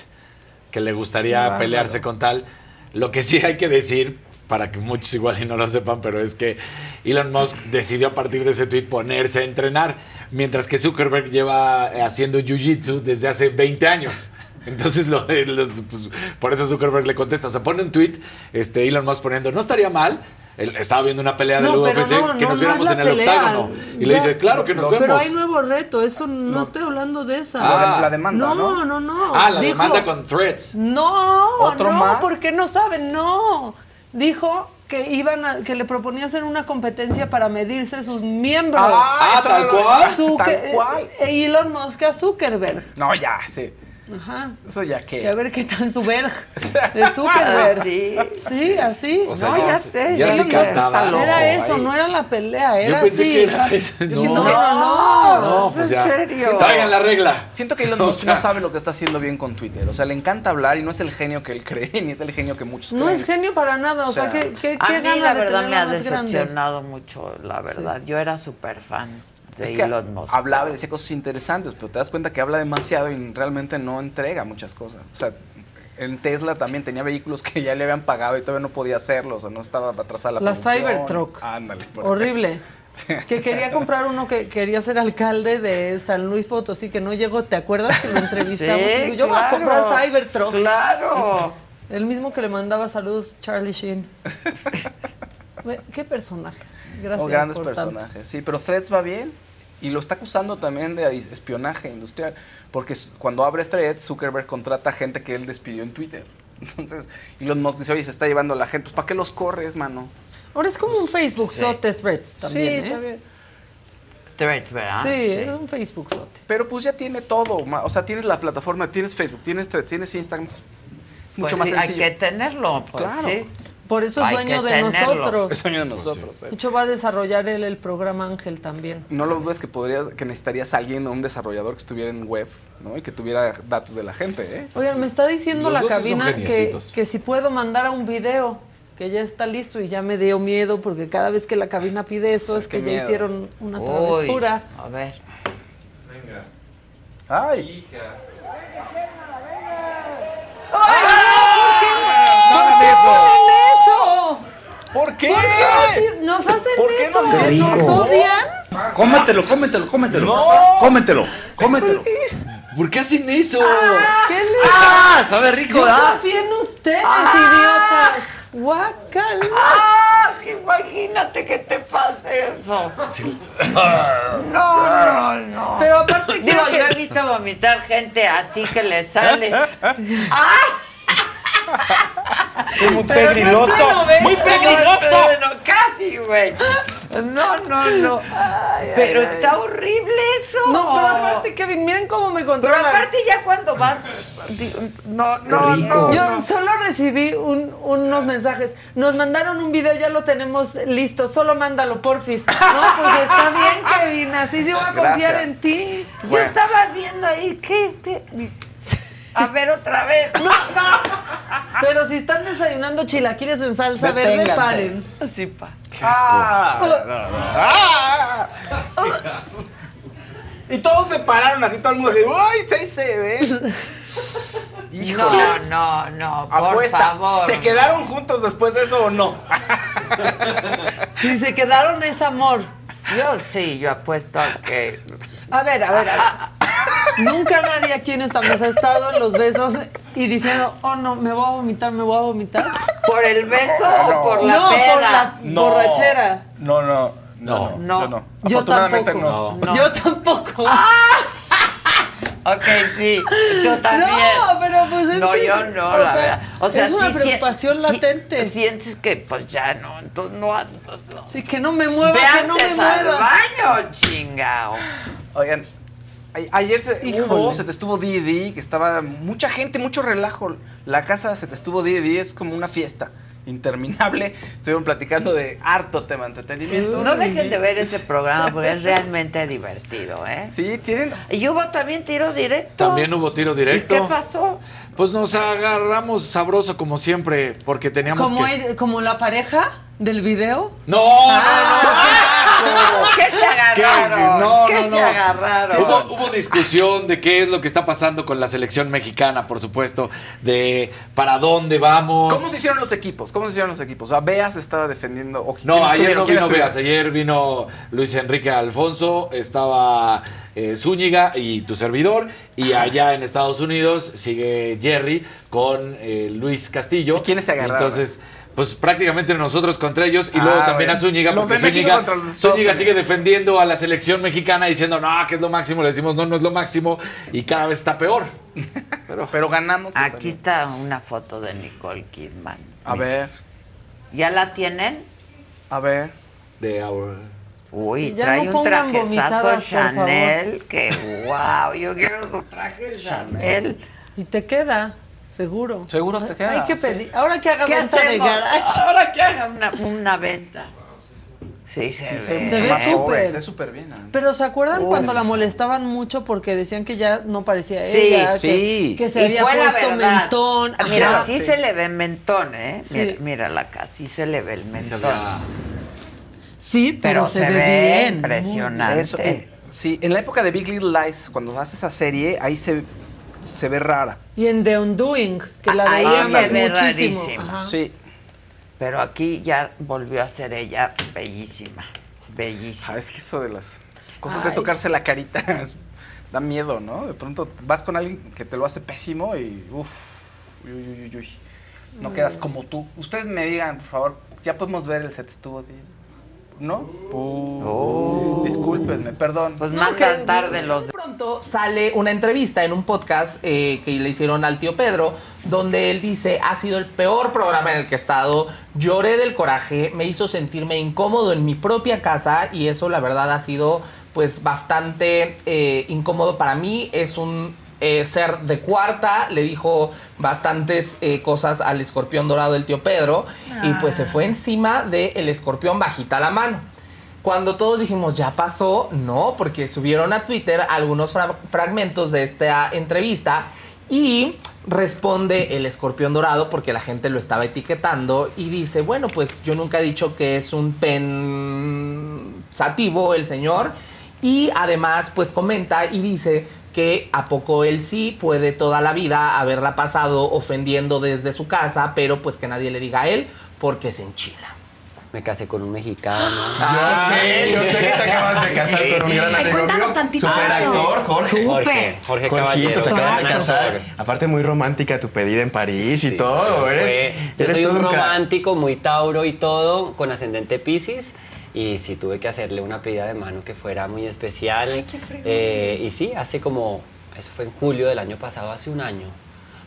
que le gustaría pelearse con tal. Lo que sí hay que decir, para que muchos igual y no lo sepan, pero es que Elon Musk decidió a partir de ese tweet ponerse a entrenar, mientras que Zuckerberg lleva eh, haciendo jiu-jitsu desde hace 20 años. Entonces, lo, lo- pues, por eso Zuckerberg le contesta. O sea, pone un tweet, este, Elon Musk poniendo, no estaría mal. Él estaba viendo una pelea del No, pero UFC no, que no, nos no viéramos en el pelea. octágono. Y le dice, claro que nos Pero vemos. hay nuevo reto, eso no, estoy hablando de esa. Ah. la demanda, no, ¿no? no, no. Ah, la Dijo- demanda con threads. No, ¿Otro no, más? porque no saben, no. Dijo que iban a, que le proponía hacer una competencia para medirse sus miembros. Ah, tal cual. Zucker- Tal cual. eh, Elon Musk a Zuckerberg. No, ya, sí. Ajá. Eso ya que. Que a ver qué tal su verg [LAUGHS] de Zuckerberg. Ah, sí. Sí, así. O sea, No, ya sé, Ya. Está loco. era eso, no era la pelea, era así. era eso. No. siento que no, no. No, ¿Es pues en ya. serio? Traigan la regla. Siento que Elon [LAUGHS] O Musk sea- no sabe lo que está haciendo bien con Twitter. O sea, le encanta hablar y no es el genio que él cree, [LAUGHS] ni es el genio que muchos No es genio para nada, o sea, O sea, ¿qué, qué, A qué mí gana la verdad me ha grande? decepcionado mucho, la verdad. Yo era súper fan de Es que Elon Musk. hablaba y decía cosas interesantes, pero te das cuenta que habla demasiado y realmente no entrega muchas cosas. O sea, en Tesla también tenía vehículos que ya le habían pagado y todavía no podía hacerlos, o no estaba atrasada la La producción. Cybertruck. Ándale. por Horrible. Que quería comprar uno que quería ser alcalde de San Luis Potosí, que no llegó. ¿Te acuerdas que lo [LAUGHS] entrevistamos? Sí, Y digo, Yo voy a comprar Cybertrucks. Claro. [LAUGHS] El mismo que le mandaba saludos Charlie Sheen. [LAUGHS] ¿Qué personajes? Gracias. Oh, grandes por tanto. personajes. Sí, pero Threads va bien. Y lo está acusando también de espionaje industrial. Porque cuando abre Threads, Zuckerberg contrata gente que él despidió en Twitter. [LAUGHS] Entonces, Elon Musk dice, oye, se está llevando a la gente. Pues, ¿para qué los corres, mano? Ahora es como un Facebook Sí. sote threads también, sí, ¿eh? también. Threads, ¿verdad? Sí, es un Facebook sote. Pero pues ya tiene todo. O sea, tienes la plataforma, tienes Facebook, tienes Threads, tienes Instagram. Es Pues mucho más sí, hay sencillo. que tenerlo, pues Claro. Por eso es dueño de tenerlo. nosotros. Es sueño de nosotros. De ¿eh? hecho, va a desarrollar él el programa Ángel también. No lo dudes que podrías, que necesitarías a alguien, un desarrollador que estuviera en web, ¿no? Y que tuviera datos de la gente, ¿eh? Oigan, me está diciendo Los la cabina que, que si puedo mandar a un video, que ya está listo y ya me dio miedo porque cada vez que la cabina pide eso es que ya miedo. hicieron una Uy, travesura. a ver. ¡Ay! ¿Por qué ponen eso? ¿Por qué? ¿Por qué nos hacen ¿Por qué eso? nos ¿Se hacen nos odian? Cómetelo, cómetelo, cómetelo. Cómetelo, cómetelo. ¿Por qué hacen eso? ¿Qué le ¡Ah! Sabe rico, Yo ¿verdad? confío en ustedes, idiotas. Guácala. ¡Ah! Imagínate que te pase eso. No, no, no. Pero aparte Digo, quiero yo he que... visto vomitar gente así que le sale. ¡Ah! [LAUGHS] Es muy Pero no. Muy peligroso. No, casi, güey. No, no, no. Pero está horrible eso. No, pero aparte, Kevin, miren cómo me Pero controlan. aparte ya cuando vas... No, no, no. Yo solo recibí un- unos mensajes. Nos mandaron un video, ya lo tenemos listo. Solo mándalo, porfis. No, pues está bien, Kevin. Así sí voy a confiar Gracias. en ti. Yo estaba viendo ahí, ¿qué? qué? A ver otra vez. No, Pero si están desayunando chilaquiles en salsa verde, Deténganse. paren. Sí, pa. ¡Ah! Y todos se pararon así, todo el mundo así, ¡Uy, sí se ve! No, no, no, por Apuesta, favor. ¿Se quedaron juntos después de eso o no? Si se quedaron es amor. Yo sí, yo apuesto a que. A ver, a ver, a ver. Nunca nadie aquí en esta mesa ha estado en los besos y diciendo, oh no, me voy a vomitar, me voy a vomitar. ¿Por el beso No. o por la no, peda? por la No. borrachera. No, no, no. No. yo no. Yo tampoco. no. Yo tampoco. Ok, sí, yo también. No, pero pues es no, que yo es- no, o la sea, verdad. O sea, es una sí preocupación sí- latente. Sientes que pues ya no, entonces no. no. Sí, que no me mueva, Ve que no me antes al mueva. baño, chingao. Oigan, ayer se, hubo, se te estuvo D&D, que estaba mucha gente, mucho relajo. La casa se te estuvo D&D, es como una fiesta interminable. Estuvieron platicando de harto tema de entretenimiento. No dejen de ver ese programa porque es realmente divertido, ¿eh? Sí, tienen... Y hubo también tiro directo. También hubo tiro directo. ¿Y qué pasó? Pues nos agarramos sabroso como siempre, porque teníamos Como, que... el- como la pareja del video. No, ¿Qué se ¿Qué? agarraron? No, ¿Qué no, se no. agarraron? Hubo, hubo discusión de qué es lo que está pasando con la selección mexicana, por supuesto, de para dónde vamos. ¿Cómo se hicieron los equipos? ¿Cómo se hicieron los equipos? O sea, Beas estaba defendiendo... o No, ¿quiénes ayer no ¿Quiénes vino? Veas, ayer vino Luis Enrique Alfonso, estaba eh, Zúñiga y tu servidor, y allá en Estados Unidos sigue Jerry con eh, Luis Castillo. ¿Y quiénes se agarraron? Entonces, pues prácticamente nosotros contra ellos, y Ah, luego también bueno. a Zúñiga, Los porque Zúñiga, Zúñiga sigue defendiendo a la selección mexicana diciendo, no, que es lo máximo, le decimos, no, no es lo máximo, y cada vez está peor. [LAUGHS] Pero, pero ganamos. Aquí está una foto de Nicole Kidman. A ver, ¿Ya la tienen? a ver. De our... Uy, ya trae no un trajezazo Chanel. Que wow, yo quiero su traje Chanel. Y te queda, seguro. Seguro te queda. Hay que sí. pedir. Ahora que haga ¿Qué venta de garage. [LAUGHS] Ahora que haga una, una venta. Sí, se ve. Se ve súper. Se ve súper bien. ¿eh? Pero ¿se acuerdan Uf. cuando la molestaban mucho porque decían que ya no parecía Sí, ella? que- sí. Que, se Y había puesto mentón. Ah, Mira, Ajá. sí, se le ve mentón, ¿eh? Sí. Mira, mírala acá, sí se le ve el mentón. Sí, pero, Pero se, se ve, ve bien. impresionante. Eso, eh, sí, en la época de Big Little Lies, cuando hace esa serie, ahí se, se ve rara. Y en The Undoing, que la Ahí veíamos se muchísimo. rarísima. Sí. Pero aquí ya volvió a ser ella bellísima. Bellísima. Ah, es que eso de las cosas Ay. de tocarse la carita [LAUGHS] da miedo, ¿no? De pronto vas con alguien que te lo hace pésimo y uff, uy, uy, uy, uy. No quedas como tú. Ustedes me digan, por favor, ya podemos ver el set estuvo bien. ¿No? Uh, Discúlpenme, perdón. Pues No, mandan que- tarde los De pronto sale una entrevista en un podcast eh, que le hicieron al tío Pedro, donde él dice, ha sido el peor programa en el que he estado, lloré del coraje, me hizo sentirme incómodo en mi propia casa y eso la verdad ha sido pues bastante eh, incómodo para mí, es un eh, ser de cuarta, le dijo bastantes eh, cosas al escorpión dorado del tío Pedro y pues se fue encima del escorpión bajita la mano. Cuando todos dijimos ya pasó, no, porque subieron a Twitter algunos fra- fragmentos de esta entrevista y responde el escorpión dorado porque la gente lo estaba etiquetando y dice, bueno, pues yo nunca he dicho que es un pensativo el señor y además pues comenta y dice que a poco él sí puede toda la vida haberla pasado ofendiendo desde su casa, pero pues que nadie le diga a él porque se enchila. Me casé con un mexicano. Yo sé, yo sé que te acabas de casar con un gran amigo cuéntanos tantito Super actor, Jorge. Jorge, Jorge Jorgito, Caballero. se de casar. Aparte, muy romántica tu pedida en París y todo. Eres, Fue- yo eres soy todo un romántico, muy tauro y todo, con ascendente Pisces. Y sí tuve que hacerle una pedida de mano que fuera muy especial. Eh, y sí, hace como, eso fue en julio del año pasado, hace un año.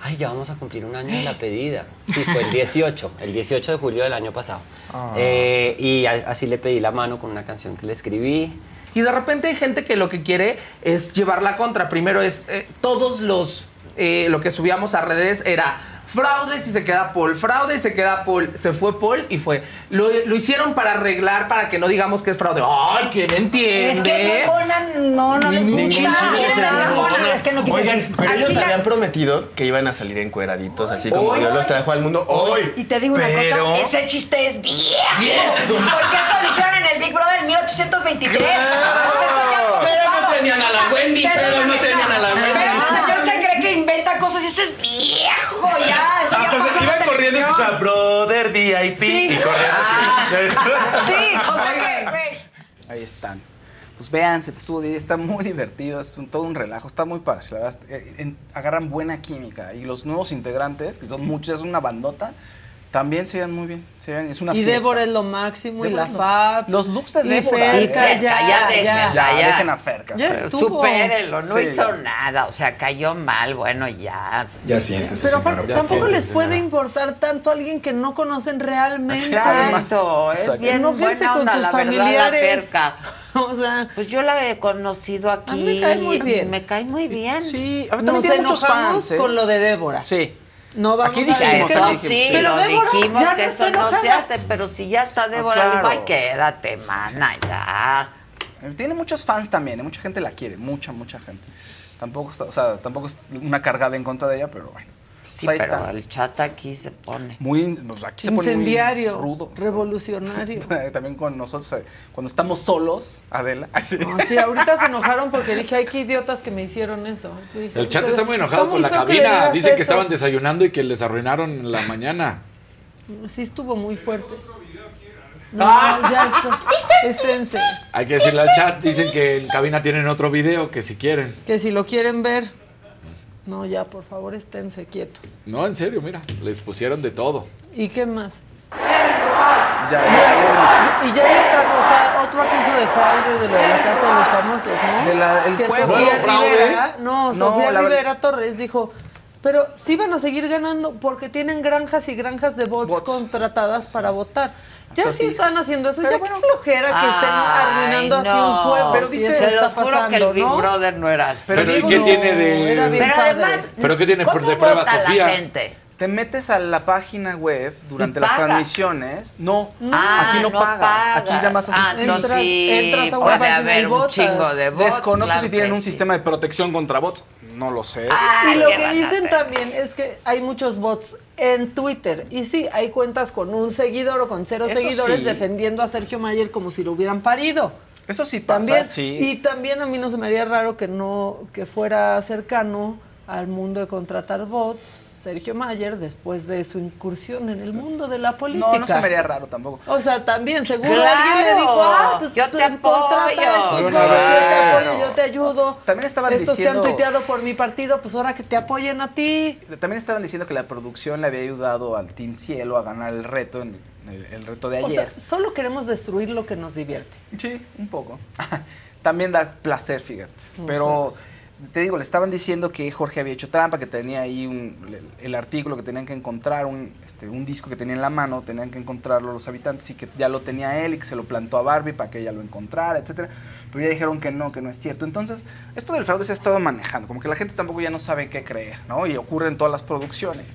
Ay, ya vamos a cumplir un año de la pedida. Sí, fue el [GASPS] 18, el 18 de julio del año pasado. Ah. Eh, y a- así le pedí la mano con una canción que le escribí. Y de repente hay gente que lo que quiere es llevar la contra. Primero es eh, todos los eh, lo que subíamos a redes era fraudes y se queda Paul, fraude y se queda Paul, se fue Paul y fue. Lo, lo hicieron para arreglar, para que no digamos que es fraude. ay, ¿quién entiende? Es que no ponen, no, no les gusta. Ni, ni, ni, es que no quise Oigan, pero ellos habían prometido que iban a salir encueraditos, así como Dios los trajo al mundo hoy. Y te digo una cosa, ese chiste es viejo. Yeah. Porque eso lo hicieron en el Big Brother en 1823. Claro. Pero no tenían a la Wendy, pero, pero no tenían a la Wendy. Pero señor cosa, y ese es viejo ya. Eso Hasta ya se iban corriendo y escuchaba, brother VIP. Sí. Y corriendo así. Ah. [LAUGHS] sí, o sea que, güey. Ahí están. Pues vean, se te estuvo está muy divertido, es un, todo un relajo, está muy padre, la verdad. Eh, en, agarran buena química y los nuevos integrantes, que son muchos, es una bandota, también se llevan muy bien. Se llevan- es una Y fiesta. Débora es lo máximo, y la Fab. Los looks de y Débora, Ferca, eh. ya, ya déjenla, Ya, ya. dejen a Ferca. Ya Fer. estuvo. Supérenlo, no Sí. hizo nada, o sea, cayó mal, bueno, ya. Ya siéntese, Pero señora, aparte, ya tampoco siéntese, les puede señora. importar tanto a alguien que no conocen realmente. Exacto, es Exacto. bien Enójense buena con onda, sus la verdad, la familiares. Ferca. [LAUGHS] O sea, Pues yo la he conocido aquí. A mí me cae muy bien. Me cae muy bien. Sí, a mí también nos tiene muchos enojamos fans, ¿eh? con lo de Débora. Sí. No vamos Aquí a decir que no. Sí, Pero lo Débora dijimos ya que no eso no se hace, pero si ya está Débora, claro. le dijo, ay, quédate, mana, ya. Eh, Tiene muchos fans también, ¿eh? mucha gente la quiere, mucha, mucha gente. Tampoco, está- o sea, tampoco es una cargada en contra de ella, pero bueno. Sí, Pues ahí pero está. el chat aquí se pone. Muy, pues aquí se pone muy Incendiario, rudo. revolucionario. [LAUGHS] También con nosotros, eh, cuando estamos solos, Adela. [LAUGHS] así. No, sí, ahorita se enojaron porque dije, ay, qué idiotas que me hicieron eso. Dije, El chat "Pero está muy enojado está con muy la que cabina. Dicen que eso". estaban desayunando y que les arruinaron la mañana. Sí, estuvo muy fuerte. No, Ah. ya está. Esténse. Hay que decirle al chat, dicen que en cabina tienen otro video que si quieren. Que si lo quieren ver. No, ya, por favor, esténse quietos. No, en serio, mira, les pusieron de todo. ¿Y qué más? Ya, ya, Y ya hay otra cosa, otro acuso de fraude de lo de la Casa de los Famosos, ¿no? De la- el que juego. Sofía. Rivera, no, No, Sofía la Rivera Torres dijo, pero sí van a seguir ganando porque tienen granjas y granjas de bots, Bots. contratadas para votar. Ya sí sí. están haciendo eso, ya qué flojera que estén arruinando así un juego. Pero si dice- Se está los juro pasando, que el Big ¿no? Brother no era así. Pero ¿y digo, qué no, tiene de...? era bien Pero padre. además, ¿Pero qué tiene ¿cómo de prueba Sofía? la gente? Te metes a la página web durante Y las pagas. transmisiones. No, Ah, aquí no, pagas. Aquí nada más Ah, Entras- sí, entras a una puede página y haber un votas. chingo de bots. Desconozco claro si tienen que un sí. sistema de protección contra bots. No lo sé. Ay, Y lo ¿qué que dicen también es que hay muchos bots en Twitter. Y sí, hay cuentas con un seguidor o con cero Eso seguidores sí. defendiendo a Sergio Mayer como si lo hubieran parido. Eso sí pasa, También. sí. Y también a mí no se me haría raro que no, que fuera cercano al mundo de contratar bots. Sergio Mayer, después de su incursión en el mundo de la política. No, no se me haría raro tampoco. O sea, también seguro Claro. alguien le dijo, ah, pues Yo te pues, contrata apoyo. a estos Yo bots, yo te apoyo, yo te ayudo. También estaban Estos que diciendo- han tuiteado por mi partido, pues ahora que te apoyen a ti. También estaban diciendo que la producción le había ayudado al Team Cielo a ganar el reto, en el, el reto de O sea, ayer. solo queremos destruir lo que nos divierte. Sí, un poco. [LAUGHS] También da placer, fíjate. Pero te digo, le estaban diciendo que Jorge había hecho trampa, que tenía ahí un- el, artículo que tenían que encontrar, un, este, un disco que tenía en la mano, tenían que encontrarlo los habitantes y que ya lo tenía él y que se lo plantó a Barbie para que ella lo encontrara, etcétera. Pero ya dijeron que no, que no es cierto. Entonces, esto del fraude se ha estado manejando, como que la gente tampoco ya no sabe qué creer, ¿no? Y ocurre en todas las producciones.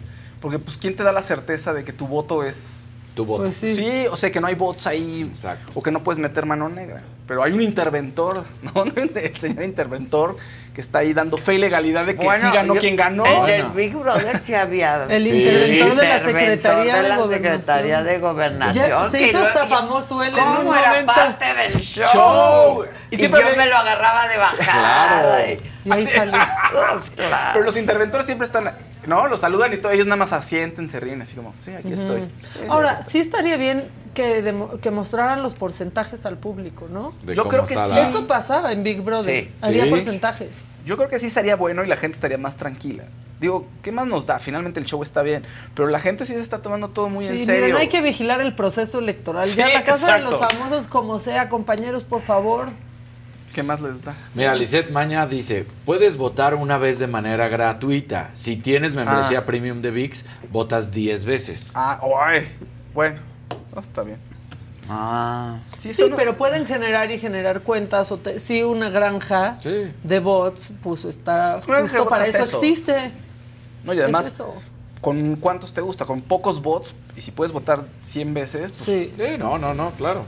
Porque, pues, ¿quién te da la certeza de que tu voto es Tu voto. Pues sí. Sí, o sea que no hay bots ahí. Exacto. O que no puedes meter mano negra. Pero hay un interventor, [LAUGHS] ¿no? El señor interventor que está ahí dando fe y legalidad de que Bueno, sí ganó yo- quien ganó. El Big Brother sí había. [LAUGHS] El Sí. interventor de la Secretaría de, de la Gobernación. Secretaría de Gobernación. Ya se hizo hasta famoso él en un ¿Cómo era momento. parte del show? Show. Y, Y siempre yo me lo agarraba de bajada. Claro. y- Y ahí salió. [LAUGHS] Pero los interventores siempre están, ¿no? Los saludan y todo, ellos nada más asienten, se ríen, así como, sí, aquí estoy. Sí, Ahora, sí estaría bien que, demo- que mostraran los porcentajes al público, ¿no? De Yo creo que sí. Eso pasaba en Big Brother. Sí. Había Sí. porcentajes. Yo creo que sí estaría bueno y la gente estaría más tranquila. Digo, ¿qué más nos da? Finalmente el show está bien. Pero la gente sí se está tomando todo muy en Sí, serio. miren, hay que vigilar el proceso electoral. Sí, ya la casa de los famosos, como sea, compañeros, por favor. ¿Qué más les da? Mira, Lisette Maña dice, puedes votar una vez de manera gratuita. Si tienes membresía Ah. premium de VIX, votas 10 veces. Ah, ay, bueno, no, está bien. Ah. Sí, pero pueden generar y generar cuentas. O te- sí, una granja Sí. de bots, pues está justo para eso, eso. existe. No, y además, es eso. ¿con cuántos te gusta? Con pocos bots. Y si puedes votar 100 veces, pues, Sí. Sí, no, no, no, claro.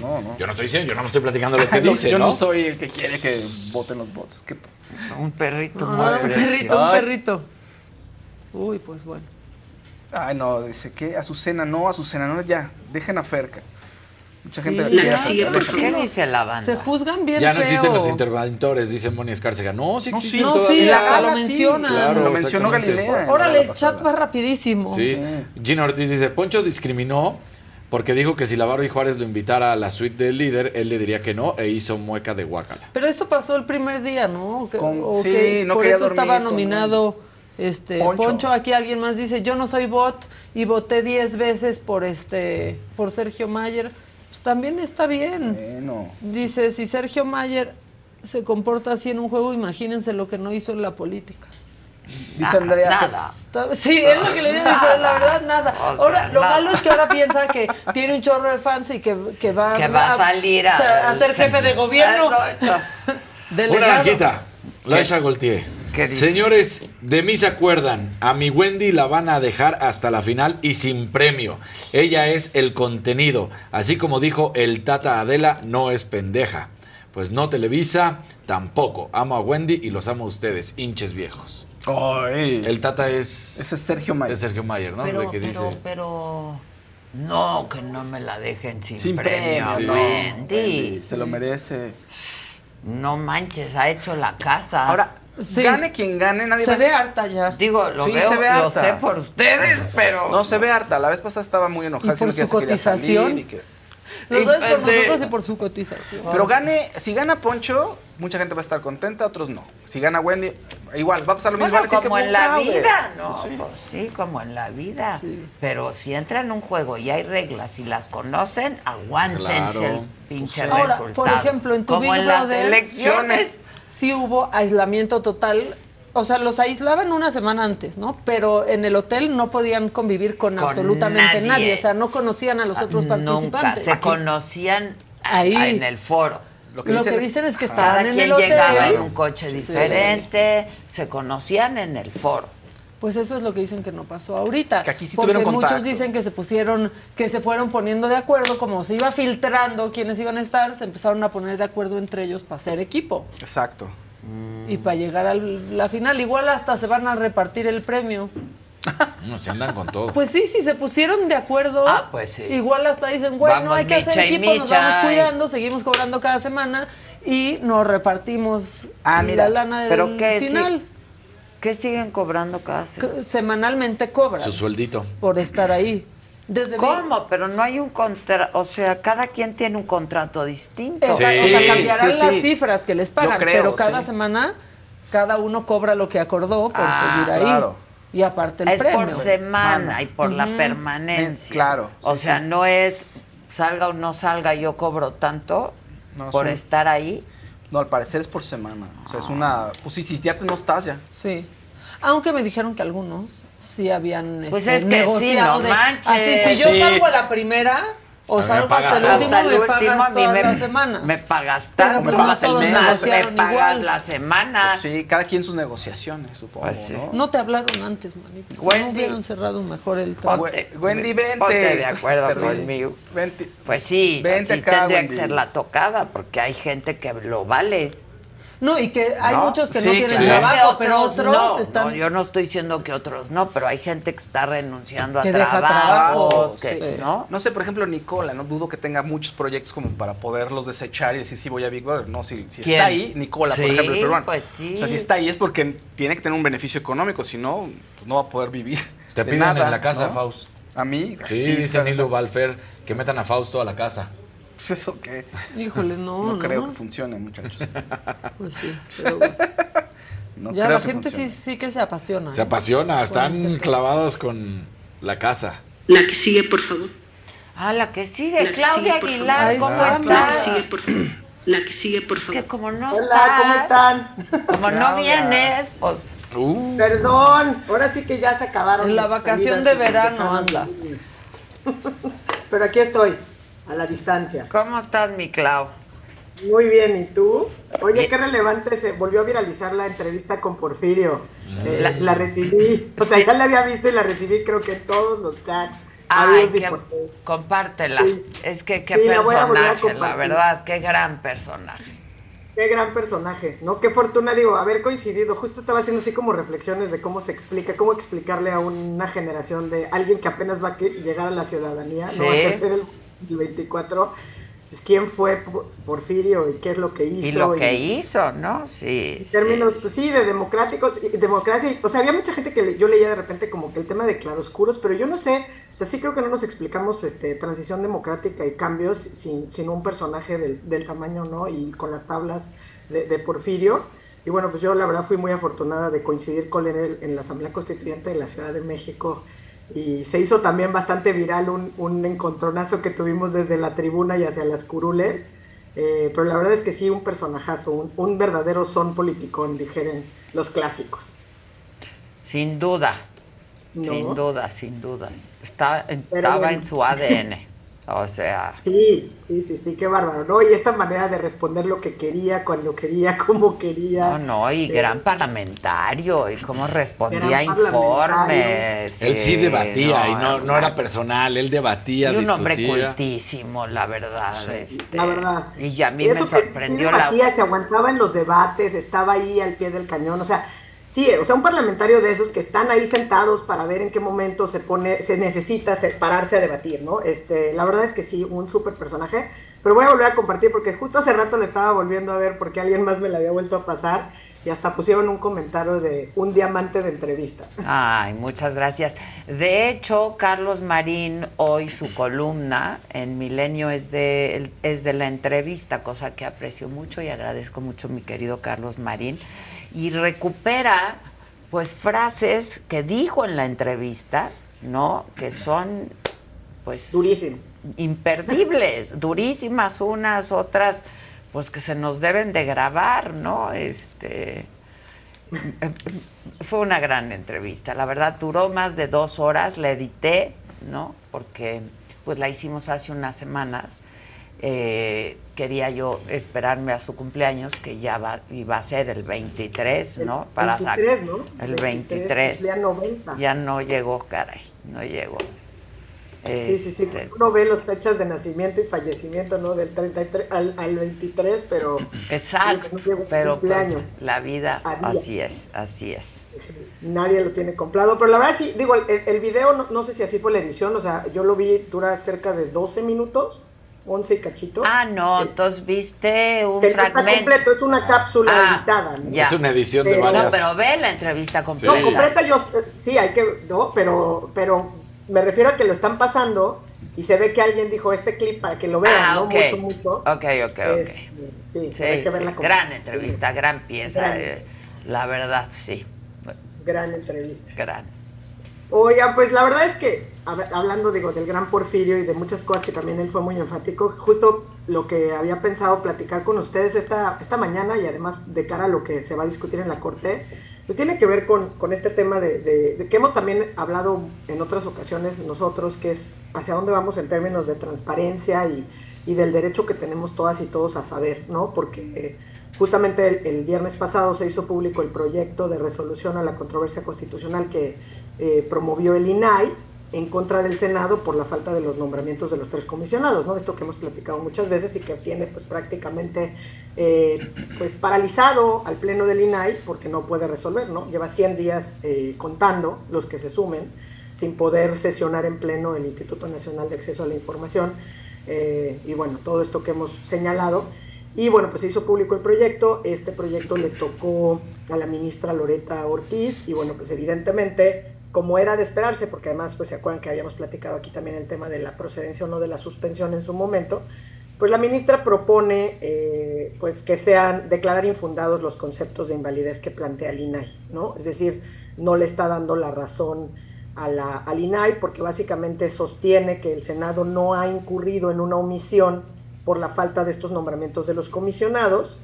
No, no. Yo no estoy diciendo, yo no me estoy platicando lo [LAUGHS] que dice, yo no, ¿no? soy el que quiere que voten los bots. ¿Qué- Un perrito. No, un perrito, un perrito. Uy, pues bueno. Ay, no, dice que Azucena, no, Azucena, no, ya, dejen a Ferca. Mucha Sí, gente la que sigue, por ¿Qué dice la banda? Se juzgan bien Ya no feo. existen los interventores, dice Moni Escárcega. No, sí No, sí. No, sí, hasta lo sí. Claro, Lo mencionó. Galilea. Órale, el chat va rapidísimo. Sí. Gina Ortiz dice, Poncho discriminó porque dijo que si la Barbie Juárez lo invitara a la suite del líder, él le diría que no e hizo mueca de guacala. Pero esto pasó el primer día, ¿no? Que- Con- o sí, que no por eso dormir estaba nominado este Poncho. Poncho. Aquí alguien más dice, yo no soy bot y voté 10 veces por este por Sergio Mayer. Pues también está bien. Bueno. Dice, si Sergio Mayer se comporta así en un juego, imagínense lo que no hizo en la política. Dice Andrea. Nada. Está- Sí, es lo que le digo, pero la verdad nada. [LAUGHS] O sea, Ahora, lo nada. malo es que ahora piensa que tiene un chorro de fans y que, que va, Que va a salir a- a ser jefe de gobierno. [LAUGHS] Eso, eso. [LAUGHS] Delegado. Una narquita. Laisha Goltier. ¿Qué dice? Señores, de mí se acuerdan. A mi Wendy la van a dejar hasta la final y sin premio. Ella es el contenido. Así como dijo el Tata Adela, no es pendeja. Pues no Televisa, tampoco. Amo a Wendy y los amo a ustedes, hinches viejos. Ay. El Tata es. Ese es Sergio Mayer. Es Sergio Mayer, ¿no? Pero, De que pero, dice. pero, no, que no me la dejen sin, Sin premio. Wendy. Se lo merece. No manches, ha hecho la casa. Ahora, Sí. gane quien gane, nadie Se va a- ve harta ya. Digo, lo Sí, veo, se ve lo harta. sé por ustedes, pero... No, se ve harta. La vez pasada estaba muy enojada. ¿Y por su que cotización? salir y que- Lo Y sabes por pues, nosotros y por su cotización. Pero gane, si gana Poncho, mucha gente va a estar contenta, otros no. Si gana Wendy, igual, va a pasar lo mismo. Bueno, como en la vida, ¿no? Pues sí. Pues sí, como en la vida. Pero si entra en un juego y hay reglas y las conocen, aguántense Claro. el pinche Ahora, resultado. por ejemplo, en tu como Big en las elecciones. sí hubo aislamiento total. O sea, los aislaban una semana antes, ¿no? Pero en el hotel no podían convivir con, Con absolutamente nadie. nadie. O sea, no conocían a los otros Nunca participantes. se conocían Ahí. en el foro. Lo que dicen es que Cada estaban en quien el hotel. llegaba en un coche Sí. diferente, se conocían en el foro. Pues eso es lo que dicen que no pasó ahorita. Que aquí sí porque tuvieron muchos contacto. dicen que se pusieron, que se fueron poniendo de acuerdo, como se iba filtrando quiénes iban a estar, se empezaron a poner de acuerdo entre ellos para hacer equipo Exacto. Y para llegar a la final. Igual hasta se van a repartir el premio. No, se andan con todo. Pues sí, si se pusieron de acuerdo, Ah, pues sí. igual hasta dicen, bueno, Vamos, hay que hacer equipo, nos vamos cuidando, seguimos cobrando cada semana y nos repartimos Ah, mira, la lana del pero ¿qué, final. ¿Qué siguen cobrando cada semana? Semanalmente cobran Su sueldito. por estar ahí. Desde mi- ¿Cómo? Pero no hay un contrato, o sea, cada quien tiene un contrato distinto. Exacto, Sí, o sea, cambiarán sí, las sí. cifras que les pagan, creo, pero cada sí. semana cada uno cobra lo que acordó por Ah, seguir ahí. claro. Y aparte el es premio. por semana Semana. y por la permanencia. Claro, O sí, sea, sí. no es salga o no salga, yo cobro tanto No, por estar ahí. No, al parecer es por semana. O sea, es una. Pues sí, si ya te- no estás ya. Sí. Aunque me dijeron que algunos sí habían Pues este, es que sí, negociado no de- manches. Así, si yo Sí. salgo a la primera o me salgo pagas hasta el último, Hasta el me pagas a mí me, las semanas. me pagas tanto, pues más todos el mes, me pagas igual. la semana. Pues sí, cada quien sus negociaciones, supongo, Pues sí. ¿no? No te hablaron antes, manito. Si Wendy. no hubieran cerrado mejor el trato. Ponte- Wendy, vente. Ponte de acuerdo Este, conmigo. Vente. Pues sí, Vente así acá, tendría Wendy. que ser la tocada, porque hay gente que lo vale. No, y que hay ¿No? muchos que no Sí, tienen claro. trabajo, pero otros no. están... No, yo no estoy diciendo que otros no, pero hay gente que está renunciando a deja trabajos, trabajo, que, sí. ¿no? No sé, por ejemplo, Nicola, no dudo que tenga muchos proyectos como para poderlos desechar y decir si voy a Big Brother. No, si, si está ahí, Nicola, por Sí, ejemplo, el peruano. pues sí. O sea, si está ahí es porque tiene que tener un beneficio económico, si no, pues no va a poder vivir. Te de piden nada, en la casa, ¿no? Faust. ¿A mí? Sí, dice Nilo Balfer que metan a Fausto a la casa. Pues eso que Híjole, no, no, [LAUGHS] no. creo que funcione, muchachos. Pues sí, [LAUGHS] pero bueno. No ya creo la que gente sí, sí que se apasiona. Se ¿eh? apasiona, están este clavados con la casa. La que sigue, por favor. Ah, la que sigue, La que Claudia sigue, Aguilar, ¿cómo está. La que sigue, por favor. La que sigue, por Que favor. como no Hola, ¿cómo están? como no vienes, pues Uh, Perdón, ahora sí que ya se acabaron. En la vacación de verano anda. [LAUGHS] Pero aquí estoy, a la distancia. ¿cómo estás, mi Clau? Muy bien, ¿y tú? Oye, qué relevante, se volvió a viralizar la entrevista con Porfirio. Eh, La- la, recibí, o sea, Sí. ya la había visto y la recibí creo que en todos los chats. Ay, que- compártela. Sí. Es que qué Sí, la voy a volver a personaje, la verdad, qué gran personaje. Qué gran personaje, ¿no? Qué fortuna, digo, haber coincidido. Justo estaba haciendo así como reflexiones de cómo se explica, cómo explicarle a una generación de alguien que apenas va a llegar a la ciudadanía, Sí. ¿no? Va a el, el 24, pues quién fue Por- Porfirio y qué es lo que hizo. Y lo que hizo, ¿no? Sí. En sí, términos, pues sí, de democráticos, y- democracia, o sea, había mucha gente que le- yo leía de repente como que el tema de claroscuros, pero yo no sé, o sea, sí creo que no nos explicamos este, transición democrática y cambios sin, sin un personaje del, del tamaño, ¿no? Y con las tablas de, de Porfirio. Y bueno, pues yo la verdad fui muy afortunada de coincidir con él en la Asamblea Constituyente de la Ciudad de México. Y se hizo también bastante viral un, un encontronazo que tuvimos desde la tribuna y hacia las curules. Eh, pero la verdad es que sí, un personajazo, un, un verdadero son politicón, dijeren los clásicos. Sin duda. ¿No? Sin duda, sin duda. Está- estaba bueno. en su ADN. [LAUGHS] O sea, Sí, sí, sí, sí, qué bárbaro, ¿no? Y esta manera de responder lo que quería, cuando quería, [LAUGHS] como quería. no, no, y Eh, gran parlamentario, y cómo respondía informes. Él sí debatía y no, no, era personal, él debatía, Y un hombre cultísimo, la verdad. este, La verdad. Y a mí Y me que sí sorprendió la... se aguantaba en los debates, estaba ahí al pie del cañón, o sea, sí, o sea, un parlamentario de esos que están ahí sentados para ver en qué momento se pone, se necesita se- pararse a debatir, ¿no? Este, la verdad es que sí, un súper personaje, pero voy a volver a compartir porque justo hace rato le estaba volviendo a ver porque alguien más me la había vuelto a pasar y hasta pusieron un comentario de un diamante de entrevista. Ay, muchas gracias. De hecho, Carlos Marín, hoy su columna en Milenio es de, es de la entrevista, cosa que aprecio mucho y agradezco mucho mi querido Carlos Marín. Y recupera, pues, frases que dijo en la entrevista, ¿no? Que son, pues... Durísimo. Imperdibles, [LAUGHS] durísimas unas, otras, pues que se nos deben de grabar, ¿no? Este... Fue una gran entrevista, la verdad duró más de dos horas, la edité, ¿no? Porque pues la hicimos hace unas semanas. Eh, quería yo esperarme a su cumpleaños, que ya va, iba a ser el 23, ¿no? El 23, ¿no? El 23. cumplía 90. Ya no llegó, caray, no llegó. Sí, sí, sí. Este, Uno ve las fechas de nacimiento y fallecimiento, ¿no? Del 33 al, al 23, pero. [CLEARS THROAT] Exacto, no pero pues, la vida, Había. así es, así es. Nadie lo tiene comprado. Pero la verdad sí, digo, el, el video, no, no sé si así fue la edición, o sea, yo lo vi, dura cerca de 12 minutos, 11 y cachito. Ah, no, entonces viste un Que no está fragmento. completo, es una cápsula Ah, editada. ¿no? ya. Es una edición de varias. No, pero ve la entrevista completa. No, completa yo, eh, sí, hay que, no, pero, pero me refiero a que lo están pasando y se ve que alguien dijo este clip para que lo vean, Ah, ¿no? Mucho, mucho. Ok, ok, ok. Este, sí, Sí, hay que sí, verla completa. gran entrevista, gran pieza. Gran. eh, la verdad, sí, Gran entrevista. gran. Oiga, pues la verdad es que, hablando, digo, del gran Porfirio y de muchas cosas que también él fue muy enfático, justo lo que había pensado platicar con ustedes esta, esta mañana y además de cara a lo que se va a discutir en la Corte, pues tiene que ver con, con este tema de, que hemos también hablado en otras ocasiones nosotros, que es hacia dónde vamos en términos de transparencia y, y del derecho que tenemos todas y todos a saber, ¿no? Porque... Justamente el, el viernes pasado se hizo público el proyecto de resolución a la controversia constitucional que eh, promovió el INAI en contra del Senado por la falta de los nombramientos de los tres comisionados, ¿no? Esto que hemos platicado muchas veces y que tiene pues prácticamente eh, pues paralizado al pleno del INAI porque no puede resolver, ¿no? Lleva 100 días eh, contando los que se sumen sin poder sesionar en pleno el Instituto Nacional de Acceso a la Información y bueno, todo esto que hemos señalado. Y bueno, pues se hizo público el proyecto, este proyecto le tocó a la ministra Loreta Ortiz y bueno, pues evidentemente, como era de esperarse, porque además pues se acuerdan que habíamos platicado aquí también el tema de la procedencia o no de la suspensión en su momento, pues la ministra propone eh, pues que sean declarar infundados los conceptos de invalidez que plantea el INAI, ¿no? Es decir, no le está dando la razón a la, al INAI porque básicamente sostiene que el Senado no ha incurrido en una omisión por la falta de estos nombramientos de los comisionados.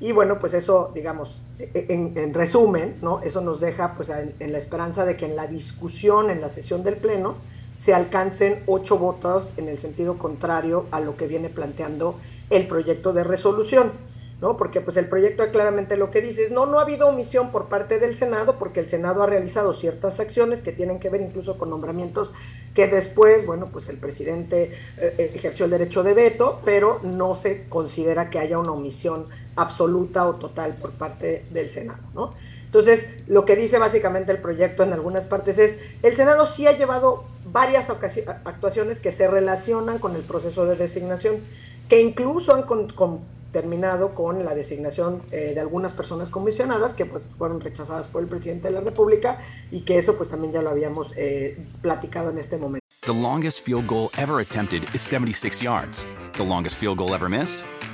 Y bueno, pues eso, digamos, en, en resumen, ¿no? Eso nos deja pues en, la esperanza de que en la discusión, en la sesión del Pleno, se alcancen ocho votos en el sentido contrario a lo que viene planteando el proyecto de resolución. ¿no? Porque pues el proyecto claramente lo que dice es, no, no ha habido omisión por parte del Senado, porque el Senado ha realizado ciertas acciones que tienen que ver incluso con nombramientos que después, bueno, pues el presidente eh, ejerció el derecho de veto, pero no se considera que haya una omisión absoluta o total por parte del Senado, ¿no? Entonces, lo que dice básicamente el proyecto en algunas partes es, el Senado sí ha llevado varias actuaciones que se relacionan con el proceso de designación, que incluso han con- con- terminado con la designación eh, de algunas personas comisionadas que pues, fueron rechazadas por el presidente de la República y que eso pues también ya lo habíamos eh, platicado en este momento. The longest field goal ever attempted is 76 yards. The longest field goal ever missed?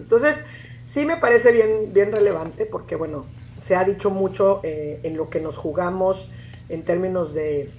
Entonces, sí me parece bien, bien relevante porque, bueno, se ha dicho mucho eh, en lo que nos jugamos en términos de,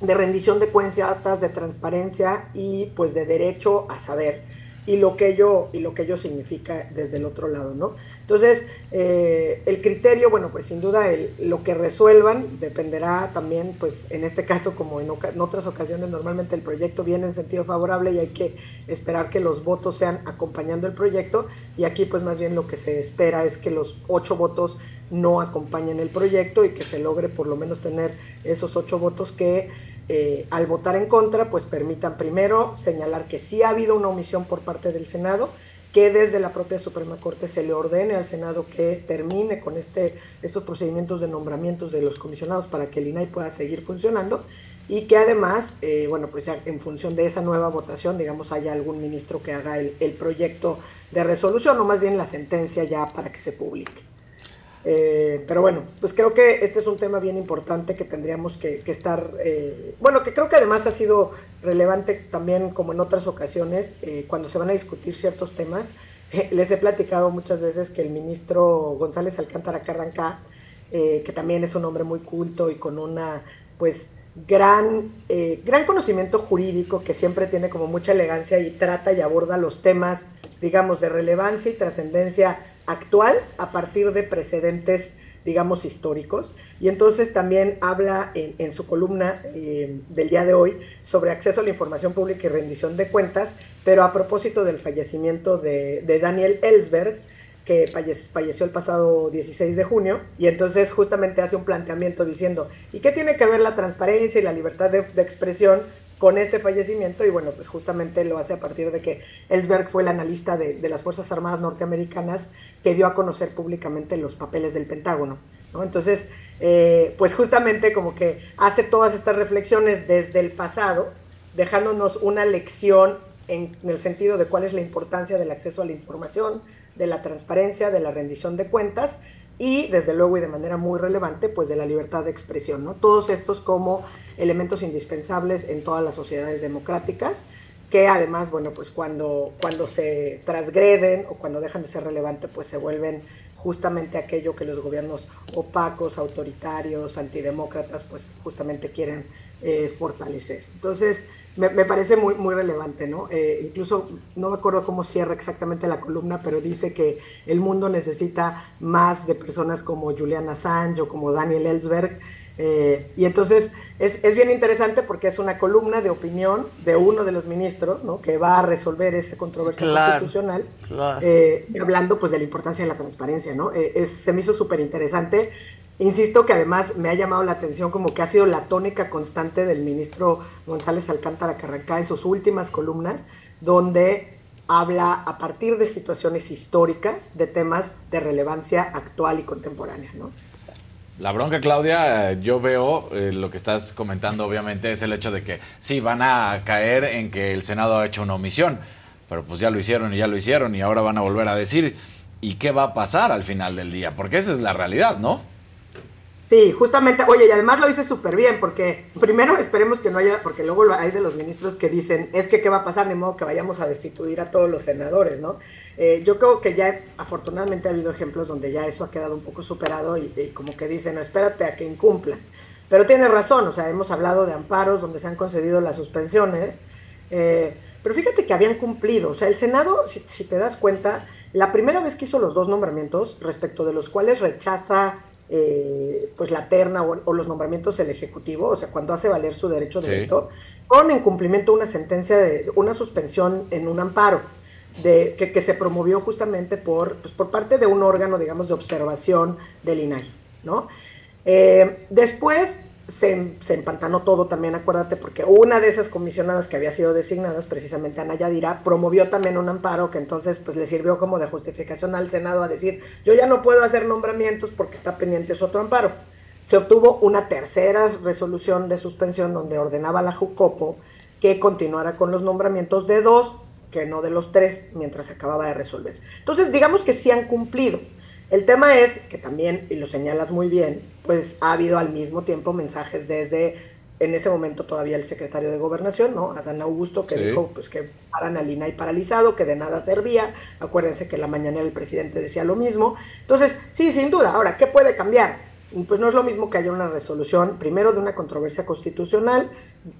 de rendición de cuentas, de transparencia y pues de derecho a saber y lo que ello, y lo que ello significa desde el otro lado, ¿no? Entonces, eh, el criterio, bueno, pues sin duda el- lo que resuelvan dependerá también, pues en este caso, como en, otras ocasiones, normalmente el proyecto viene en sentido favorable y hay que esperar que los votos sean acompañando el proyecto y aquí pues más bien lo que se espera es que los ocho votos no acompañen el proyecto y que se logre por lo menos tener esos ocho votos que eh, al votar en contra, pues permitan primero señalar que sí ha habido una omisión por parte del Senado, que desde la propia Suprema Corte se le ordene al Senado que termine con este, estos procedimientos de nombramientos de los comisionados para que el INAI pueda seguir funcionando y que además, eh, bueno, pues ya en función de esa nueva votación, digamos, haya algún ministro que haga el, el proyecto de resolución o más bien la sentencia ya para que se publique. Eh, pero bueno, pues creo que este es un tema bien importante que tendríamos que, estar, eh, bueno, que creo que además ha sido relevante también como en otras ocasiones eh, cuando se van a discutir ciertos temas. [LAUGHS] Les he platicado muchas veces que el ministro González Alcántara Carrancá, eh, que también es un hombre muy culto y con una, pues, gran, gran conocimiento jurídico que siempre tiene como mucha elegancia y trata y aborda los temas, digamos, de relevancia y trascendencia actual a partir de precedentes, digamos, históricos. Y entonces también habla en, su columna eh, del día de hoy sobre acceso a la información pública y rendición de cuentas, pero a propósito del fallecimiento de, Daniel Ellsberg, que falle- falleció el pasado 16 de junio, y entonces justamente hace un planteamiento diciendo, ¿y qué tiene que ver la transparencia y la libertad de expresión con este fallecimiento? Y bueno, pues justamente lo hace a partir de que Ellsberg fue el analista de, las Fuerzas Armadas norteamericanas que dio a conocer públicamente los papeles del Pentágono. ¿no? Entonces, eh, pues justamente como que hace todas estas reflexiones desde el pasado, dejándonos una lección en el sentido de cuál es la importancia del acceso a la información, de la transparencia, de la rendición de cuentas y desde luego y de manera muy relevante pues de la libertad de expresión, ¿no? Todos estos como elementos indispensables en todas las sociedades democráticas que además, bueno, pues cuando, cuando se transgreden o cuando dejan de ser relevantes, pues se vuelven justamente aquello que los gobiernos opacos, autoritarios, antidemócratas, pues justamente quieren eh, fortalecer. Entonces, me, parece muy, muy relevante, ¿no? Eh, incluso, no me acuerdo cómo cierra exactamente la columna, pero dice que el mundo necesita más de personas como Julian Assange o como Daniel Ellsberg, eh, y entonces es, es, bien interesante porque es una columna de opinión de uno de los ministros ¿no? que va a resolver esa controversia Claro, constitucional, claro. eh, hablando pues de la importancia de la transparencia. ¿no? Eh, es- se me hizo súper interesante. Insisto que además me ha llamado la atención como que ha sido la tónica constante del ministro González Alcántara Carrancá en sus últimas columnas, donde habla a partir de situaciones históricas de temas de relevancia actual y contemporánea. ¿no? La bronca, Claudia, yo veo eh, lo que estás comentando, obviamente, es el hecho de que sí, van a caer en que el Senado ha hecho una omisión, pero pues ya lo hicieron y ya lo hicieron y ahora van a volver a decir, ¿y qué va a pasar al final del día? Porque esa es la realidad, ¿no? Sí, justamente, oye, y además lo hice súper bien, porque primero esperemos que no haya, porque luego hay de los ministros que dicen, es que qué va a pasar, ni modo que vayamos a destituir a todos los senadores, ¿no? Eh, yo creo que ya afortunadamente ha habido ejemplos donde ya eso ha quedado un poco superado y, como que dicen, no, espérate a que incumplan. Pero tiene razón, o sea, hemos hablado de amparos donde se han concedido las suspensiones, eh, pero fíjate que habían cumplido, o sea, el Senado, si te das cuenta, la primera vez que hizo los dos nombramientos, respecto de los cuales rechaza eh, pues la terna o, o los nombramientos el Ejecutivo, o sea, cuando hace valer su derecho de Sí. veto, pone en cumplimiento una sentencia de una suspensión en un amparo. De, que, que se promovió justamente por, pues, por parte de un órgano, digamos, de observación del INAI, ¿no? Eh, después se, se empantanó todo también, acuérdate, porque una de esas comisionadas que había sido designadas, precisamente Ana Yadira, promovió también un amparo que entonces pues le sirvió como de justificación al Senado a decir, yo ya no puedo hacer nombramientos porque está pendiente otro amparo. Se obtuvo una tercera resolución de suspensión donde ordenaba a la Jucopo que continuara con los nombramientos de dos, que no de los tres, mientras se acababa de resolver. Entonces, digamos que sí han cumplido. El tema es que también, y lo señalas muy bien, pues ha habido al mismo tiempo mensajes desde, en ese momento todavía el secretario de Gobernación, ¿no? Adán Augusto, que Sí. dijo pues que paran al INAI paralizado, que de nada servía. Acuérdense que la mañana el presidente decía lo mismo. Entonces, sí, sin duda. Ahora, ¿qué puede cambiar? Pues no es lo mismo que haya una resolución, primero de una controversia constitucional,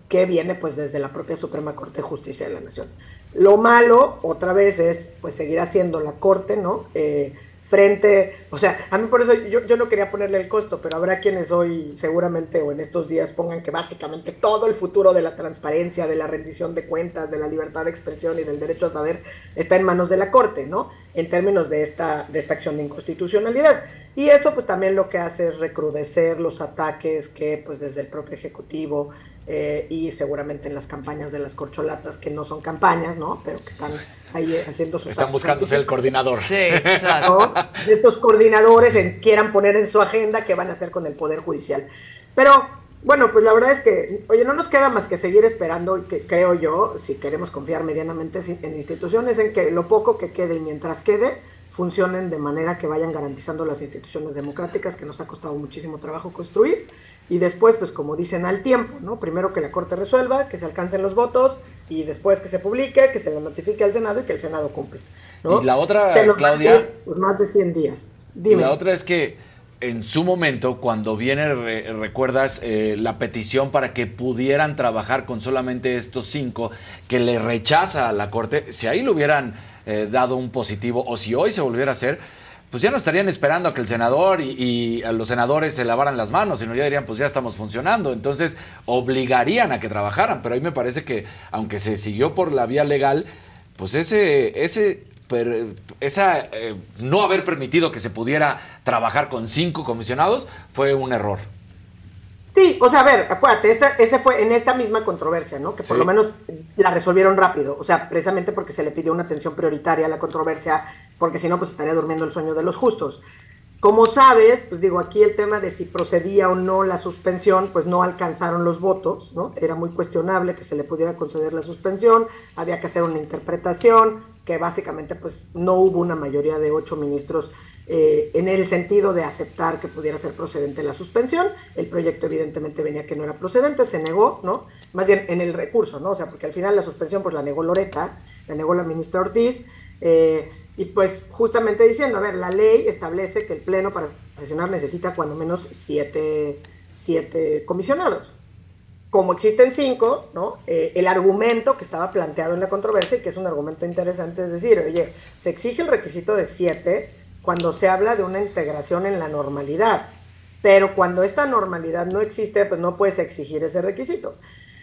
que viene pues desde la propia Suprema Corte de Justicia de la Nación. Lo malo, otra vez, es pues seguir haciendo la Corte, ¿no? Eh, frente, o sea, a mí por eso yo, no quería ponerle el costo, pero habrá quienes hoy seguramente o en estos días pongan que básicamente todo el futuro de la transparencia, de la rendición de cuentas, de la libertad de expresión y del derecho a saber está en manos de la Corte, ¿no? En términos de esta, de esta acción de inconstitucionalidad. Y eso pues también lo que hace es recrudecer los ataques que pues desde el propio Ejecutivo eh, y seguramente en las campañas de las corcholatas, que no son campañas, ¿no? Pero que están ahí eh, haciendo sus Están ser el coordinador. [LAUGHS] ¿no? de estos coordinadores en, quieran poner en su agenda qué van a hacer con el Poder Judicial. Pero, bueno, pues la verdad es que, oye, no nos queda más que seguir esperando, y que creo yo, si queremos confiar medianamente en instituciones, en que lo poco que quede y mientras quede, funcionen de manera que vayan garantizando las instituciones democráticas que nos ha costado muchísimo trabajo construir. Y después, pues como dicen, al tiempo, ¿no? Primero que la Corte resuelva, que se alcancen los votos, y después que se publique, que se le notifique al Senado y que el Senado cumpla. ¿no? Y la otra, Se Claudia- pues, más de 100 días. Y Dime. la otra es que en su momento, cuando viene, re- recuerdas eh, la petición para que pudieran trabajar con solamente estos cinco, que le rechaza a la Corte, si ahí le hubieran eh, dado un positivo, o si hoy se volviera a hacer, pues ya no estarían esperando a que el senador y, a los senadores se lavaran las manos, sino ya dirían, pues ya estamos funcionando. Entonces, obligarían a que trabajaran. Pero ahí me parece que, aunque se siguió por la vía legal, pues ese, ese per- esa eh, no haber permitido que se pudiera trabajar con cinco comisionados fue un error. Sí, o sea, a ver, acuérdate, esta, ese fue en esta misma controversia, ¿no? Que por Sí. lo menos la resolvieron rápido, o sea, precisamente porque se le pidió una atención prioritaria a la controversia, porque si no, pues estaría durmiendo el sueño de los justos. Como sabes, pues digo, aquí el tema de si procedía o no la suspensión, pues no alcanzaron los votos, ¿no? Era muy cuestionable que se le pudiera conceder la suspensión, había que hacer una interpretación, que básicamente pues no hubo una mayoría de ocho ministros eh, en el sentido de aceptar que pudiera ser procedente la suspensión. El proyecto evidentemente venía que no era procedente, se negó, ¿no? Más bien en el recurso, ¿no? O sea, porque al final la suspensión pues la negó Loreta, la negó la ministra Ortiz, eh, y pues justamente diciendo, a ver, la ley establece que el Pleno para sesionar necesita cuando menos siete, siete comisionados. Como existen cinco, ¿no? Eh, el argumento que estaba planteado en la controversia, y que es un argumento interesante, es decir, oye, se exige el requisito de siete cuando se habla de una integración en la normalidad, pero cuando esta normalidad no existe, pues no puedes exigir ese requisito.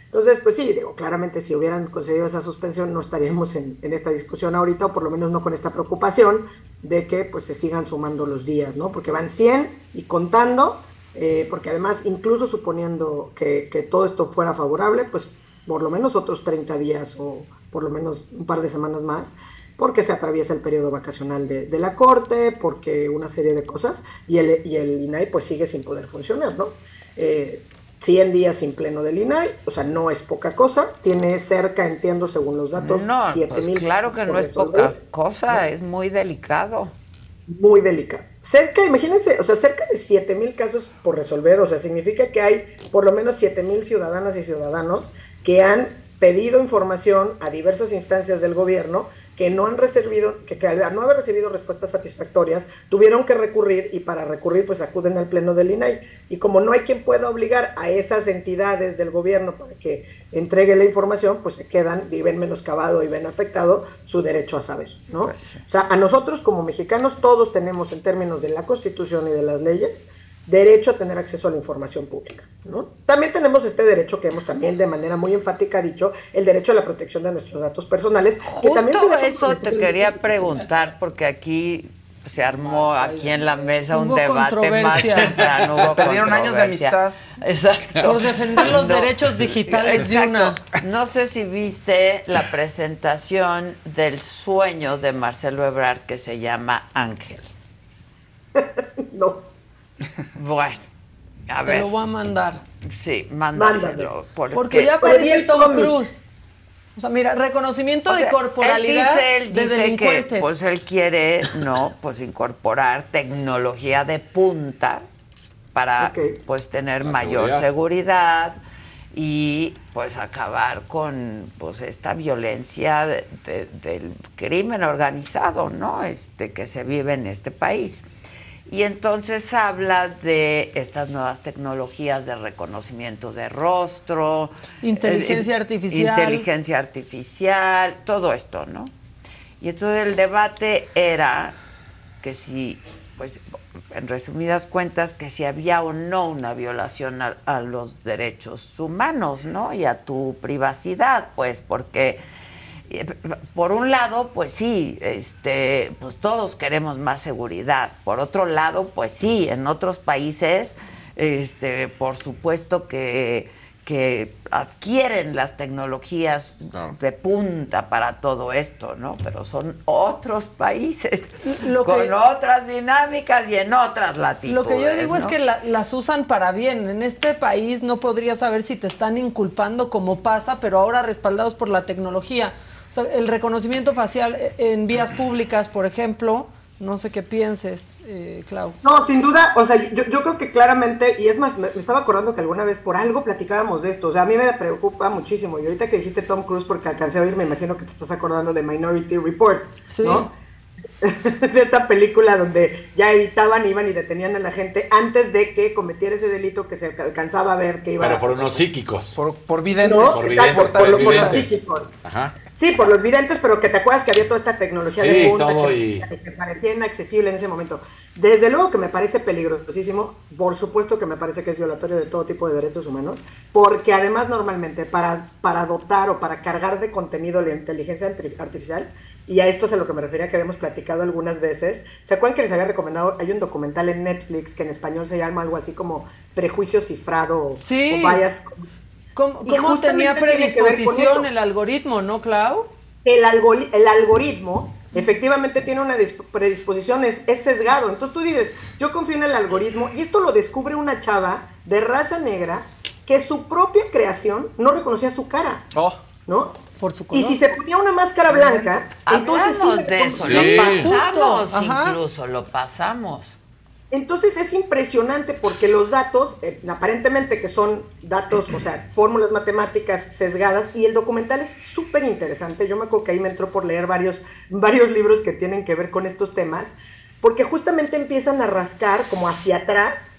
Entonces, pues sí, digo, claramente si hubieran concedido esa suspensión no estaríamos en, esta discusión ahorita, o por lo menos no con esta preocupación de que pues se sigan sumando los días, ¿no? Porque van 100 y contando, eh, porque además, incluso suponiendo que, todo esto fuera favorable, pues por lo menos otros 30 días o por lo menos un par de semanas más, porque se atraviesa el periodo vacacional de, de la Corte, porque una serie de cosas, y el, y el INAI pues sigue sin poder funcionar, ¿no? Eh, 100 días sin pleno del INAI, o sea, no es poca cosa, tiene cerca, entiendo, según los datos, No, 7 pues mil claro que no es poca cosa, es muy delicado. Muy delicado. cerca, imagínense, o sea, cerca de 7 mil casos por resolver, o sea, significa que hay por lo menos 7 mil ciudadanas y ciudadanos que han pedido información a diversas instancias del gobierno que no han recibido, que, que al no haber recibido respuestas satisfactorias, tuvieron que recurrir y para recurrir pues acuden al pleno del INAI. Y como no hay quien pueda obligar a esas entidades del gobierno para que entregue la información, pues se quedan y ven menoscabado y ven afectado su derecho a saber, ¿no? O sea, a nosotros como mexicanos todos tenemos en términos de la Constitución y de las leyes derecho a tener acceso a la información pública. ¿no? También tenemos este derecho que hemos también de manera muy enfática dicho, el derecho a la protección de nuestros datos personales. que Justo también se deja eso te quería preguntar, porque aquí se armó aquí en la mesa un Hubo debate más temprano. Se perdieron años de amistad. Exacto. Por defender los derechos digitales de Exacto. No sé si viste la presentación del sueño de Marcelo Ebrard que se llama Ángel. [LAUGHS] no. Bueno, a Te ver. lo voy a mandar. Sí, mándaselo. Porque ya aparece Tom Cruise. O sea, mira, reconocimiento O de corporalidad Él dice, él de dice que pues él quiere, no, pues incorporar tecnología de punta para pues tener La mayor seguridad. seguridad. y pues acabar con pues esta violencia de- de- del crimen organizado, ¿no? Este que se vive en este país. Y entonces habla de estas nuevas tecnologías de reconocimiento de rostro, Inteligencia eh, artificial. inteligencia artificial, todo esto, ¿no? Y entonces el debate era que si, pues, en resumidas cuentas, que si había o no una violación a, a los derechos humanos, ¿no? Y a tu privacidad, pues, porque eh, por un lado, pues sí, este, pues todos queremos más seguridad. Por otro lado, pues sí, en otros países, este, por supuesto que, que adquieren las tecnologías de punta para todo esto, ¿no? Pero son otros países Lo con otras dinámicas y en otras latitudes. Lo que yo digo es que la- las usan para bien. En este país no podrías saber si te están inculpando como pasa, pero ahora respaldados por la tecnología. O sea, el reconocimiento facial en vías públicas, por ejemplo, no sé qué pienses, eh, Clau. No, sin duda, o sea, yo, yo creo que claramente, y es más, me, me estaba acordando que alguna vez por algo platicábamos de esto, o sea, a mí me preocupa muchísimo, y ahorita que dijiste Tom Cruise, porque alcancé a oír, me imagino que te estás acordando de Minority Report, ¿no? [LAUGHS] de esta película donde ya evitaban, iban y detenían a la gente antes de que cometiera ese delito que se alcanzaba a ver que iba Pero a... por unos psíquicos. Por, por videntes. No, Por videntes, por, lo- por los psíquicos. Ajá. Sí, por los videntes, pero que te acuerdas que había toda esta tecnología Sí, de punta todo que, y- que parecía inaccesible en ese momento. Desde luego que me parece peligrosísimo, por supuesto que me parece que es violatorio de todo tipo de derechos humanos, porque además normalmente para, para dotar o para cargar de contenido la inteligencia arti- artificial, y a esto es a lo que me refería que habíamos platicado algunas veces, ¿se acuerdan que les había recomendado? Hay un documental en Netflix que en español se llama algo así como Prejuicio Cifrado o- Sí. o Bias ¿Cómo, Y cómo tenía justamente tiene que ver con predisposición eso. el algoritmo, no, Clau? el, algori- el algoritmo efectivamente tiene una dis- predisposición, es, es sesgado. Entonces tú dices, yo confío en el algoritmo y esto lo descubre una chava de raza negra que su propia creación no reconocía su cara. Oh. ¿No? Por su Y si se ponía una máscara blanca, entonces sí de eso, lo pasamos ajá. incluso, lo pasamos. Entonces es impresionante porque los datos, eh, aparentemente que son datos, o sea, [CLEARS THROAT] fórmulas matemáticas sesgadas, y el documental es súper interesante. Yo me acuerdo que ahí me entró por leer varios, [LAUGHS] varios libros que tienen que ver con estos temas, porque justamente empiezan a rascar como hacia atrás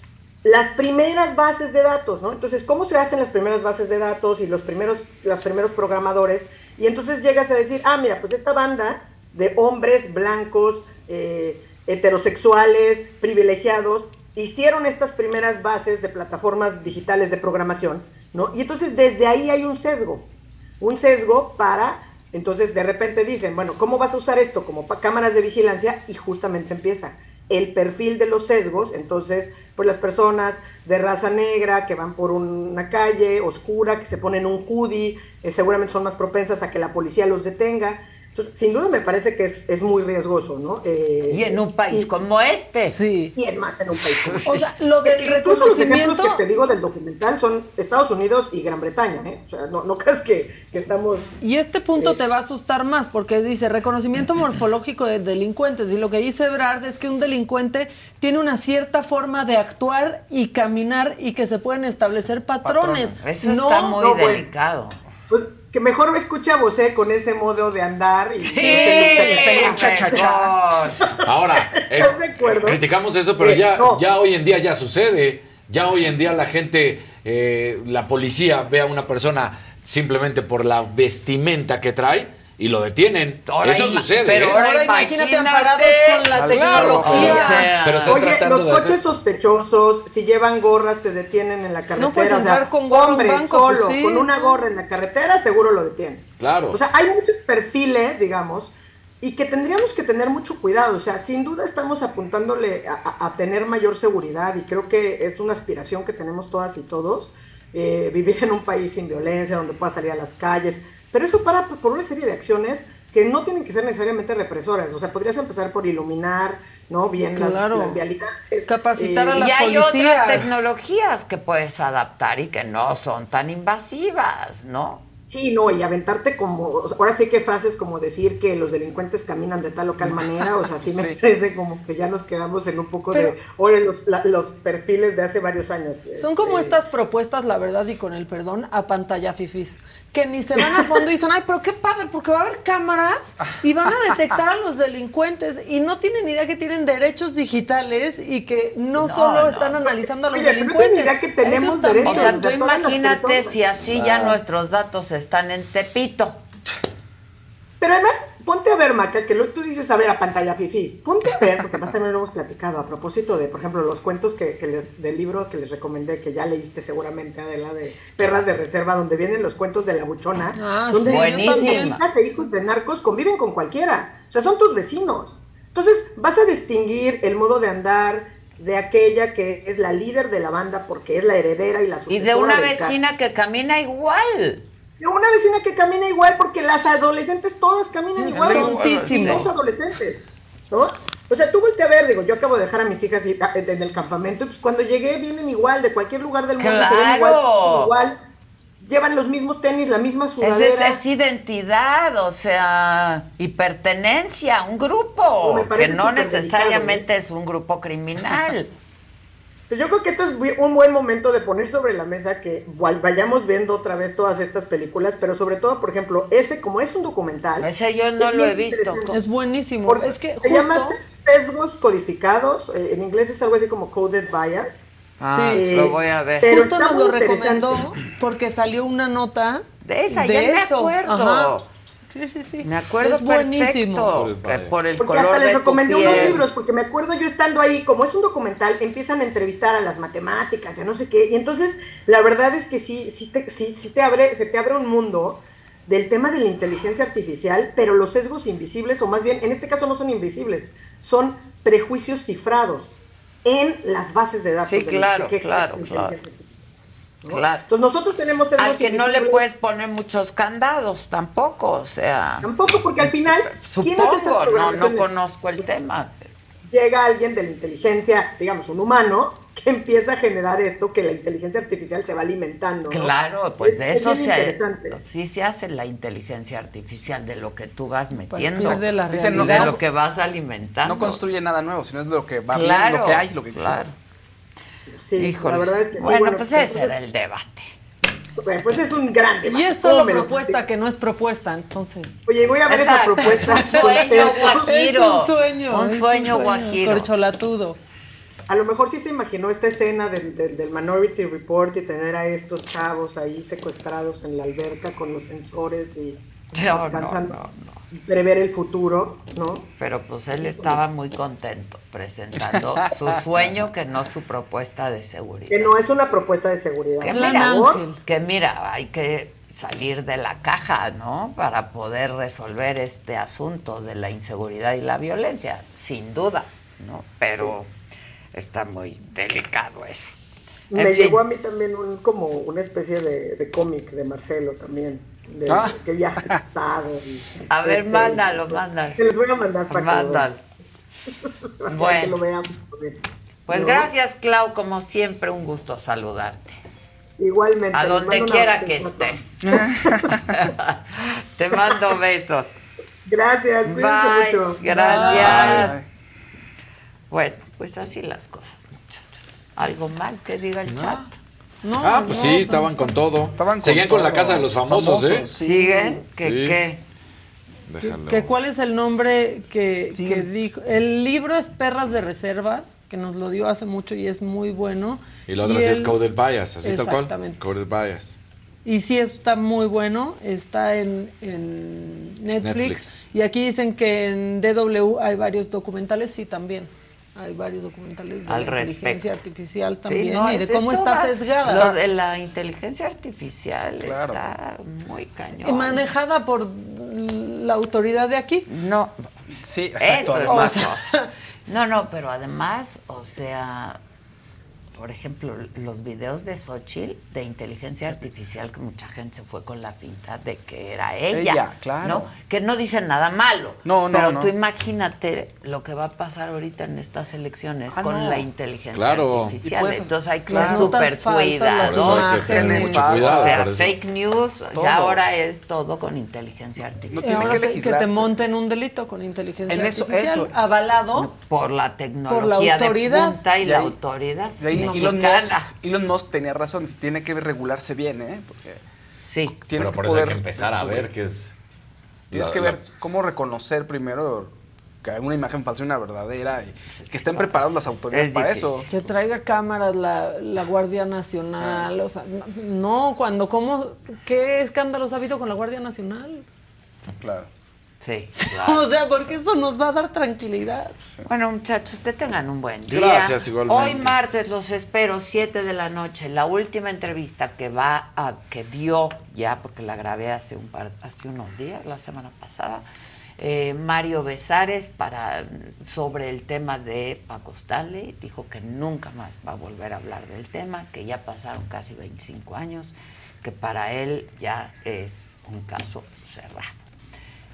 las primeras bases de datos, ¿no? Entonces, ¿cómo se hacen las primeras bases de datos y los primeros, los primeros programadores? Y entonces llegas a decir, ah, mira, pues esta banda de hombres blancos, eh, heterosexuales, privilegiados, hicieron estas primeras bases de plataformas digitales de programación, ¿no? Y entonces desde ahí hay un sesgo, un sesgo para, entonces de repente dicen, bueno, ¿cómo vas a usar esto como cámaras de vigilancia? Y justamente empieza el perfil de los sesgos, entonces, pues las personas de raza negra que van por una calle oscura, que se ponen un hoodie, eh, seguramente son más propensas a que la policía los detenga. Entonces, sin duda me parece que es, es muy riesgoso, ¿no? Eh, Y en un país como este. Sí. Y en más en un país como O este. sea, lo del Que incluso los ejemplos reconocimiento- que te digo del documental son Estados Unidos y Gran Bretaña, ¿eh? O sea, no, no creas que, que estamos... Y este punto te va a asustar más porque dice reconocimiento morfológico de delincuentes y lo que dice Brad es que un delincuente tiene una cierta forma de actuar y caminar y que se pueden establecer patrones. Eso no, está muy no, delicado. Pues, que mejor me escucha a Bosé con ese modo de andar y... Sí, Ahora, es- ¿Estás de acuerdo? criticamos eso, pero Eh, ya, no. ya hoy en día ya sucede. Ya hoy en día la gente, eh, la policía ve a una persona simplemente por la vestimenta que trae y lo detienen. Ahora eso sucede. pero ¿eh? ahora Ahora imagínate imagínate. amparados con la Claro, tecnología. o sea, Pero estás Oye, los coches hacer- sospechosos, si llevan gorras, te detienen en la carretera. No puedes o sea, entrar con gorra hombre banco, solo, pues sí. con una gorra en la carretera, seguro lo detienen. Claro. O sea, hay muchos perfiles, digamos, y que tendríamos que tener mucho cuidado. O sea, sin duda estamos apuntándole a, a- a tener mayor seguridad y creo que es una aspiración que tenemos todas y todos. eh, vivir en un país sin violencia, donde pueda salir a las calles. Pero eso para por una serie de acciones que no tienen que ser necesariamente represoras. O sea, podrías empezar por iluminar, ¿no? Bien las- Claro. las, vialidades. Capacitar a Eh, las y hay policías. otras tecnologías que puedes adaptar y que no son tan invasivas, ¿no? Sí, no, y aventarte como, o sea, ahora sí que frases como decir que los delincuentes caminan de tal o cual manera, o sea, sí me [LAUGHS] Sí. parece como que ya nos quedamos en un poco Pero- de, ahora los, la- los perfiles de hace varios años. Son como este, estas propuestas, la verdad, y con el perdón, a pantalla fifis, que ni se van a fondo y dicen, ay, pero qué padre, porque va a haber cámaras y van a detectar a los delincuentes y no tienen idea que tienen derechos digitales y que no, solo no. están analizando a los Oye, no delincuentes. tienen idea que tenemos también. O derechos. sea, tú imagínate si así ya nuestros datos están en Tepito. Pero además, ponte a ver, Maca, que lo, tú dices, a ver, a pantalla fifís. Ponte a ver, porque además también lo hemos platicado a propósito de, por ejemplo, los cuentos que, que les, del libro que les recomendé, que ya leíste seguramente, Adela, de Perras de Reserva, donde vienen los cuentos de la buchona. Ah, donde hijas e hijos de narcos conviven con cualquiera. O sea, son tus vecinos. Entonces, vas a distinguir el modo de andar de aquella que es la líder de la banda porque es la heredera y la Y sucesora de una vecina que camina igual. Una vecina que camina igual porque las adolescentes todas caminan Es igual. tontísimo. Los adolescentes, ¿no? O sea, tú voltea a ver, digo, yo acabo de dejar a mis hijas y- a- en el campamento y pues cuando llegué vienen igual, de cualquier lugar del mundo se ven igual, igual, llevan los mismos tenis, la misma sudadera. es, es identidad, o sea, y pertenencia, un grupo, que no súper necesariamente es un grupo criminal. Pues yo creo que esto es un buen momento de poner sobre la mesa que vayamos viendo otra vez todas estas películas, pero sobre todo, por ejemplo, ese como es un documental. Ese yo no es lo he visto. Es buenísimo. Por- es que se justo... llama sesgos codificados, eh, en inglés es algo así como coded bias. Ah, Sí. lo voy a ver. Pero Justo nos lo recomendó porque salió una nota De esa, de ya me eso. acuerdo. Ajá. Sí, sí, sí. Me acuerdo Es buenísimo. perfecto, por el Porque color hasta les de tu recomendé unos libros, porque me acuerdo yo estando ahí, como es un documental, empiezan a entrevistar a las matemáticas, ya no sé qué, y entonces la verdad es que sí, sí te, sí, sí te abre, se te abre un mundo del tema de la inteligencia artificial, pero los sesgos invisibles, o más bien, en este caso no son invisibles, son prejuicios cifrados en las bases de datos. Sí, de la- claro, que- que- claro, claro. ¿No? Claro. Entonces nosotros tenemos Al que no le puedes poner muchos candados tampoco, o sea. Tampoco, porque al final, ¿quién hace estas Supongo, no, no conozco el tema. llega alguien de la inteligencia, digamos, un humano, que empieza a generar esto, que la inteligencia artificial se va alimentando. ¿no? Claro, pues Es- de es eso bien se, interesante. sí se hace la inteligencia artificial, de lo que tú vas metiendo, de la Dicen, y no, de no- lo que vas alimentando. No construye nada nuevo, sino es lo que va bien, Claro, lo que hay, lo que existe. Sí, Híjoles. la verdad es que sí, bueno, pues ese entonces- era el debate. Bueno, pues es un gran Y debate. es solo ¿Cómo me lo propuesta que no es propuesta, entonces. Oye, voy a ver Exacto. esa propuesta. Un sueño [LAUGHS] guajiro. Es un sueño. Un sueño guajiro. Corcholatudo. A lo mejor sí se imaginó esta escena del, del, del Minority Report y tener a estos chavos ahí secuestrados en la alberca con los sensores y No, no, alcanzando no, y prever el futuro, ¿no? Pero pues él estaba muy contento presentando [LAUGHS] su sueño que no su propuesta de seguridad. Que no es una propuesta de seguridad. Que mira, Ángel. que mira, hay que salir de la caja, ¿no? Para poder resolver este asunto de la inseguridad y la violencia, sin duda, ¿no? Pero está muy delicado eso. En Me fin. llegó a mí también un, como una especie de, de cómic de Marcelo también. De Ah. que viaja casado. y, A ver, este, mándalo, mándalo. Se los voy a mandar, para Mándalo. que, lo- [LAUGHS] para que Bueno. lo vean. Pues ¿No? gracias, Clau, como siempre, un gusto saludarte. Igualmente. A donde quiera que estés. [LAUGHS] Te mando besos. Gracias, cuídense Bye. mucho. Gracias. Bye. Bueno, pues así las cosas, muchachos. ¿Algo mal que diga el chat? Ah, pues sí, estaban con todo. con Seguían con, la casa de los famosos, ¿eh? Famosos, sí. ¿Siguen? ¿Qué Sí. qué? Déjalo. Que ¿Cuál es el nombre que, que dijo? El libro es Perras de Reserva, que nos lo dio hace mucho y es muy bueno. Y la otra sí es el- Coded Bias, así tal cual. Exactamente. Coded Bias. Y sí está muy bueno, está en, en Netflix, Netflix. Y aquí dicen que en DW hay varios documentales, sí, también. Hay varios documentales de Al la inteligencia respecto. artificial Sí, también no, y de es cómo está sesgada. Lo de la inteligencia artificial Claro. está muy cañón. Y manejada por la autoridad de aquí. No. Sí, Eso es O la sea, cosa. No, no, pero además, o sea, por ejemplo, los videos de Xochitl de inteligencia artificial, que mucha gente se fue con la finta de que era ella. Ella, claro. ¿no? Que no dice nada malo. No, no, Pero no. tú imagínate lo que va a pasar ahorita en estas elecciones Ah, con no. la inteligencia Claro. artificial. Puedes- Entonces hay que ser súper cuidadosos. O sea, por eso. fake news, Todo. ya ahora es todo con inteligencia artificial. tiene ahora que que, que te monten un delito con inteligencia En eso- artificial eso. avalado por la tecnología autoridad. de punta y, Y la ahí- autoridad Y ahí Elon. Musk, Elon Musk tenía razón, tiene que regularse bien, ¿eh? Porque Sí. tienes Pero que por eso hay poder que empezar a ver qué es. Tienes la- que la- ver cómo reconocer primero que hay una imagen falsa y una verdadera y que estén preparados las autoridades Es para eso. que traiga cámaras la, la Guardia Nacional, o sea, no, no, cuando cómo qué escándalos ha habido con la Guardia Nacional. Claro. Sí, [LAUGHS] O sea, porque eso nos va a dar tranquilidad. Bueno, muchachos, que tengan un buen día. Gracias, igualmente. Hoy martes los espero, 7 de la noche. La última entrevista que va a, que dio ya, porque la grabé hace un par, hace unos días, la semana pasada, eh, Mario Besares para sobre el tema de Paco Stanley. Dijo que nunca más va a volver a hablar del tema, que ya pasaron casi 25 años, que para él ya es un caso cerrado.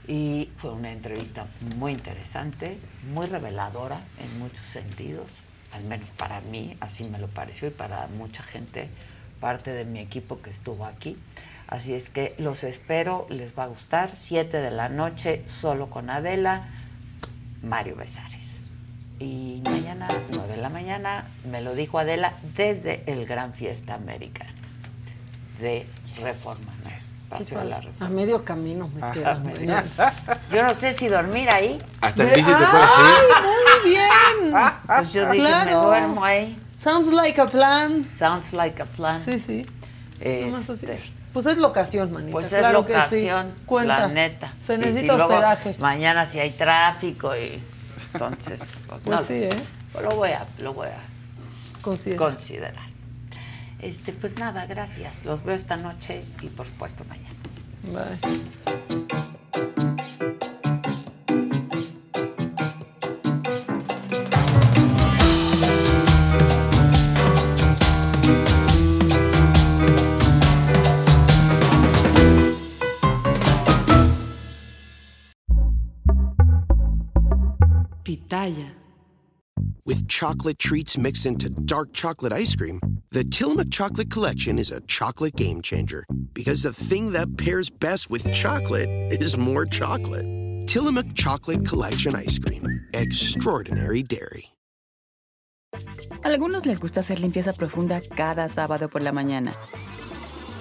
Y fue una entrevista muy interesante, muy reveladora en muchos sentidos, al menos para mí, así me lo pareció, y para mucha gente, parte de mi equipo que estuvo aquí. Así es que los espero, les va a gustar. 7 de la noche, solo con Adela, Mario Besares. Y mañana, 9 de la mañana, me lo dijo Adela desde el Gran Fiesta Americana de Reforma, A medio camino me quedo. [LAUGHS] Yo no sé si dormir ahí. Hasta De- bici te ¡Ay, puedes ir. muy bien! [LAUGHS] Pues yo dije, me duermo ahí. Sounds like a plan. Sounds like a plan. Sí, sí. Este, Pues es locación, manita. pues es claro que locación, sí. Cuenta. la neta. Se necesita si luego hospedaje. Mañana si hay tráfico y entonces pues, Pues no sí, lo, ¿eh? pues lo voy a lo voy a Considera. considerar. Este, pues nada, gracias. Los veo esta noche y por supuesto mañana. Bye. Pitaya. With chocolate treats mixed into dark chocolate ice cream, the Tillamook Chocolate Collection is a chocolate game changer because the thing that pairs best with chocolate is more chocolate. Tillamook Chocolate Collection Ice Cream. Extraordinary Dairy. Algunos les gusta hacer limpieza profunda cada sábado por la mañana.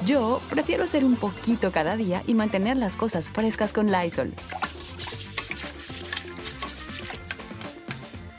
Yo prefiero hacer un poquito cada día y mantener las cosas frescas con Lysol.